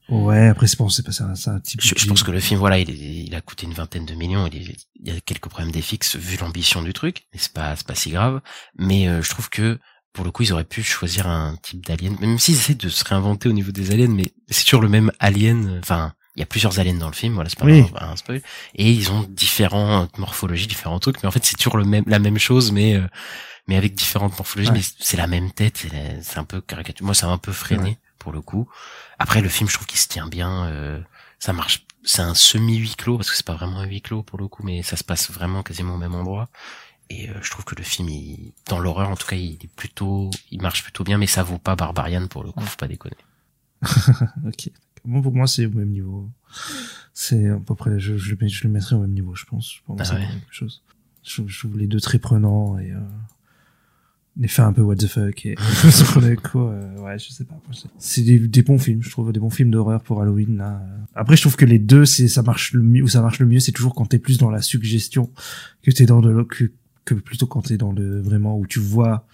Ouais, après, c'est bon, c'est pas ça, un type. Je, je pense que le film, voilà, il, il a coûté une vingtaine de millions. Il, est- il y a quelques problèmes d'FX vu l'ambition du truc, mais c'est pas, c'est pas si grave. Mais euh, je trouve que pour le coup, ils auraient pu choisir un type d'alien, même s'ils essaient de se réinventer au niveau des aliens, mais c'est toujours le même alien. Enfin, il y a plusieurs aliens dans le film, voilà, c'est pas Oui. un, un spoil. Et ils ont différentes morphologies, différents trucs, mais en fait, c'est toujours le même, la même chose, mais euh, mais avec différentes morphologies. Ouais. Mais c'est la même tête, c'est un peu caricature. Moi, ça m'a un peu freiné Ouais. pour le coup. Après, le film, je trouve qu'il se tient bien. euh, ça marche. C'est un semi huis clos parce que c'est pas vraiment un huis clos pour le coup, mais ça se passe vraiment quasiment au même endroit. Et euh, je trouve que le film, il, dans l'horreur en tout cas, il est plutôt, il marche plutôt bien, mais ça vaut pas Barbarian pour le coup, faut pas déconner. ok. Bon, pour moi, c'est au même niveau. C'est à peu près, je, je, le mets- je le mettrais au même niveau, je pense. Pour moi, Ah ouais. même chose. Je, trouve- je trouve les deux très prenants et, euh, les faits un peu what the fuck et coup, euh, ouais, je sais pas. moi, c'est- des, des bons films, je trouve, des bons films d'horreur pour Halloween, là. Après, je trouve que les deux, c'est, ça marche le mieux, où ça marche le mieux, c'est toujours quand t'es plus dans la suggestion que t'es dans le, que, que plutôt quand t'es dans le, vraiment, où tu vois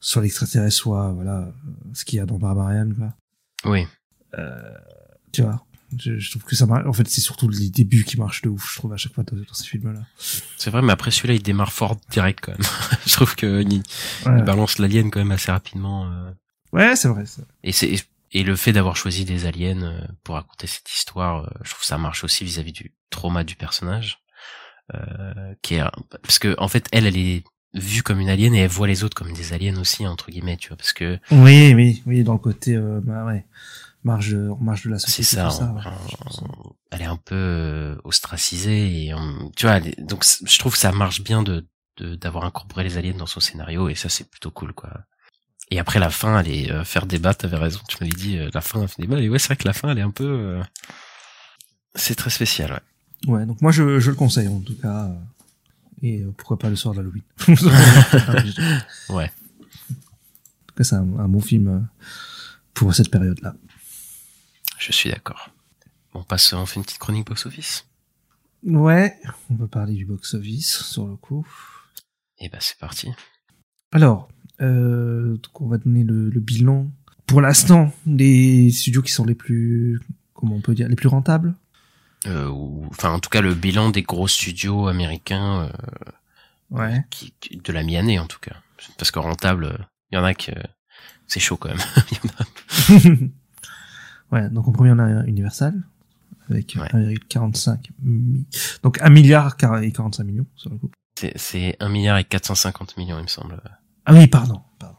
sur l'extraterrestre, soit, voilà, ce qu'il y a dans Barbarian, quoi. Oui. Euh, tu vois. Je, je trouve que ça marche. En fait, c'est surtout les débuts qui marchent de ouf. Je trouve à chaque fois dans, dans ces films-là. C'est vrai, mais après celui-là, il démarre fort direct quand même. je trouve que il, Ouais. il balance l'alien quand même assez rapidement. euh. Ouais, c'est vrai. vrai. Et c'est et le fait d'avoir choisi des aliens euh, pour raconter cette histoire, euh, je trouve que ça marche aussi vis-à-vis du trauma du personnage, euh, qui est parce que en fait elle, elle est vue comme une alien et elle voit les autres comme des aliens aussi entre guillemets, tu vois, parce que Oui, oui, oui, dans le côté, euh, bah ouais, marge, de- marge de la c'est société. ça, tout ça, on- ouais. on- elle est un peu euh, ostracisée et on- tu vois, est- donc je trouve que ça marche bien de de- d'avoir incorporé les aliens dans son scénario et ça c'est plutôt cool quoi. Et après la fin, elle est euh, faire débat, t'avais raison, tu m'avais dit euh, la fin elle fait débat et ouais c'est vrai que la fin elle est un peu euh, c'est très spécial ouais. Ouais, donc moi je, je le conseille en tout cas. Et pourquoi pas le soir d'Halloween. Ouais. En tout cas, c'est un, un bon film pour cette période-là. Je suis d'accord. On passe, on fait une petite chronique box-office Ouais, on peut parler du box-office sur le coup. Et bah c'est parti. Alors, euh, donc on va donner le, le bilan. Pour l'instant, les studios qui sont les plus, comment on peut dire, les plus rentables? Euh, ou, enfin en tout cas le bilan des gros studios américains euh, Ouais. qui- de la mi-année en tout cas. Parce que rentable, il y en a que c'est chaud quand même. Ouais, donc en premier on a Universal avec Ouais. 1,45 mi- donc 1 milliard et 45 millions sur le coup. c'est, c'est 1 milliard et 450 millions il me semble. Ah oui, pardon, pardon.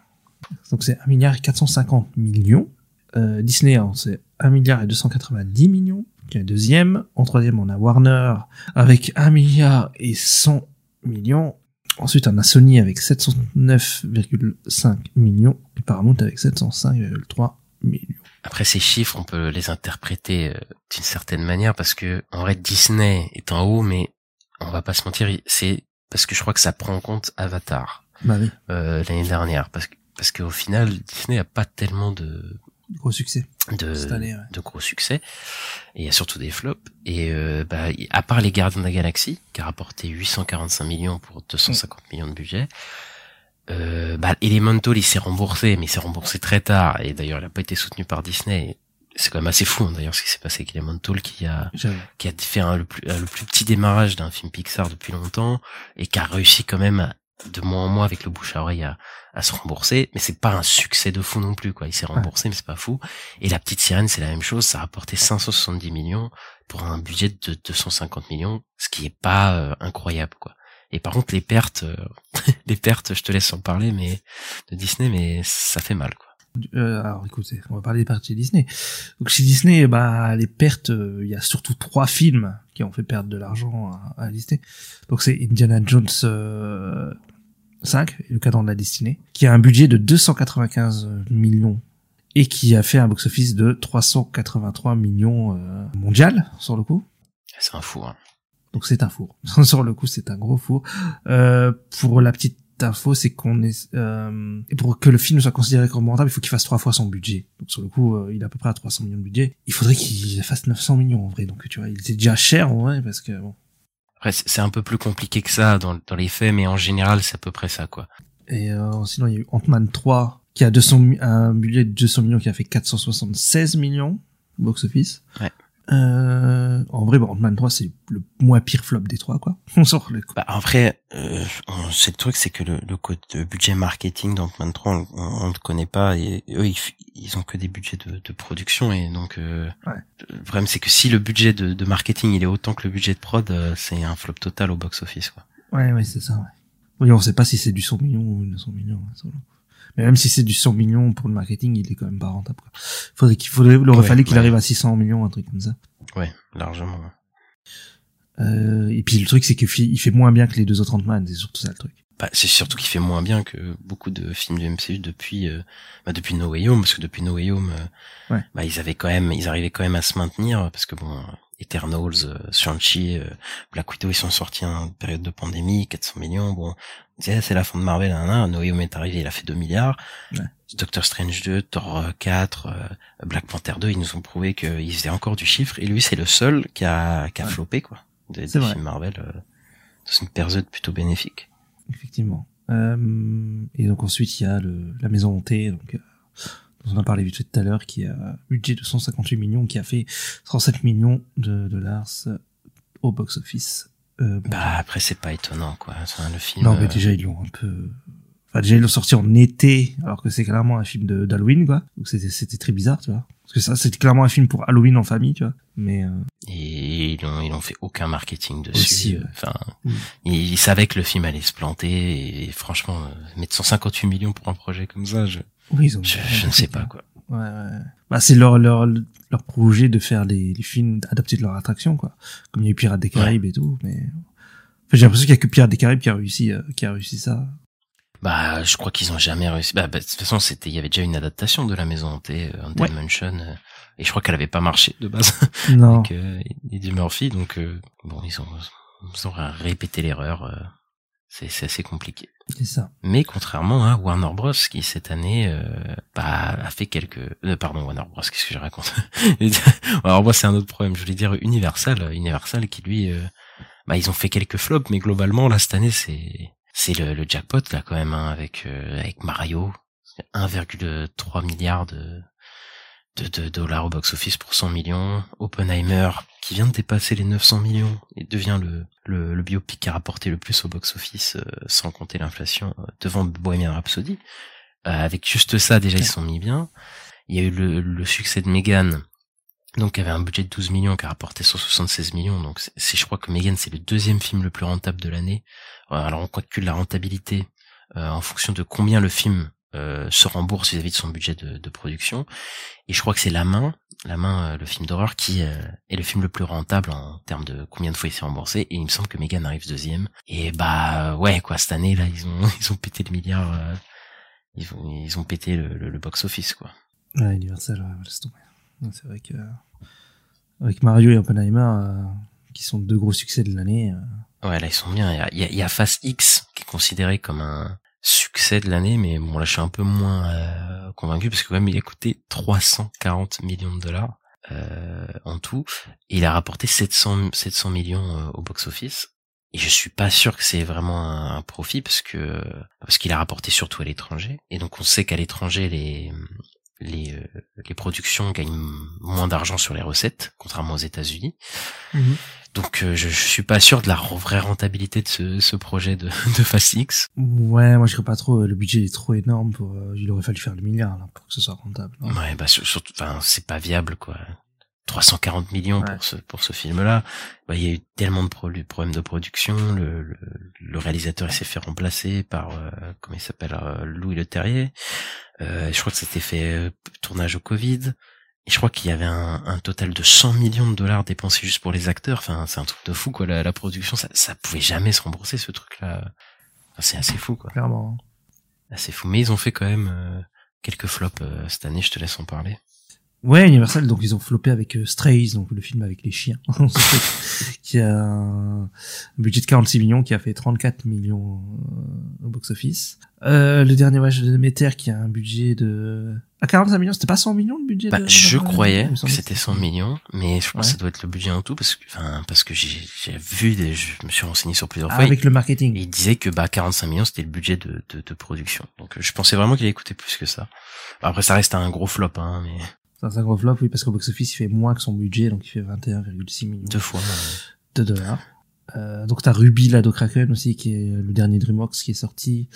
Donc c'est 1 milliard et 450 millions. Euh, Disney, c'est 1 milliard et 290 millions, qui est deuxième. En troisième, on a Warner avec 1 milliard et 100 millions. Ensuite, on a Sony avec 709,5 millions et Paramount avec 705,3 millions. Après ces chiffres, on peut les interpréter euh, d'une certaine manière parce que en vrai Disney est en haut, mais on va pas se mentir, c'est parce que je crois que ça prend en compte Avatar Bah oui, euh, l'année dernière, parce que parce qu'au final Disney a pas tellement de gros succès. de, Cette année, ouais. de gros succès et il y a surtout des flops et euh, bah, à part les Gardiens de la Galaxie qui a rapporté 845 millions pour 250 millions de budget euh, bah, Elemental il s'est remboursé mais il s'est remboursé très tard. Et d'ailleurs il a pas été soutenu par Disney. C'est quand même assez fou hein, d'ailleurs ce qui s'est passé avec Elemental qui a qui a fait un- le, plus, euh, le plus petit démarrage d'un film Pixar depuis longtemps et qui a réussi quand même à- de mois en mois avec le bouche à oreille à, à se rembourser. Mais c'est pas un succès de fou non plus quoi. Il s'est remboursé mais c'est pas fou. Et la petite sirène c'est la même chose. Ça a rapporté 570 millions pour un budget de 250 millions ce qui est pas euh, incroyable quoi et par contre les pertes euh, les pertes je te laisse en parler mais de Disney mais ça fait mal quoi Euh, alors écoutez, on va parler des pertes chez Disney. Donc chez Disney, bah les pertes, euh, il y a surtout trois films qui ont fait perdre de l'argent à, à Disney. Donc c'est Indiana Jones euh, 5, et le cadran de la destinée, qui a un budget de 295 millions et qui a fait un box-office de 383 millions euh, mondial sur le coup. c'est un fou hein. Donc c'est un four. Sur le coup, c'est un gros four. Euh, pour la petite info, c'est qu'on est euh, pour que le film soit considéré comme rentable, il faut qu'il fasse trois fois son budget. Donc sur le coup, euh, il est à peu près à 300 millions de budget. Il faudrait qu'il fasse 900 millions en vrai. Donc tu vois, il était déjà cher en vrai parce que bon. après c'est un peu plus compliqué que ça dans, dans les faits mais en général c'est à peu près ça quoi Et euh, sinon, il y a eu Ant-Man 3 qui a 200 mi- un budget de 200 millions qui a fait 476 millions box office. Ouais. Euh, en vrai, bon, Ant-Man 3 c'est le moins pire flop des trois quoi. On sort le coup. Bah, après, euh, on- c'est le truc, c'est que le, le code de budget marketing d'Ant-Man 3, on, on, on le connaît pas et eux, ils, ils ont que des budgets de, de production et donc euh, Ouais. le problème c'est que si le budget de, de marketing il est autant que le budget de prod, euh, c'est un flop total au box office quoi. Ouais, ouais, c'est ça, ouais. Oui, on sait pas si c'est du 100 millions ou 200 millions. coup. Mais même si c'est du 100 millions pour le marketing, il est quand même pas rentable, quoi. Faudrait qu'il faudrait, il aurait Ouais, fallu qu'il ouais. arrive à 600 millions, un truc comme ça. Ouais, largement. Euh, et puis le truc, c'est qu'il fait, il fait moins bien que les deux autres Ant-Man, c'est surtout ça le truc. Bah, c'est surtout qu'il fait moins bien que beaucoup de films du MCU depuis euh, bah, depuis No Way Home parce que depuis No Way Home euh, Ouais. bah ils avaient quand même ils arrivaient quand même à se maintenir parce que bon Eternals, euh, Shang-Chi, euh, Black Widow ils sont sortis en période de pandémie 400 millions bon c'est la fin de Marvel hein, hein. No Way Home est arrivé il a fait 2 milliards Ouais. Doctor Strange 2 Thor euh, 4 euh, Black Panther 2 ils nous ont prouvé qu'ils faisaient encore du chiffre et lui c'est le seul qui a qui a Ouais. floppé quoi des, C'est des films Marvel euh, dans une période plutôt bénéfique Effectivement. Euh, et donc ensuite, il y a le, la maison hantée, donc, euh, on en a parlé vite fait tout à l'heure, qui a un budget de 158 millions, qui a fait 37 millions de dollars au box-office. Euh, Bah après c'est pas étonnant quoi. Enfin, le film. non, mais euh, déjà, ils l'ont un peu... Enfin, déjà, ils l'ont sorti en été, alors que c'est clairement un film d'Halloween, quoi. Donc c'était très bizarre, tu vois. Parce que ça, c'était clairement un film pour Halloween en famille, tu vois. Mais... euh, Et ils ont, ils ont fait aucun marketing dessus. Aussi, ouais. Enfin, ils, savaient que le film allait se planter et, franchement, euh, mettre 158 millions pour un projet comme ça, je, Oui, ils ont... je, je ne sais pas quoi. Ouais, ouais. Bah, c'est leur, leur, leur projet de faire les, les films adaptés de leur attraction, quoi. Comme il y a eu Pirates des Caraïbes et tout, mais... Enfin, j'ai l'impression qu'il y a que Pirates des Caraïbes qui a réussi, euh, qui a réussi ça. Bah, je crois qu'ils ont jamais réussi. Bah, bah, de toute façon, c'était, il y avait déjà une adaptation de la maison hantée, euh, Haunted Ouais. Mansion, euh, et je crois qu'elle avait pas marché de base. Non. avec euh, Eddie Murphy, donc euh, bon, ils ont, ils ont répété l'erreur. c'est, c'est assez compliqué. Mais contrairement à Warner Bros qui cette année euh, bah, a fait quelques euh, pardon Warner Bros qu'est-ce que je raconte alors moi c'est un autre problème je voulais dire Universal. Universal qui lui euh, bah ils ont fait quelques flops mais globalement là cette année c'est c'est le, le jackpot là quand même hein, avec euh, avec Mario. 1,3 milliard de de, de dollars au box-office pour 100 millions. Oppenheimer, qui vient de dépasser les 900 millions et devient le, le, le biopic qui a rapporté le plus au box-office, euh, sans compter l'inflation, euh, devant Bohemian Rhapsody. Euh, avec juste ça, déjà, ils sont mis bien. Il y a eu le, le succès de Megan, donc qui avait un budget de 12 millions, qui a rapporté 176 millions. Donc, c'est- je crois que Megan, c'est le deuxième film le plus rentable de l'année. Alors, on calcule la rentabilité euh, en fonction de combien le film euh, se rembourse vis-à-vis de son budget de, de production. Et je crois que c'est La Main, La Main, euh, le film d'horreur, qui euh, est le film le plus rentable en termes de combien de fois il s'est remboursé. Et il me semble que Megan arrive deuxième. Et bah ouais, quoi, cette année là, ils ont ils ont pété le milliard. ils ont ils ont pété le, le, le box office quoi. Ouais, Universal, ouais, laisse tomber. Ouais, C'est vrai que... Avec Mario et Oppenheimer, qui sont deux gros succès de l'année... Ouais, là ils sont bien. Il y a, il y a, il y a Fast X qui est considéré comme un succès de l'année, mais bon là je suis un peu moins euh, convaincu parce que quand même il a coûté 340 millions de dollars euh, en tout et il a rapporté 700 700 millions euh, au box office. Et je suis pas sûr que c'est vraiment un, un profit parce que parce qu'il a rapporté surtout à l'étranger et donc on sait qu'à l'étranger les les euh, les productions gagnent moins d'argent sur les recettes contrairement aux États-Unis. Donc euh, je, je suis pas sûr de la vraie rentabilité de ce, ce projet de, de Fast X. Ouais, moi je serais pas trop. euh, Le budget est trop énorme pour. euh, il aurait fallu faire le milliard là, pour que ce soit rentable. hein. Ouais, bah sur- surtout, enfin c'est pas viable quoi. 340 millions Ouais. pour ce pour ce film-là. Bah, il y a eu tellement de pro- problèmes de production. Le, le, le réalisateur il s'est fait remplacer par euh, comment il s'appelle euh, Louis Le Terrier. Euh, je crois que c'était fait euh, tournage au Covid. Et je crois qu'il y avait un, un total de 100 millions de dollars dépensés juste pour les acteurs. Enfin, c'est un truc de fou quoi. La, la production, ça, ça pouvait jamais se rembourser ce truc-là. Enfin, c'est assez fou quoi. Clairement. Assez fou. Mais ils ont fait quand même euh, quelques flops euh, cette année. Je te laisse en parler. Ouais, Universal, donc ils ont floppé avec euh, Strays, donc le film avec les chiens, qui a un budget de 46 millions, qui a fait 34 millions euh, au box-office. Euh, le dernier voyage de Déméter, qui a un budget de... À 45 millions, c'était pas 100 millions le budget Bah, de... je croyais que c'était 100 millions, mais je pense Ouais. que ça doit être le budget en tout parce que, enfin, parce que j'ai, vu, des, je me suis renseigné sur plusieurs Ah, fois. avec le marketing. et il disait que bah 45 millions c'était le budget de, de, de production. Donc euh, je pensais vraiment qu'il allait coûter plus que ça. Après ça reste un gros flop, hein, mais C'est un gros flop, oui, parce qu'au box-office, il fait moins que son budget, donc il fait 21,6 millions deux fois. de dollars. Euh, donc t'as Ruby Lado Kraken aussi, qui est le dernier DreamWorks qui est sorti,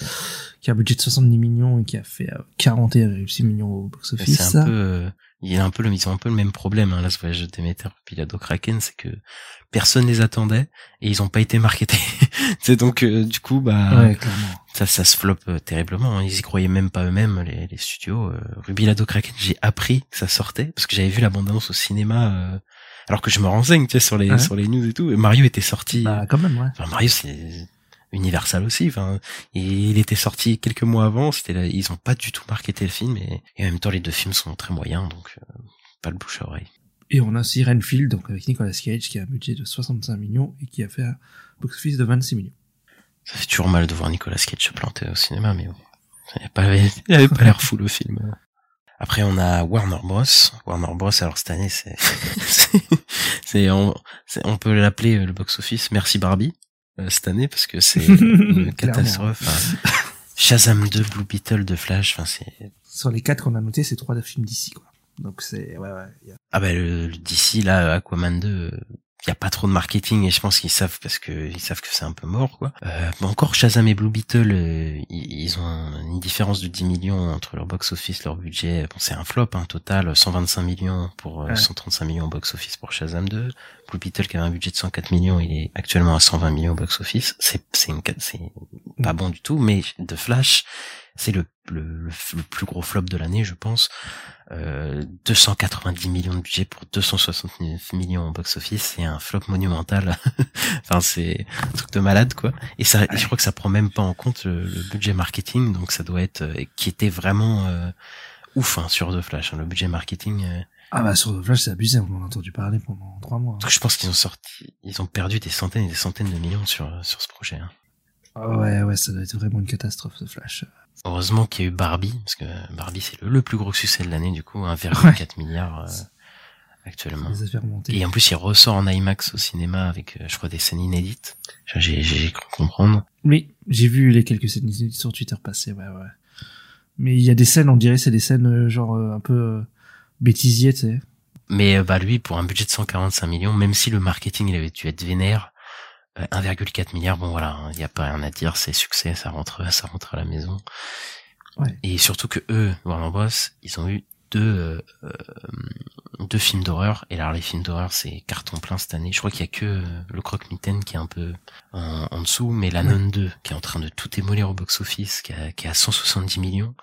qui a un budget de 70 millions et qui a fait euh, 41,6 millions au Mais box-office. C'est un peu, euh, il y a un peu le, ils ont un peu le même problème, hein, là, ce voyage de Demeter puis la Kraken, c'est que personne les attendait et ils ont pas été marketés. c'est donc, euh, du coup, bah, Ouais, ça, ça se floppe euh, terriblement. hein. Ils y croyaient même pas eux-mêmes, les, les studios. Euh, Ruby Lado Kraken, j'ai appris que ça sortait parce que j'avais vu la bande-annonce au cinéma, euh, alors que je me renseigne, tu sais, sur les, Ouais. sur les news et tout. Et Mario était sorti. Bah, quand même, ouais. Enfin, Mario, c'est Universal aussi. Enfin, il était sorti quelques mois avant. C'était, ils ont pas du tout marketé le film et, et en même temps, les deux films sont très moyens, donc euh, pas le bouche à oreille. Et on a aussi Renfield, donc avec Nicolas Cage, qui a un budget de 65 millions et qui a fait un box-office de 26 millions. Ça fait toujours mal de voir Nicolas Cage se planter au cinéma, mais bon. Il avait pas, l'air fou le film. Après, on a Warner Bros. Warner Bros. Alors cette année, c'est, c'est, c'est- on, peut l'appeler euh, le box-office. Merci Barbie euh, cette année parce que c'est une catastrophe. Enfin, Shazam 2, Blue Beetle, de Flash, enfin c'est... Sur les quatre qu'on a notés, c'est trois films d'ici, quoi. Donc c'est, ouais, ouais. y a- Ah bah le, le DC, là, Aquaman 2, il y a pas trop de marketing et je pense qu'ils savent parce que ils savent que c'est un peu mort quoi. Euh, mais encore Shazam et Blue Beetle, euh, ils, ont une différence de 10 millions entre leur box office, leur budget. Bon, c'est un flop hein, total, 125 millions pour euh, Ouais. 135 millions au box office pour Shazam 2. Blue Beetle qui avait un budget de 104 millions, il est actuellement à 120 millions au box office. C'est c'est une c'est pas bon du tout, mais de Flash, c'est le, le le plus gros flop de l'année, je pense. Euh, 290 millions de budget pour 269 millions au box-office, c'est un flop monumental. enfin, c'est un truc de malade, quoi. Et ça, je crois que ça prend même pas en compte le, le budget marketing, donc ça doit être, euh, qui était vraiment euh, ouf hein, sur The Flash. hein. le budget marketing, euh, Ah bah sur The Flash, c'est abusé, on en a entendu parler pendant trois mois. hein. parce que je pense qu'ils ont sorti, ils ont perdu des centaines et des centaines de millions sur sur ce projet. hein. Ah ouais, ouais, ça doit être vraiment une catastrophe, The Flash. Heureusement qu'il y a eu Barbie, parce que Barbie c'est le, le plus gros succès de l'année du coup, 1,4 milliard euh, actuellement. Et en plus, il ressort en IMAX au cinéma avec, euh, je crois, des scènes inédites. J'ai, j'ai cru comprendre. Oui, j'ai vu les quelques scènes inédites sur Twitter passer, ouais, ouais. Mais il y a des scènes, on dirait, c'est des scènes euh, genre euh, un peu euh, bêtisier, tu sais. Mais bah lui, pour un budget de 145 millions, même si le marketing il avait dû être vénère, 1,4 milliard, bon voilà, il n'y a pas rien à dire, c'est succès, ça rentre, ça rentre à la maison. Ouais. Et surtout que eux, Warner Bros, ils ont eu deux euh, euh, deux films d'horreur. Et alors les films d'horreur, c'est carton plein cette année. Je crois qu'il y a que euh, le Croque-Mitaine qui est un peu en, en dessous, mais la. Nun 2 qui est en train de tout démolir au box-office, qui, a- qui est à 170 millions,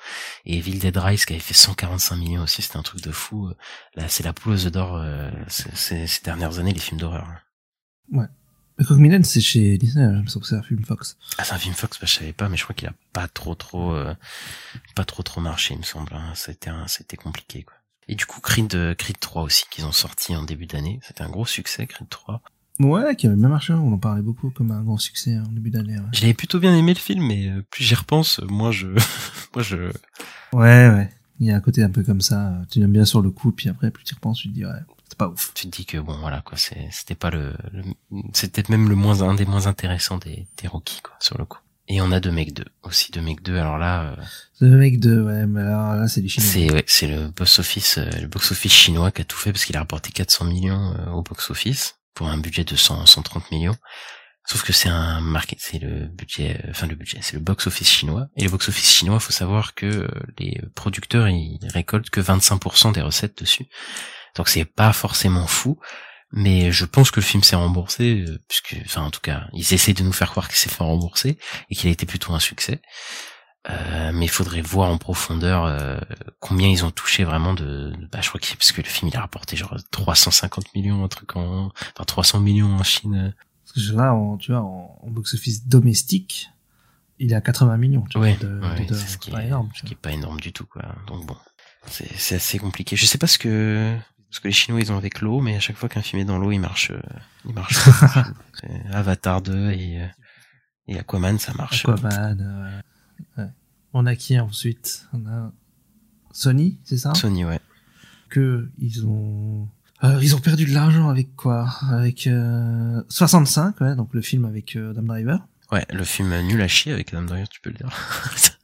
et Evil Dead Rise qui avait fait 145 millions aussi. C'était un truc de fou. Là, c'est la poule aux œufs d'or euh, c'est- ces dernières années les films d'horreur. Ouais. Cockminen, c'est chez Disney, me semble que c'est un film Fox. Ah, c'est un film Fox, bah, je savais pas, mais je crois qu'il a pas trop trop, euh, pas trop trop marché, il me semble. Hein. C'était un, c'était compliqué, quoi. Et du coup, Creed, euh, Creed 3 aussi, qu'ils ont sorti en début d'année. C'était un gros succès, Creed 3. Ouais, qui avait bien marché, hein, on en parlait beaucoup comme un grand succès hein, en début d'année. Ouais. Je l'avais plutôt bien aimé le film, mais euh, plus j'y repense, moins je, moi je, ouais, ouais. Il y a un côté un peu comme ça, tu l'aimes bien sur le coup, puis après, plus tu y repenses, tu te dis, ouais, c'est pas ouf. tu te dis que bon, voilà, quoi, c'est, c'était pas le, le- c'était même le moins, un des moins intéressants des, des Rocky, quoi, sur le coup. Et on a deux mecs 2 aussi, deux mecs 2 Alors là, euh, C'est le mec de, ouais, mais alors là, c'est les Chinois. C'est ouais, c'est le box office euh, le box office chinois qui a tout fait parce qu'il a rapporté 400 millions euh, au box office pour un budget de 100 130 millions. Sauf que c'est un market, c'est le budget, enfin le budget, c'est le box office chinois. Et le box office chinois, faut savoir que les producteurs ils récoltent que 25% des recettes dessus. Donc c'est pas forcément fou, mais je pense que le film s'est remboursé, euh, puisque, enfin en tout cas, ils essaient de nous faire croire qu'il s'est fait rembourser et qu'il a été plutôt un succès. Euh, mais il faudrait voir en profondeur euh, combien ils ont touché vraiment de, de- bah, je crois que parce que le film il a rapporté genre 350 millions un truc en enfin 300 millions en Chine. Parce que là, en, tu vois, en, en box-office domestique, il est à 80 millions, tu vois, ouais, de, ouais, de- c'est ce qui pas est, énorme. ce qui est pas énorme du tout quoi. Donc bon c'est c'est assez compliqué. Je sais pas ce que ce que les Chinois ils ont avec l'eau mais à chaque fois qu'un film est dans l'eau il marche euh, il marche. C'est Avatar 2 et euh, et Aquaman ça marche. Aquaman, euh, ouais. On a qui ensuite? On a Sony, c'est ça? Sony ouais. Que ils ont euh, ils ont perdu de l'argent avec quoi? Avec euh, 65, ouais, donc le film avec euh, Adam Driver. ouais le film nul à chier avec Adam Driver tu peux le dire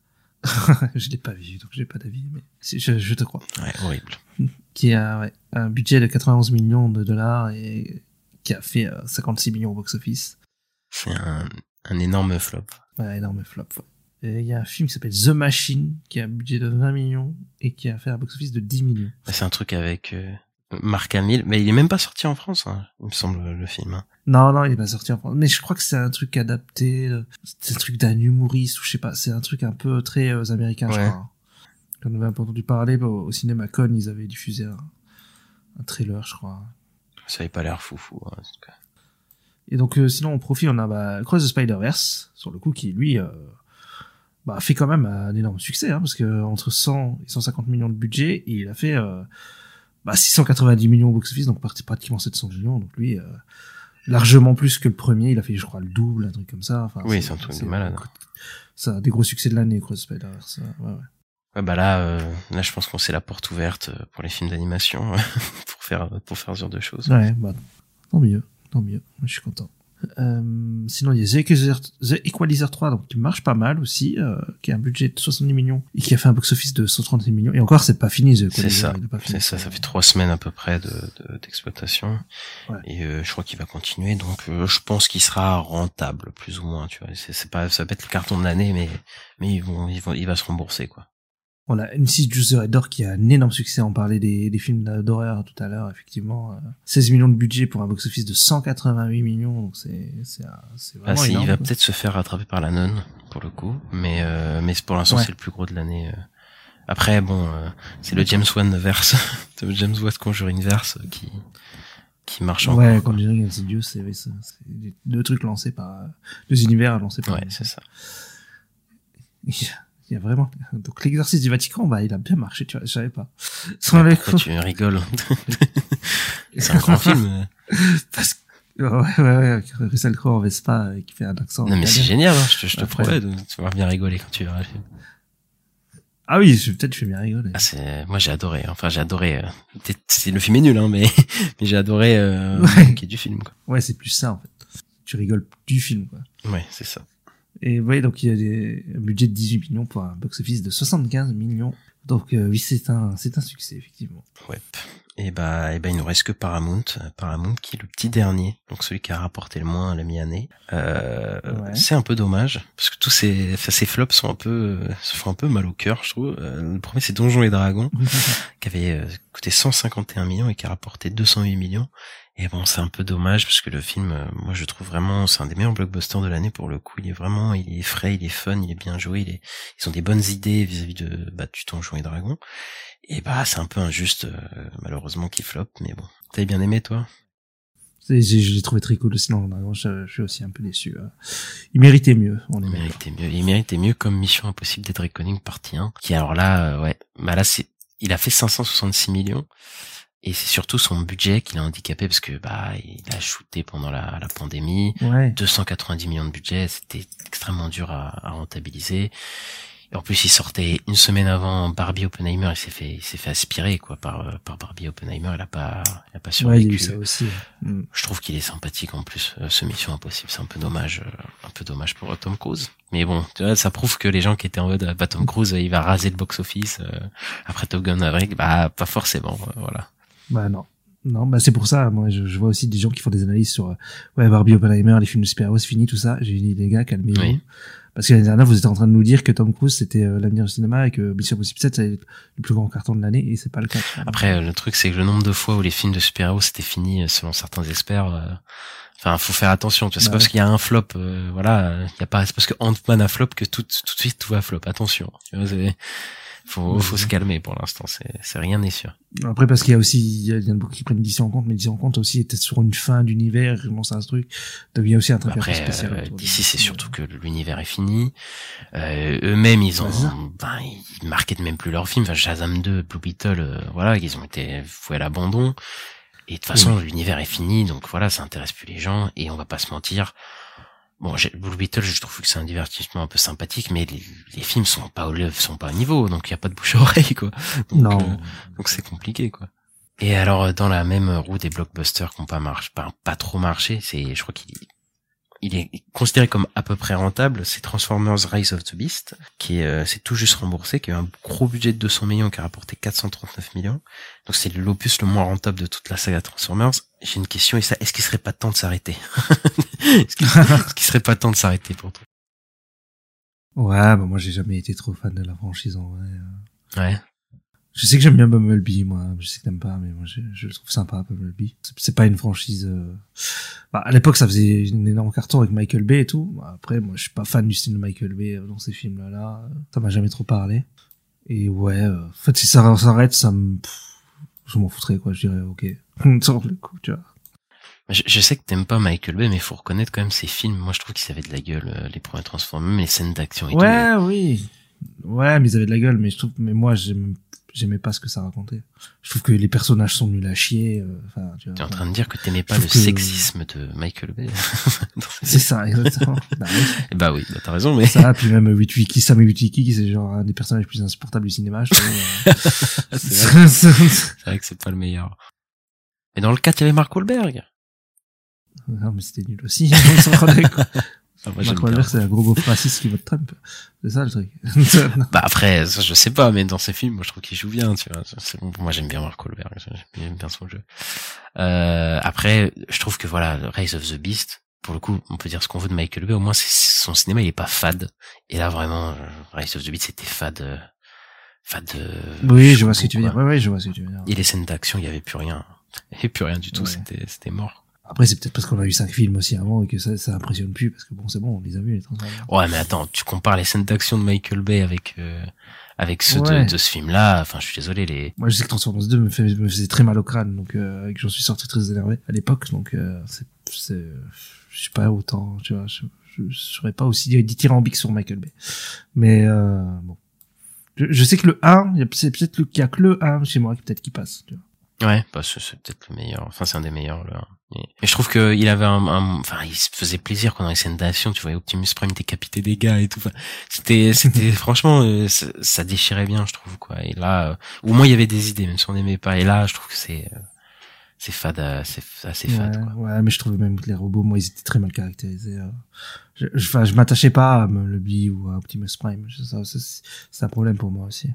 je l'ai pas vu, donc j'ai pas d'avis, mais je, je te crois. ouais horrible Qui a ouais, un budget de 91 millions de dollars et qui a fait euh, 56 millions au box-office. c'est un un énorme flop Ouais, énorme flop. ouais. Il y a un film qui s'appelle The Machine, qui a un budget de 20 millions et qui a fait un box-office de 10 millions. Bah, C'est un truc avec euh, Mark Hamill, mais il est même pas sorti en France, hein, il me semble le film. hein. Non, non, il est pas sorti en France. Mais je crois que c'est un truc adapté. euh, C'est un truc d'un humoriste ou je sais pas. C'est un truc un peu très euh, américain, je crois. J'en avais entendu parler bah, au cinéma Con, ils avaient diffusé un, un trailer, je crois. Ça avait pas l'air foufou. Hein, en tout cas. Et donc, euh, sinon, en profit, on a bah, Cross the Spider-Verse, sur le coup, qui, lui, euh, bah, fait quand même un énorme succès, hein, parce que entre 100 et 150 millions de budget, et il a fait euh, bah, 690 millions au box-office, donc pratiquement 700 millions. Donc lui, euh, largement plus que le premier, il a fait, je crois, le double, un truc comme ça. Enfin, Oui, c'est un truc de malade. Ça, des gros succès de l'année, Cross Spider-Verse. ouais, ouais. Ouais, bah là, euh, là, je pense qu'on c'est la porte ouverte euh, pour les films d'animation pour faire pour faire ce genre de choses. Ouais, bah, tant mieux, tant mieux. Moi, je suis content. Euh, sinon, il y a The Equalizer, The Equalizer 3, donc qui marche pas mal aussi, euh, qui a un budget de 70 millions et qui a fait un box-office de 136 millions. Et encore, c'est pas fini, The C'est Equalizer. ça, c'est ça, ça fait trois semaines à peu près de de- d'exploitation Ouais. et euh, je crois qu'il va continuer donc euh, je pense qu'il sera rentable plus ou moins tu vois c'est pas ça va être le carton de l'année mais mais ils vont, ils vont il va se rembourser quoi On a M6 Juicer et Door qui a un énorme succès. On parlait des, des films d'horreur tout à l'heure, effectivement. euh, 16 millions de budget pour un box-office de 188 millions, donc c'est, c'est, c'est Ah, vraiment c'est- énorme. il va peut-être se faire rattraper par la nonne pour le coup mais euh, mais pour l'instant Ouais. c'est le plus gros de l'année euh. après bon euh, c'est le James Wan verse le James Wan Conjuring verse euh, qui qui marche encore Ouais, dirais Insidious, c'est, oui, c'est, c'est deux trucs lancés par, euh, deux univers lancés par. ouais c'est ça Il y a- vraiment, donc l'exercice du Vatican, bah, il a bien marché, tu vois, je savais pas. Sans les tu rigoles c'est un grand film. Parce que, ouais, ouais, ouais, avec Russell Crowe en Vespa, euh, qui fait un accent. non mais c'est génial hein, je te, je te promets tu vas bien rigoler quand tu verras le film Ah oui, peut-être je fais bien rigoler. Ah, c'est, moi j'ai adoré. Enfin j'ai adoré. euh, c'est le film est nul, hein, mais mais j'ai adoré euh, Ouais. qui est du film. Quoi. Ouais, c'est plus ça, en fait. Tu rigoles du film, quoi. Ouais, c'est ça. Et ouais, donc il y a des, un budget de 18 millions pour un box-office de 75 millions. Donc euh, oui, c'est un, c'est un succès, effectivement. Ouais. Et bah, et bah, il nous reste que Paramount, Paramount qui est le petit dernier, donc celui qui a rapporté le moins à la mi-année. Euh, Ouais. C'est un peu dommage parce que tous ces, enfin, ces flops sont un peu, se font un peu mal au cœur, je trouve. Euh, le premier c'est Donjons et Dragons qui avait euh, coûté 151 millions et qui a rapporté 208 millions. Et bon, c'est un peu dommage parce que le film, euh, moi je trouve vraiment, c'est un des meilleurs blockbusters de l'année pour le coup. Il est vraiment, il est frais, il est fun, il est bien joué, il est, ils ont des bonnes idées vis-à-vis de bah, du Donjons et Dragons. Et bah c'est un peu injuste, euh, malheureusement, qu'il flop, mais bon. T'avais bien aimé toi? Je l'ai trouvé très cool aussi. Je, je suis aussi un peu déçu. euh. Il méritait mieux, on est Il méritait mieux. Il méritait mieux comme Mission Impossible Dead Reckoning partie 1. Qui alors là, euh, ouais, bah là c'est, il a fait 566 millions. Et c'est surtout son budget qui l'a handicapé parce que bah il a shooté pendant la, la pandémie. Ouais. 290 millions de budget, c'était extrêmement dur à, à rentabiliser. Et en plus, il sortait une semaine avant Barbie Oppenheimer, il s'est fait, il s'est fait aspirer quoi par euh, par Barbie Oppenheimer. Il a pas, il a pas Ouais, il a eu survécu. ça aussi. Mm. Je trouve qu'il est sympathique en plus. euh, ce Mission Impossible, c'est un peu dommage, euh, un peu dommage pour Tom Cruise. Mais bon, tu vois, ça prouve que les gens qui étaient en mode, ah, bah Tom Cruise, il va raser le box office après Top Gun Maverick, bah pas forcément, voilà. Bah non. Non, bah c'est pour ça. Moi, je, je vois aussi des gens qui font des analyses sur euh, ouais Barbie, Oppenheimer, les films de super-héros, c'est fini tout ça. J'ai dit les gars, calmez-vous. Oui. Parce que l'année dernière, vous étiez en train de nous dire que Tom Cruise c'était euh, l'avenir du cinéma et que Mission Impossible 7 c'est le plus grand carton de l'année et c'est pas le cas. Après, euh, le truc, c'est que le nombre de fois où les films de super-héros c'était fini, selon certains experts, euh, enfin, faut faire attention. C'est Bah pas parce ouais. qu'il y a un flop, euh, voilà, il y a pas, c'est parce que Ant-Man a flop que tout, tout de suite tout va flop. Attention. Tu vois, faut, faut se calmer pour l'instant. C'est, rien n'est sûr. Après, parce qu'il y a aussi, il y a, beaucoup qui prennent DC en compte, mais DC en compte aussi était sur une fin d'univers, ils lancent un truc. Donc il y a aussi un truc Après, spécial. euh, d'ici, c'est surtout que l'univers est fini. Euh, eux-mêmes, ils ont, ben, ils marquaient même plus leurs films. Enfin, Shazam 2, Blue Beetle, euh, voilà, ils ont été voués à l'abandon. Et de toute façon, l'univers est fini, donc voilà, ça intéresse plus les gens. Et on va pas se mentir. Bon, Blue Beetle, je trouve que c'est un divertissement un peu sympathique, mais les, les films sont pas au sont pas au niveau, donc il y a pas de bouche à oreille, quoi. Donc, Non. euh, donc c'est compliqué, quoi. Et alors, euh, dans la même roue des blockbusters qui ont pas marché, pas, pas trop marché, c'est, je crois qu'il il est considéré comme à peu près rentable, c'est Transformers Rise of the Beast, qui est, euh, c'est tout juste remboursé, qui a eu un gros budget de 200 millions, qui a rapporté 439 millions. Donc c'est l'opus le moins rentable de toute la saga Transformers. J'ai une question, et ça, est-ce qu'il serait pas temps de s'arrêter? est-ce qu'il qu'il serait pas temps de s'arrêter pour toi? Ouais, bah moi j'ai jamais été trop fan de la franchise en vrai. euh. Ouais. Je sais que j'aime bien Bumblebee, moi. Je sais que t'aimes pas, mais moi je, je le trouve sympa, Bumblebee. C'est- pas une franchise. euh, Bah, à l'époque, ça faisait une énorme carton avec Michael Bay et tout. Bah, Après, moi, je suis pas fan du style de Michael Bay euh, dans ces films-là. Là, ça m'a jamais trop parlé. Et ouais, euh, en fait, si ça s'arrête, ça me, je m'en foutrais quoi. Je dirais, ok, sur le coup, tu vois. Je, je sais que t'aimes pas Michael Bay, mais faut reconnaître quand même ses films. Moi, je trouve qu'ils avaient de la gueule, euh, les premiers Transformers, même les scènes d'action et tout. Ouais, oui. Ouais, mais ils avaient de la gueule, mais je trouve, mais moi, j'aime- j'aimais pas ce que ça racontait. Je trouve que les personnages sont nuls à chier. euh, Enfin, tu vois. T'es en train de dire que t'aimais pas le que- sexisme de Michael Bay. C'est ça, exactement. Bah oui. Eh Bah oui, bah t'as raison, mais Ça, puis même Witwiki, Sam et Witwiki, c'est genre un des personnages les plus insupportables du cinéma, je trouve. euh. c'est vrai, c'est vrai que c'est pas le meilleur. Mais dans le 4, il y avait Mark Wahlberg. Non, mais c'était nul aussi. on s'en rendait compte. Ah, moi, Mark Wahlberg, c'est un gros beau raciste qui vote Trump. C'est ça le truc. Bah après, ça, je sais pas, mais dans ces films, moi je trouve qu'il joue bien, tu vois. C'est bon, moi j'aime bien Mark Wahlberg, j'aime bien son jeu. Euh, après, je trouve que voilà, Rise of the Beast, pour le coup, on peut dire ce qu'on veut de Michael Bay, au moins son cinéma il est pas fade. Et là vraiment, Rise of the Beast c'était fade, euh, fade. euh, oui, je vois ce que tu veux dire. Ouais, ouais, je vois ce que tu veux dire. Et les scènes d'action, il y avait plus rien. Avait plus rien du tout, Ouais. c'était c'était mort. Après, c'est peut-être parce qu'on a eu cinq films aussi avant et que ça, ça impressionne plus parce que bon, c'est bon, on les a vus, les. Ouais, mais attends, tu compares les scènes d'action de Michael Bay avec euh, avec ceux de- Ouais. de, ce film-là. Enfin, je suis désolé, les Moi, je sais que Transformers 2 me, fait, me faisait très mal au crâne, donc euh, et j'en suis sorti très énervé à l'époque, donc euh, c'est, c'est, je suis pas autant, tu vois, je, je, je serais pas aussi dithyrambique sur Michael Bay. Mais euh, bon, je, je sais que le 1, il y a- c'est peut-être le- qu'il y a que le 1 chez moi qui peut-être qui passe. Tu vois. Ouais, bah c'est c'est peut-être le meilleur. Enfin, c'est un des meilleurs là. Et, je trouve que il avait un, un- enfin, il se faisait plaisir quand dans les scènes d'action, tu voyais Optimus Prime décapiter des gars et tout. Enfin, c'était, c'était franchement, euh, ça, déchirait bien, je trouve quoi. Et là, euh, au moins il y avait des idées, même si on n'aimait pas. Et là, je trouve que c'est, euh, c'est fade, c'est assez fade. ouais, ouais, mais je trouvais même que les robots, moi, ils étaient très mal caractérisés. euh. Je, je, enfin, je m'attachais pas à le Bee ou à Optimus Prime. C'est un problème pour moi aussi.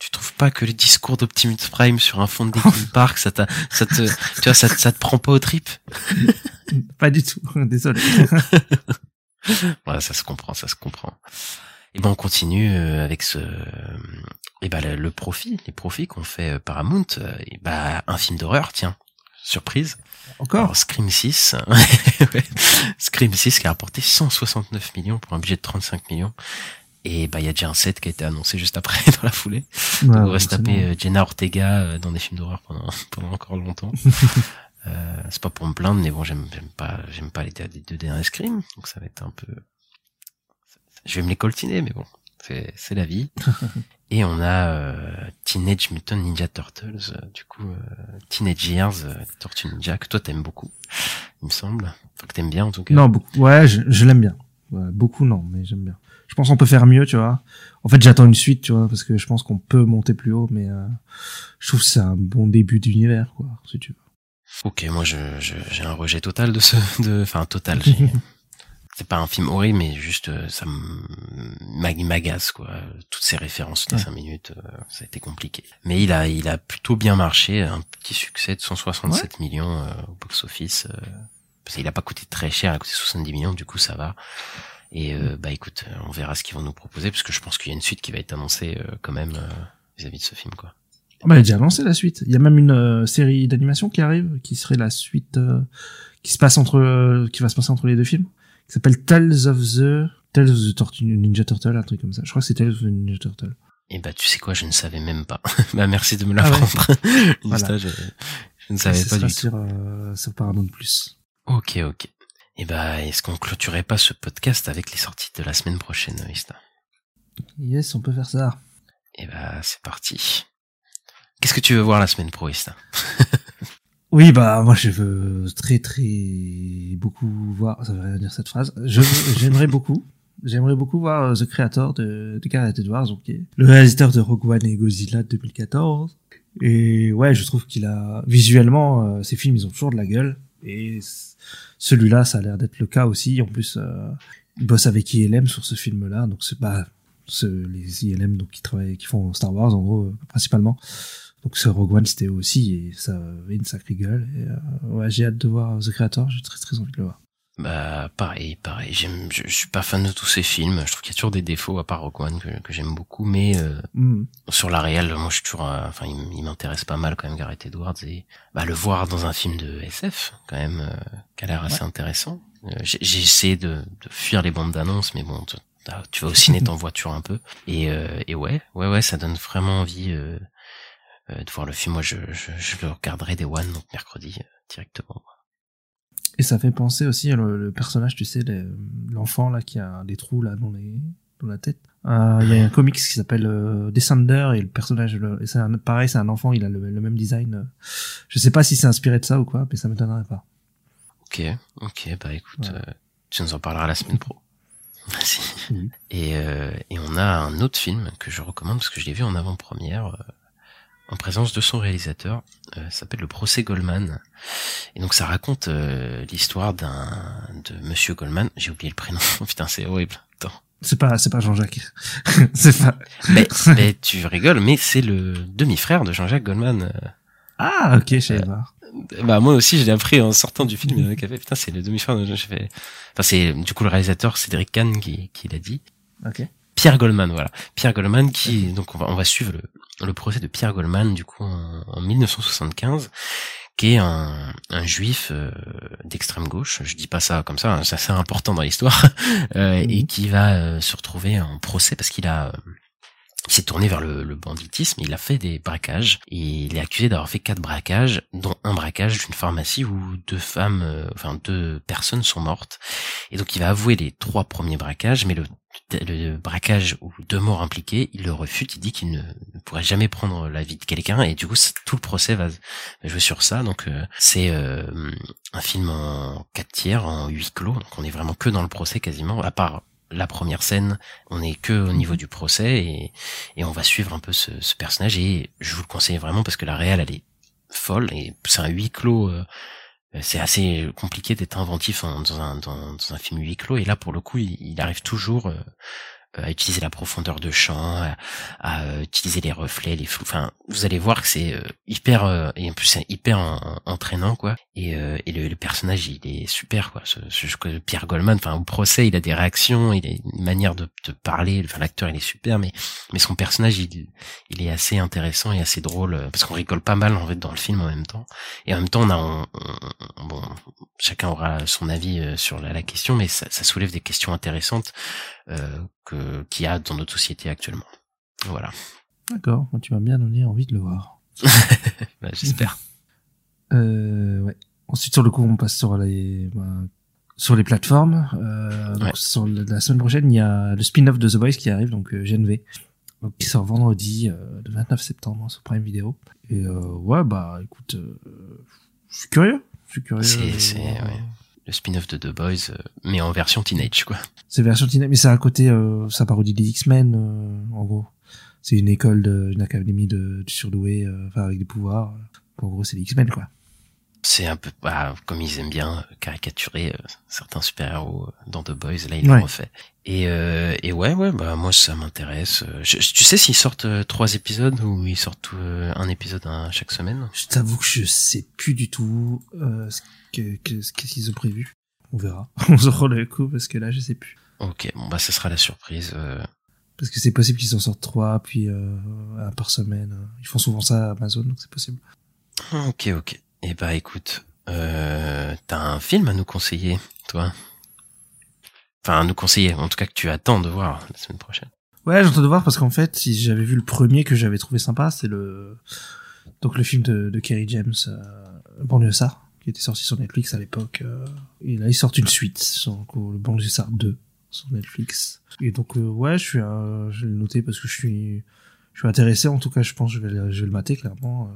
Tu trouves pas que le discours d'Optimus Prime sur un fond de Linkin Park, ça ça te, tu vois, ça, ça te prend pas aux tripes? Pas du tout, désolé. Ouais, ça se comprend, ça se comprend. Et ben on continue euh, avec ce et ben le, le profit, les profits qu'on fait euh, Paramount euh, et ben un film d'horreur, tiens. Surprise. Encore? Alors, Scream 6. ouais. Scream 6 qui a rapporté 169 millions pour un budget de 35 millions. Et bah il y a déjà un set qui a été annoncé juste après dans la foulée. Ouais, on va se taper euh, Jenna Ortega euh, dans des films d'horreur pendant pendant encore longtemps. euh, c'est pas pour me plaindre mais bon j'aime j'aime pas j'aime pas les, les deux derniers Scream donc ça va être un peu je vais me les coltiner mais bon c'est c'est la vie. Et on a euh, Teenage Mutant Ninja Turtles euh, du coup euh, Teenage Years Tortue Ninja que toi t'aimes beaucoup il me semble enfin que t'aimes bien en tout cas. Non, beaucoup. Ouais, je, je l'aime bien. Ouais, beaucoup non, mais j'aime bien. Je pense qu'on peut faire mieux, tu vois. En fait, j'attends une suite, tu vois, parce que je pense qu'on peut monter plus haut, mais euh, je trouve que c'est un bon début d'univers, quoi, si tu veux. Ok, moi je je- j'ai un rejet total de ce de enfin total. j'ai- C'est pas un film horrible, mais juste euh, ça m'agace quoi. Toutes ces références les Ouais. cinq minutes, euh, ça a été compliqué. Mais il a il a plutôt bien marché, un petit succès de 167 millions euh, au box office. euh, parce qu'il a pas coûté très cher, il a coûté 70 millions, du coup ça va. Et euh, bah écoute, on verra ce qu'ils vont nous proposer, parce que je pense qu'il y a une suite qui va être annoncée euh, quand même euh, vis-à-vis de ce film quoi. Ah bah, il a déjà lancé la suite. Il y a même une euh, série d'animation qui arrive, qui serait la suite, euh, qui se passe entre, euh, qui va se passer entre les deux films, qui s'appelle Tales of the, Tales of the Tortue Ninja Turtle, un truc comme ça. Je crois que c'est Tales of the Ninja Turtle. Et bah tu sais quoi, je ne savais même pas. bah merci de me Ah ouais. l'apprendre. Voilà. Je, je ne savais pas du tout. sur, euh, sur Paramount Plus. Ok, ok. Et bah, est-ce qu'on clôturerait pas ce podcast avec les sorties de la semaine prochaine, Ista Yes, on peut faire ça. Et bah, c'est parti. Qu'est-ce que tu veux voir la semaine pro, Ista Oui, bah moi je veux très très beaucoup voir. Ça veut rien dire cette phrase. Je j'aimerais beaucoup. J'aimerais beaucoup voir euh, The Creator de, de Gareth Edwards, donc qui est le réalisateur de Rogue One et Godzilla de 2014. Et ouais, je trouve qu'il a visuellement euh, ces films ils ont toujours de la gueule et celui-là ça a l'air d'être le cas aussi. En plus, euh, il bosse avec ILM sur ce film-là, donc c'est ce, les ILM donc qui travaillent qui font Star Wars en gros euh, principalement. Donc ce Rogue One c'était aussi et ça avait une sacrée gueule. Euh, ouais, j'ai hâte de voir The Creator. J'ai très très envie de le voir. Bah, pareil, pareil. J'aime, je, je suis pas fan de tous ces films. Je trouve qu'il y a toujours des défauts à part Rogue One que, que j'aime beaucoup, mais euh, Mhm. sur la réelle, moi je suis toujours, euh, enfin, il, m'intéresse pas mal quand même Gareth Edwards et bah le voir dans un film de SF quand même, euh, qui a l'air assez intéressant. Euh, j'ai essayé de, de fuir les bandes d'annonces, mais bon, tu, vas au ciné, t'en voiture un peu. Et, euh, et ouais, ouais, ouais, ça donne vraiment envie euh, euh, de voir le film. Moi, je, je, je le regarderai des One donc mercredi directement. Et ça fait penser aussi à le, le personnage, tu sais, le- l'enfant là qui a des trous là dans les dans la tête. Euh, Il y a un comics qui s'appelle euh, Descender et le personnage, c'est un, pareil, c'est un enfant, il a le, le même design. euh. Je sais pas si c'est inspiré de ça ou quoi, mais ça m'étonnerait pas. Ok, ok, bah écoute, Voilà. euh, tu nous en parleras la semaine pro. Merci. Et, euh, et on a un autre film que je recommande parce que je l'ai vu en avant-première. Euh, en présence de son réalisateur. Euh, ça s'appelle le procès Goldman. Et donc ça raconte euh, l'histoire d'un de Monsieur Goldman. J'ai oublié le prénom. Putain, c'est horrible. Attends. C'est pas, c'est pas Jean-Jacques. c'est pas. Mais, mais tu rigoles, mais c'est le demi-frère de Jean-Jacques Goldman. euh. Ah, ok, je savais pas. Bah moi aussi je l'ai appris en sortant du film. A fait, putain c'est le demi-frère de Jean-Jacques. Enfin c'est du coup le réalisateur Cédric Kahn qui, qui l'a dit. Ok. Pierre Goldman, voilà. Pierre Goldman qui, donc on va, on va suivre le, le procès de Pierre Goldman, du coup, en, en 1975, qui est un, un juif euh, d'extrême gauche. Je dis pas ça comme ça, hein, c'est assez important dans l'histoire, euh, et qui va euh, se retrouver en procès parce qu'il a, il s'est tourné vers le, le banditisme. Il a fait des braquages et il est accusé d'avoir fait quatre braquages, dont un braquage d'une pharmacie où deux femmes, enfin deux personnes sont mortes. Et donc il va avouer les trois premiers braquages, mais le le braquage ou deux morts impliqués, il le refute, il dit qu'il ne, ne pourrait jamais prendre la vie de quelqu'un et du coup tout le procès va, va jouer sur ça. Donc euh, c'est euh, un film en quatre tiers, en huis clos, donc on est vraiment que dans le procès quasiment, à part la première scène, on est que au niveau du procès et, et on va suivre un peu ce, ce personnage. Et je vous le conseille vraiment parce que la réelle elle est folle et c'est un huis clos euh, c'est assez compliqué d'être inventif en- dans, un, film huis clos. Et là pour le coup il, il arrive toujours euh, à utiliser la profondeur de champ, à, à, euh, utiliser les reflets, les flous. Enfin, vous allez voir que c'est euh, hyper euh, et en plus c'est hyper en- en- entraînant quoi. Et, euh, et le, le personnage il est super quoi. Ce, ce- Pierre Goldman, enfin au procès il a des réactions, il a une manière de, de parler. Enfin l'acteur il est super, mais mais son personnage il il est assez intéressant et assez drôle euh, parce qu'on rigole pas mal en fait dans le film en même temps. Et en même temps on a on- on- bon chacun aura son avis euh, sur la, la question, mais ça, ça soulève des questions intéressantes euh, que qu'il y a dans notre société actuellement. Voilà. D'accord, tu m'as bien donné envie de le voir. Bah, J'espère. Euh, ouais. Ensuite, sur le coup, on passe sur les, bah, sur les plateformes. Euh, donc Ouais. sur le- la semaine prochaine, il y a le spin-off de The Boys qui arrive, donc euh, GNV, donc, qui sort vendredi, euh, le 29 septembre sur Prime Video. Et ouais, bah écoute, je suis curieux. Je suis curieux. C'est ouais, le spin-off de The Boys, euh, mais en version teenage quoi. C'est version teen, mais c'est un côté, euh, ça parodie des X-Men, euh, en gros. C'est une école, de, une académie de, de surdoués, euh, enfin avec des pouvoirs. En gros, c'est les X-Men, quoi. C'est un peu bah, comme ils aiment bien euh, caricaturer euh, certains super-héros euh, dans The Boys, là ils Ouais. l'ont refait. Et, euh, et ouais, ouais, bah moi ça m'intéresse. Euh, tu sais s'ils sortent euh, trois épisodes ou ils sortent euh, un épisode un- chaque semaine? Je t'avoue que je sais plus du tout euh, ce que que- ce qu'ils ont prévu? On verra. On se rend le coup parce que là, je sais plus. Ok, bon bah ça sera la surprise. euh. Parce que c'est possible qu'ils en sortent trois, puis euh, un par semaine. Ils font souvent ça à Amazon, donc c'est possible. Ok, ok. Et bah écoute, euh, t'as un film à nous conseiller, toi? Enfin, à nous conseiller, en tout cas que tu attends de voir la semaine prochaine. Ouais, j'entends de voir parce qu'en fait, si j'avais vu le premier que j'avais trouvé sympa, c'est le donc le film de, de Kerry James, euh, Banlieusard, qui était sorti sur Netflix à l'époque. euh, et là, ils sortent une suite, donc le Banlieusard 2 sur Netflix. Et donc euh, ouais, je suis, euh, je vais le noter parce que je suis, je suis intéressé. En tout cas, je pense que je vais, le- je vais le mater clairement.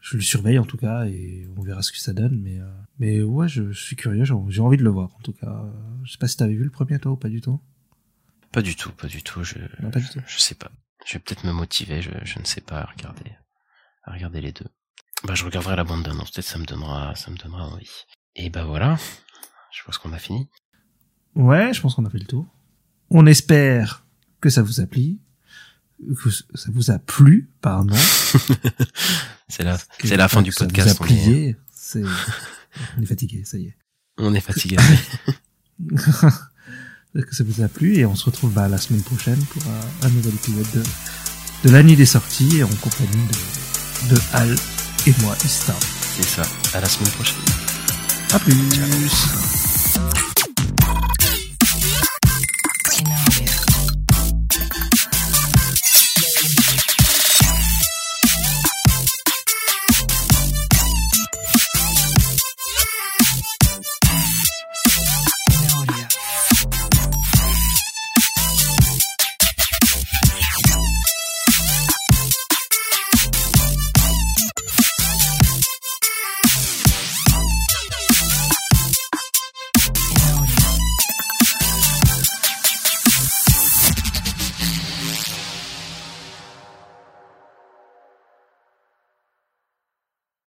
je le surveille en tout cas et on verra ce que ça donne. Mais mais ouais, je, suis curieux. J'ai envie de le voir en tout cas. Je sais pas si t'avais vu le premier toi ou pas du tout. Pas du tout, pas du tout, je, Non, pas du tout. je sais pas. Je vais peut-être me motiver, je, je ne sais pas à regarder, à regarder les deux. Bah, je regarderai la bande d'annonce, peut-être ça me donnera, ça me donnera envie. Et bah voilà. Je pense qu'on a fini. Ouais, je pense qu'on a fait le tour. On espère que ça vous a plu, que ça vous a plu, pardon. C'est la, c'est la fin du que ça podcast. Vous a on est- plié. C'est, on est fatigué, ça y est. On est fatigué. que ça vous a plu et on se retrouve bah, la semaine prochaine pour un, un nouvel épisode de, de la nuit des sorties en compagnie de, de Al et moi, Ista. C'est ça. À la semaine prochaine. À plus.